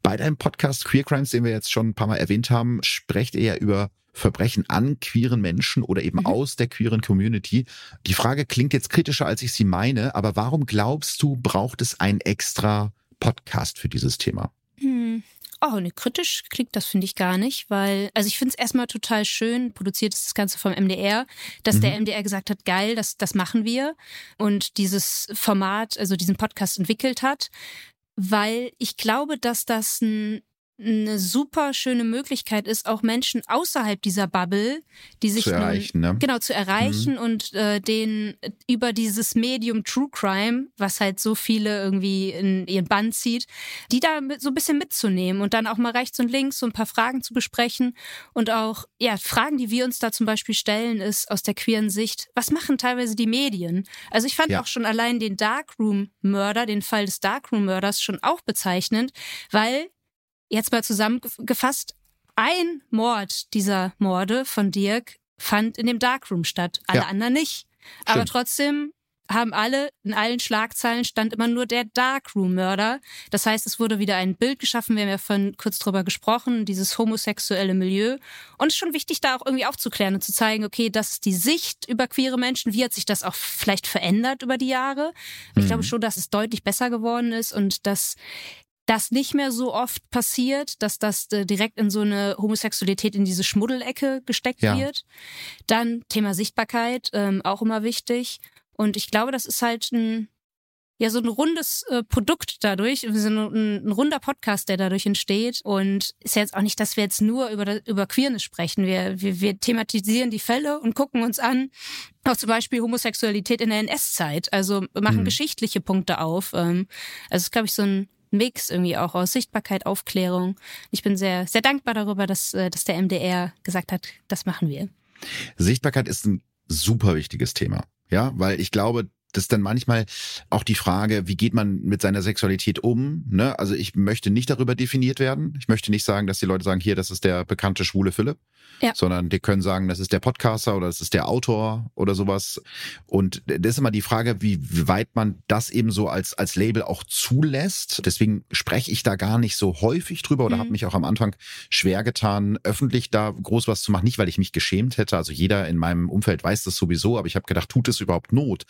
Bei deinem Podcast Queer Crimes, den wir jetzt schon ein paar Mal erwähnt haben, sprecht ihr ja über Verbrechen an queeren Menschen oder eben mhm. aus der queeren Community. Die Frage klingt jetzt kritischer, als ich sie meine, aber warum glaubst du, braucht es ein extra Podcast für dieses Thema? Hm. Oh, ne, kritisch klingt das, finde ich gar nicht, weil, also ich finde es erstmal total schön, produziert ist das Ganze vom MDR, dass mhm. der MDR gesagt hat, geil, das, das machen wir und dieses Format, also diesen Podcast entwickelt hat, weil ich glaube, dass das ein eine super schöne Möglichkeit ist, auch Menschen außerhalb dieser Bubble, die sich zu erreichen, nun, ne? genau zu erreichen mhm. und äh, den über dieses Medium True Crime, was halt so viele irgendwie in ihren Band zieht, die da so ein bisschen mitzunehmen und dann auch mal rechts und links so ein paar Fragen zu besprechen und auch ja Fragen, die wir uns da zum Beispiel stellen, ist aus der queeren Sicht, was machen teilweise die Medien? Also ich fand ja. auch schon allein den Darkroom Mörder, den Fall des Darkroom Mörders schon auch bezeichnend, weil Jetzt mal zusammengefasst, ein Mord dieser Morde von Dirk fand in dem Darkroom statt, alle ja. anderen nicht. Aber Stimmt. trotzdem haben alle, in allen Schlagzeilen stand immer nur der Darkroom-Mörder. Das heißt, es wurde wieder ein Bild geschaffen, wir haben ja vorhin kurz drüber gesprochen, dieses homosexuelle Milieu. Und es ist schon wichtig, da auch irgendwie aufzuklären und zu zeigen, okay, das ist die Sicht über queere Menschen, wie hat sich das auch vielleicht verändert über die Jahre. Ich mhm. glaube schon, dass es deutlich besser geworden ist und dass das nicht mehr so oft passiert, dass das äh, direkt in so eine Homosexualität in diese Schmuddelecke gesteckt ja. wird. Dann Thema Sichtbarkeit, ähm, auch immer wichtig. Und ich glaube, das ist halt ein, ja so ein rundes äh, Produkt dadurch, so ein, ein, runder Podcast, der dadurch entsteht. Und ist ja jetzt auch nicht, dass wir jetzt nur über, über Queerness sprechen. Wir, wir, wir thematisieren die Fälle und gucken uns an, auch zum Beispiel Homosexualität in der NS-Zeit. Also machen mhm. geschichtliche Punkte auf. Ähm, also ist, glaube ich, so ein Mix irgendwie auch aus Sichtbarkeit, Aufklärung. Ich bin sehr, sehr dankbar darüber, dass, äh, dass der MDR gesagt hat, das machen wir. Sichtbarkeit ist ein super wichtiges Thema. Ja, weil ich glaube, das ist dann manchmal auch die Frage, wie geht man mit seiner Sexualität um? Ne? Also ich möchte nicht darüber definiert werden. Ich möchte nicht sagen, dass die Leute sagen, hier, das ist der bekannte schwule Philipp, ja. sondern die können sagen, das ist der Podcaster oder das ist der Autor oder sowas. Und das ist immer die Frage, wie weit man das eben so als, als Label auch zulässt. Deswegen spreche ich da gar nicht so häufig drüber oder mhm. habe mich auch am Anfang schwer getan, öffentlich da groß was zu machen. Nicht, weil ich mich geschämt hätte. Also jeder in meinem Umfeld weiß das sowieso, aber ich habe gedacht, tut es überhaupt Not?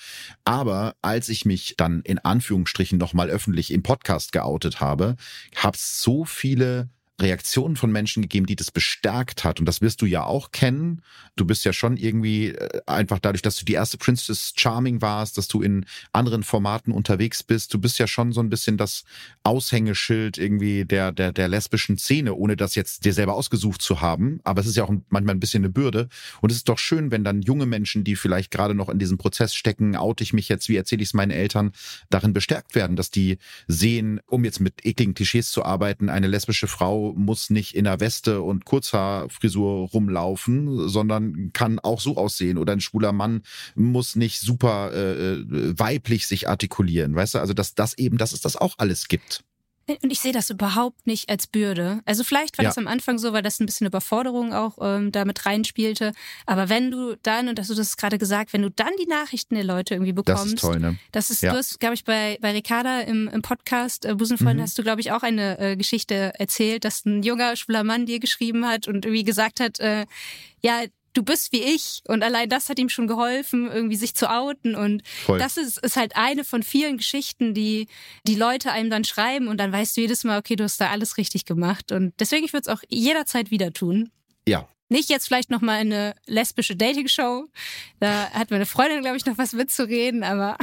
Aber als ich mich dann in Anführungsstrichen nochmal öffentlich im Podcast geoutet habe, habe so viele Reaktionen von Menschen gegeben, die das bestärkt hat. Und das wirst du ja auch kennen. Du bist ja schon irgendwie äh, einfach dadurch, dass du die erste Princess Charming warst, dass du in anderen Formaten unterwegs bist. Du bist ja schon so ein bisschen das Aushängeschild irgendwie der, der, der lesbischen Szene, ohne das jetzt dir selber ausgesucht zu haben. Aber es ist ja auch manchmal ein bisschen eine Bürde. Und es ist doch schön, wenn dann junge Menschen, die vielleicht gerade noch in diesem Prozess stecken, oute ich mich jetzt, wie erzähle ich es meinen Eltern, darin bestärkt werden, dass die sehen, um jetzt mit ekligen Klischees zu arbeiten, eine lesbische Frau muss nicht in der Weste und Kurzhaarfrisur rumlaufen, sondern kann auch so aussehen. Oder ein schwuler Mann muss nicht super äh, äh weiblich sich artikulieren. Weißt du, also dass das eben, dass es das auch alles gibt. Und ich sehe das überhaupt nicht als Bürde. Also vielleicht war ja. das am Anfang so, weil das ein bisschen Überforderung auch ähm, damit reinspielte. Aber wenn du dann, und das du das gerade gesagt, wenn du dann die Nachrichten der Leute irgendwie bekommst. Das ist toll, ne? Das ist, ja. du hast, glaube ich, bei, bei Ricarda im, im Podcast äh, Busenfreund mhm. hast du, glaube ich, auch eine äh, Geschichte erzählt, dass ein junger schwuler Mann dir geschrieben hat und irgendwie gesagt hat, äh, ja, du bist wie ich. Und allein das hat ihm schon geholfen, irgendwie sich zu outen. Und Voll. das ist, ist halt eine von vielen Geschichten, die die Leute einem dann schreiben. Und dann weißt du jedes Mal, okay, du hast da alles richtig gemacht. Und deswegen ich würde es auch jederzeit wieder tun. Ja, nicht jetzt vielleicht noch mal eine lesbische Dating-Show. Da hat meine Freundin, glaube ich, noch was mitzureden, aber.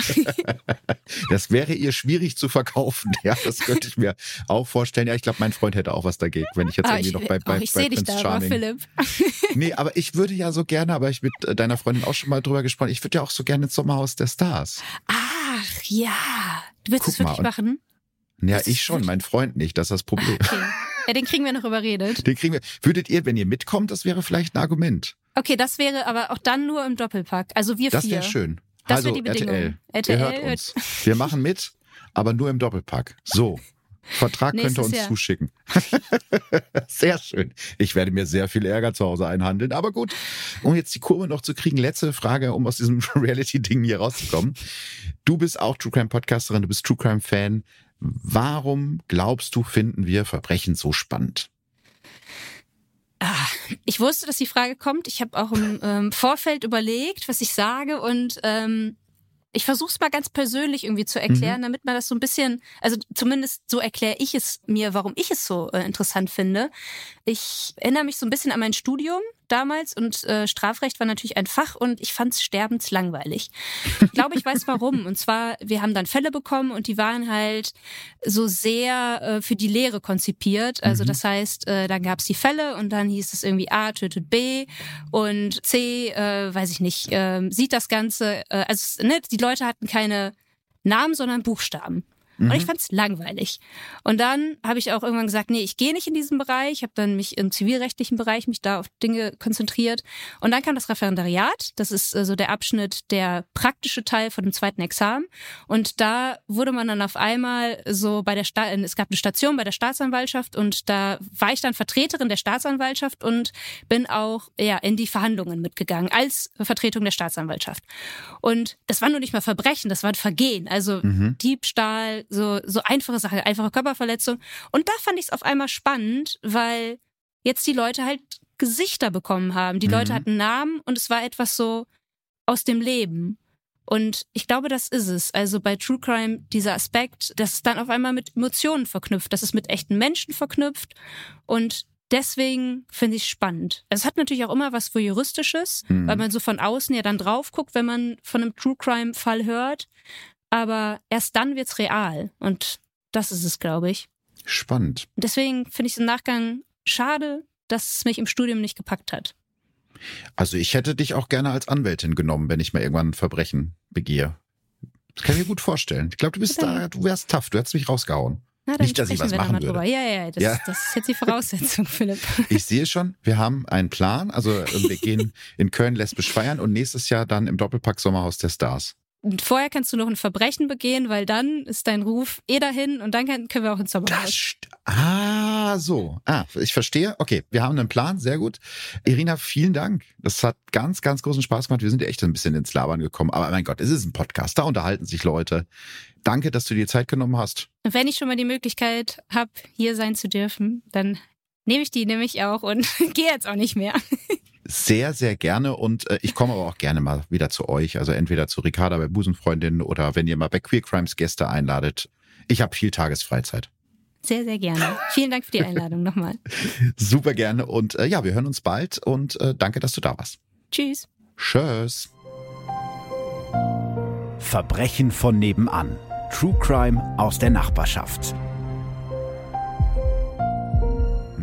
[laughs] das wäre ihr schwierig zu verkaufen. Ja, das könnte ich mir auch vorstellen. Ja, ich glaube, mein Freund hätte auch was dagegen, wenn ich jetzt ah, irgendwie ich, noch bei, bei, oh, ich bei Prince da, Charming. Philipp. [laughs] nee, aber ich würde ja so gerne, aber ich mit deiner Freundin auch schon mal drüber gesprochen, ich würde ja auch so gerne ins Sommerhaus der Stars. Ach ja. Du willst es wirklich machen? Ja, ich schon, mein Freund nicht, das ist das Problem. Okay. [laughs] Ja, den kriegen wir noch überredet. Den kriegen wir. Würdet ihr, wenn ihr mitkommt, das wäre vielleicht ein Argument. Okay, das wäre aber auch dann nur im Doppelpack. Also wir das vier. Das wäre schön. Das also, die Bedingung. RTL, RTL, ihr hört uns. Wir machen mit, aber nur im Doppelpack. So. Vertrag [laughs] könnt ihr uns Jahr. zuschicken. [laughs] sehr schön. Ich werde mir sehr viel Ärger zu Hause einhandeln. Aber gut, um jetzt die Kurve noch zu kriegen, letzte Frage, um aus diesem [laughs] Reality-Ding hier rauszukommen. Du bist auch True Crime Podcasterin, du bist True Crime Fan. Warum glaubst du, finden wir Verbrechen so spannend? Ah, ich wusste, dass die Frage kommt. Ich habe auch im ähm, Vorfeld überlegt, was ich sage und ähm, ich versuche es mal ganz persönlich irgendwie zu erklären, mhm. damit man das so ein bisschen, also zumindest so erkläre ich es mir, warum ich es so äh, interessant finde. Ich erinnere mich so ein bisschen an mein Studium damals und äh, Strafrecht war natürlich ein Fach und ich fand es sterbenslangweilig. Ich glaube, ich weiß warum. Und zwar, wir haben dann Fälle bekommen und die waren halt so sehr äh, für die Lehre konzipiert. Also mhm. das heißt, äh, dann gab es die Fälle und dann hieß es irgendwie A tötet B und C, äh, weiß ich nicht, äh, sieht das Ganze. Äh, also ne, die Leute hatten keine Namen, sondern Buchstaben. Mhm. Und ich mhm. fand es langweilig. Und dann habe ich auch irgendwann gesagt, nee, ich gehe nicht in diesen Bereich. Ich habe dann mich im zivilrechtlichen Bereich mich da auf Dinge konzentriert. Und dann kam das Referendariat. Das ist äh, so der Abschnitt, der praktische Teil von dem zweiten Examen. Und da wurde man dann auf einmal so bei der Sta es gab eine Station bei der Staatsanwaltschaft und da war ich dann Vertreterin der Staatsanwaltschaft und bin auch ja in die Verhandlungen mitgegangen als Vertretung der Staatsanwaltschaft. Und das war nur nicht mal Verbrechen, das war ein Vergehen. Also mhm. Diebstahl, so, so einfache Sachen, einfache Körperverletzung. Und da fand ich es auf einmal spannend, weil jetzt die Leute halt Gesichter bekommen haben. Die mhm. Leute hatten Namen und es war etwas so aus dem Leben. Und ich glaube, das ist es. Also bei True Crime dieser Aspekt, dass es dann auf einmal mit Emotionen verknüpft, dass es mit echten Menschen verknüpft. Und deswegen finde ich es spannend. Es hat natürlich auch immer was für Juristisches, mhm. weil man so von außen ja dann drauf guckt, wenn man von einem True Crime Fall hört. Aber erst dann wird's real. Und das ist es, glaube ich. Spannend. deswegen finde ich es im Nachgang schade, dass es mich im Studium nicht gepackt hat. Also ich hätte dich auch gerne als Anwältin genommen, wenn ich mal irgendwann ein Verbrechen begehe. Das kann ich mir gut vorstellen. Ich glaube, du bist da, du wärst tough, du hättest mich rausgehauen. Na, Nicht, dass ich was machen würde. Ja, ja, das, ja. das ist jetzt die Voraussetzung, [laughs] Philipp. Ich sehe schon, wir haben einen Plan. Also wir gehen in Köln lesbisch feiern und nächstes Jahr dann im Doppelpack Sommerhaus der Stars. Und vorher kannst du noch ein Verbrechen begehen, weil dann ist dein Ruf eh dahin und dann können wir auch ins Sommerhaus. ah, so. Ah, ich verstehe. Okay, wir haben einen Plan. Sehr gut. Irina, vielen Dank. Das hat ganz, ganz großen Spaß gemacht. Wir sind echt ein bisschen ins Labern gekommen. Aber mein Gott, es ist ein Podcast. Da unterhalten sich Leute. Danke, dass du dir Zeit genommen hast. Und wenn ich schon mal die Möglichkeit habe, hier sein zu dürfen, dann nehme ich die nämlich auch und [laughs] gehe jetzt auch nicht mehr sehr, sehr gerne und äh, ich komme aber auch gerne mal wieder zu euch. Also entweder zu Ricarda bei Busenfreundin oder wenn ihr mal bei Queer Crimes Gäste einladet. Ich habe viel Tagesfreizeit. Sehr, sehr gerne. Vielen Dank für die Einladung nochmal. [laughs] Super gerne und äh, ja, wir hören uns bald und äh, danke, dass du da warst. Tschüss. Tschüss. Verbrechen von nebenan. True Crime aus der Nachbarschaft.